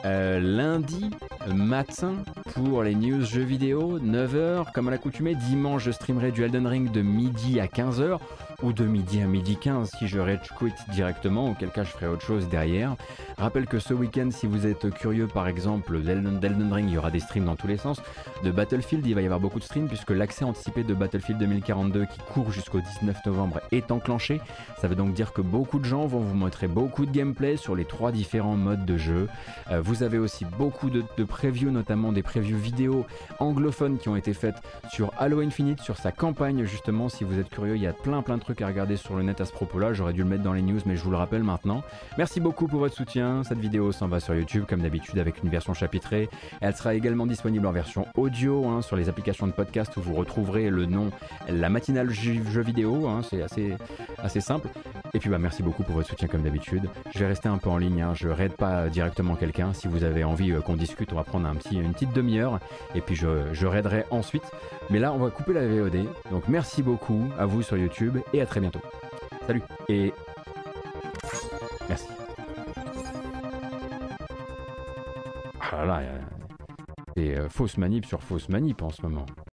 lundi matin pour les news jeux vidéo, 9h comme à l'accoutumée. Dimanche, je streamerai du Elden Ring de midi à 15h ou de midi à midi 15 si je rage quit directement, auquel cas je ferai autre chose derrière. Rappelle que ce week-end, si vous êtes curieux par exemple d'Elden Ring, il y aura des streams dans tous les sens. De Battlefield, il va y avoir beaucoup de streams puisque l'accès anticipé de Battlefield 2042 qui court jusqu'au 19 novembre est enclenché. Ça veut donc dire que beaucoup de gens vont vous montrer beaucoup de gameplay sur les trois différents modes de jeu. Euh, vous avez aussi beaucoup de, previews, notamment des previews reviews vidéo anglophones qui ont été faites sur Halo Infinite, sur sa campagne justement. Si vous êtes curieux, il y a plein plein de trucs à regarder sur le net à ce propos-là. J'aurais dû le mettre dans les news, mais je vous le rappelle maintenant. Merci beaucoup pour votre soutien. Cette vidéo s'en va sur YouTube comme d'habitude avec une version chapitrée. Elle sera également disponible en version audio hein, sur les applications de podcast où vous retrouverez le nom La matinale jeu vidéo. Hein. C'est assez, assez simple. Et puis bah merci beaucoup pour votre soutien comme d'habitude. Je vais rester un peu en ligne. Hein. Je raide pas directement quelqu'un. Si vous avez envie euh, qu'on discute, on va prendre un petit, une petite demi-heure. Et puis je, je raiderai ensuite. Mais là, on va couper la VOD. Donc merci beaucoup à vous sur YouTube et à très bientôt. Salut et merci. Ah là là, c'est euh, fausse manip sur fausse manip en ce moment.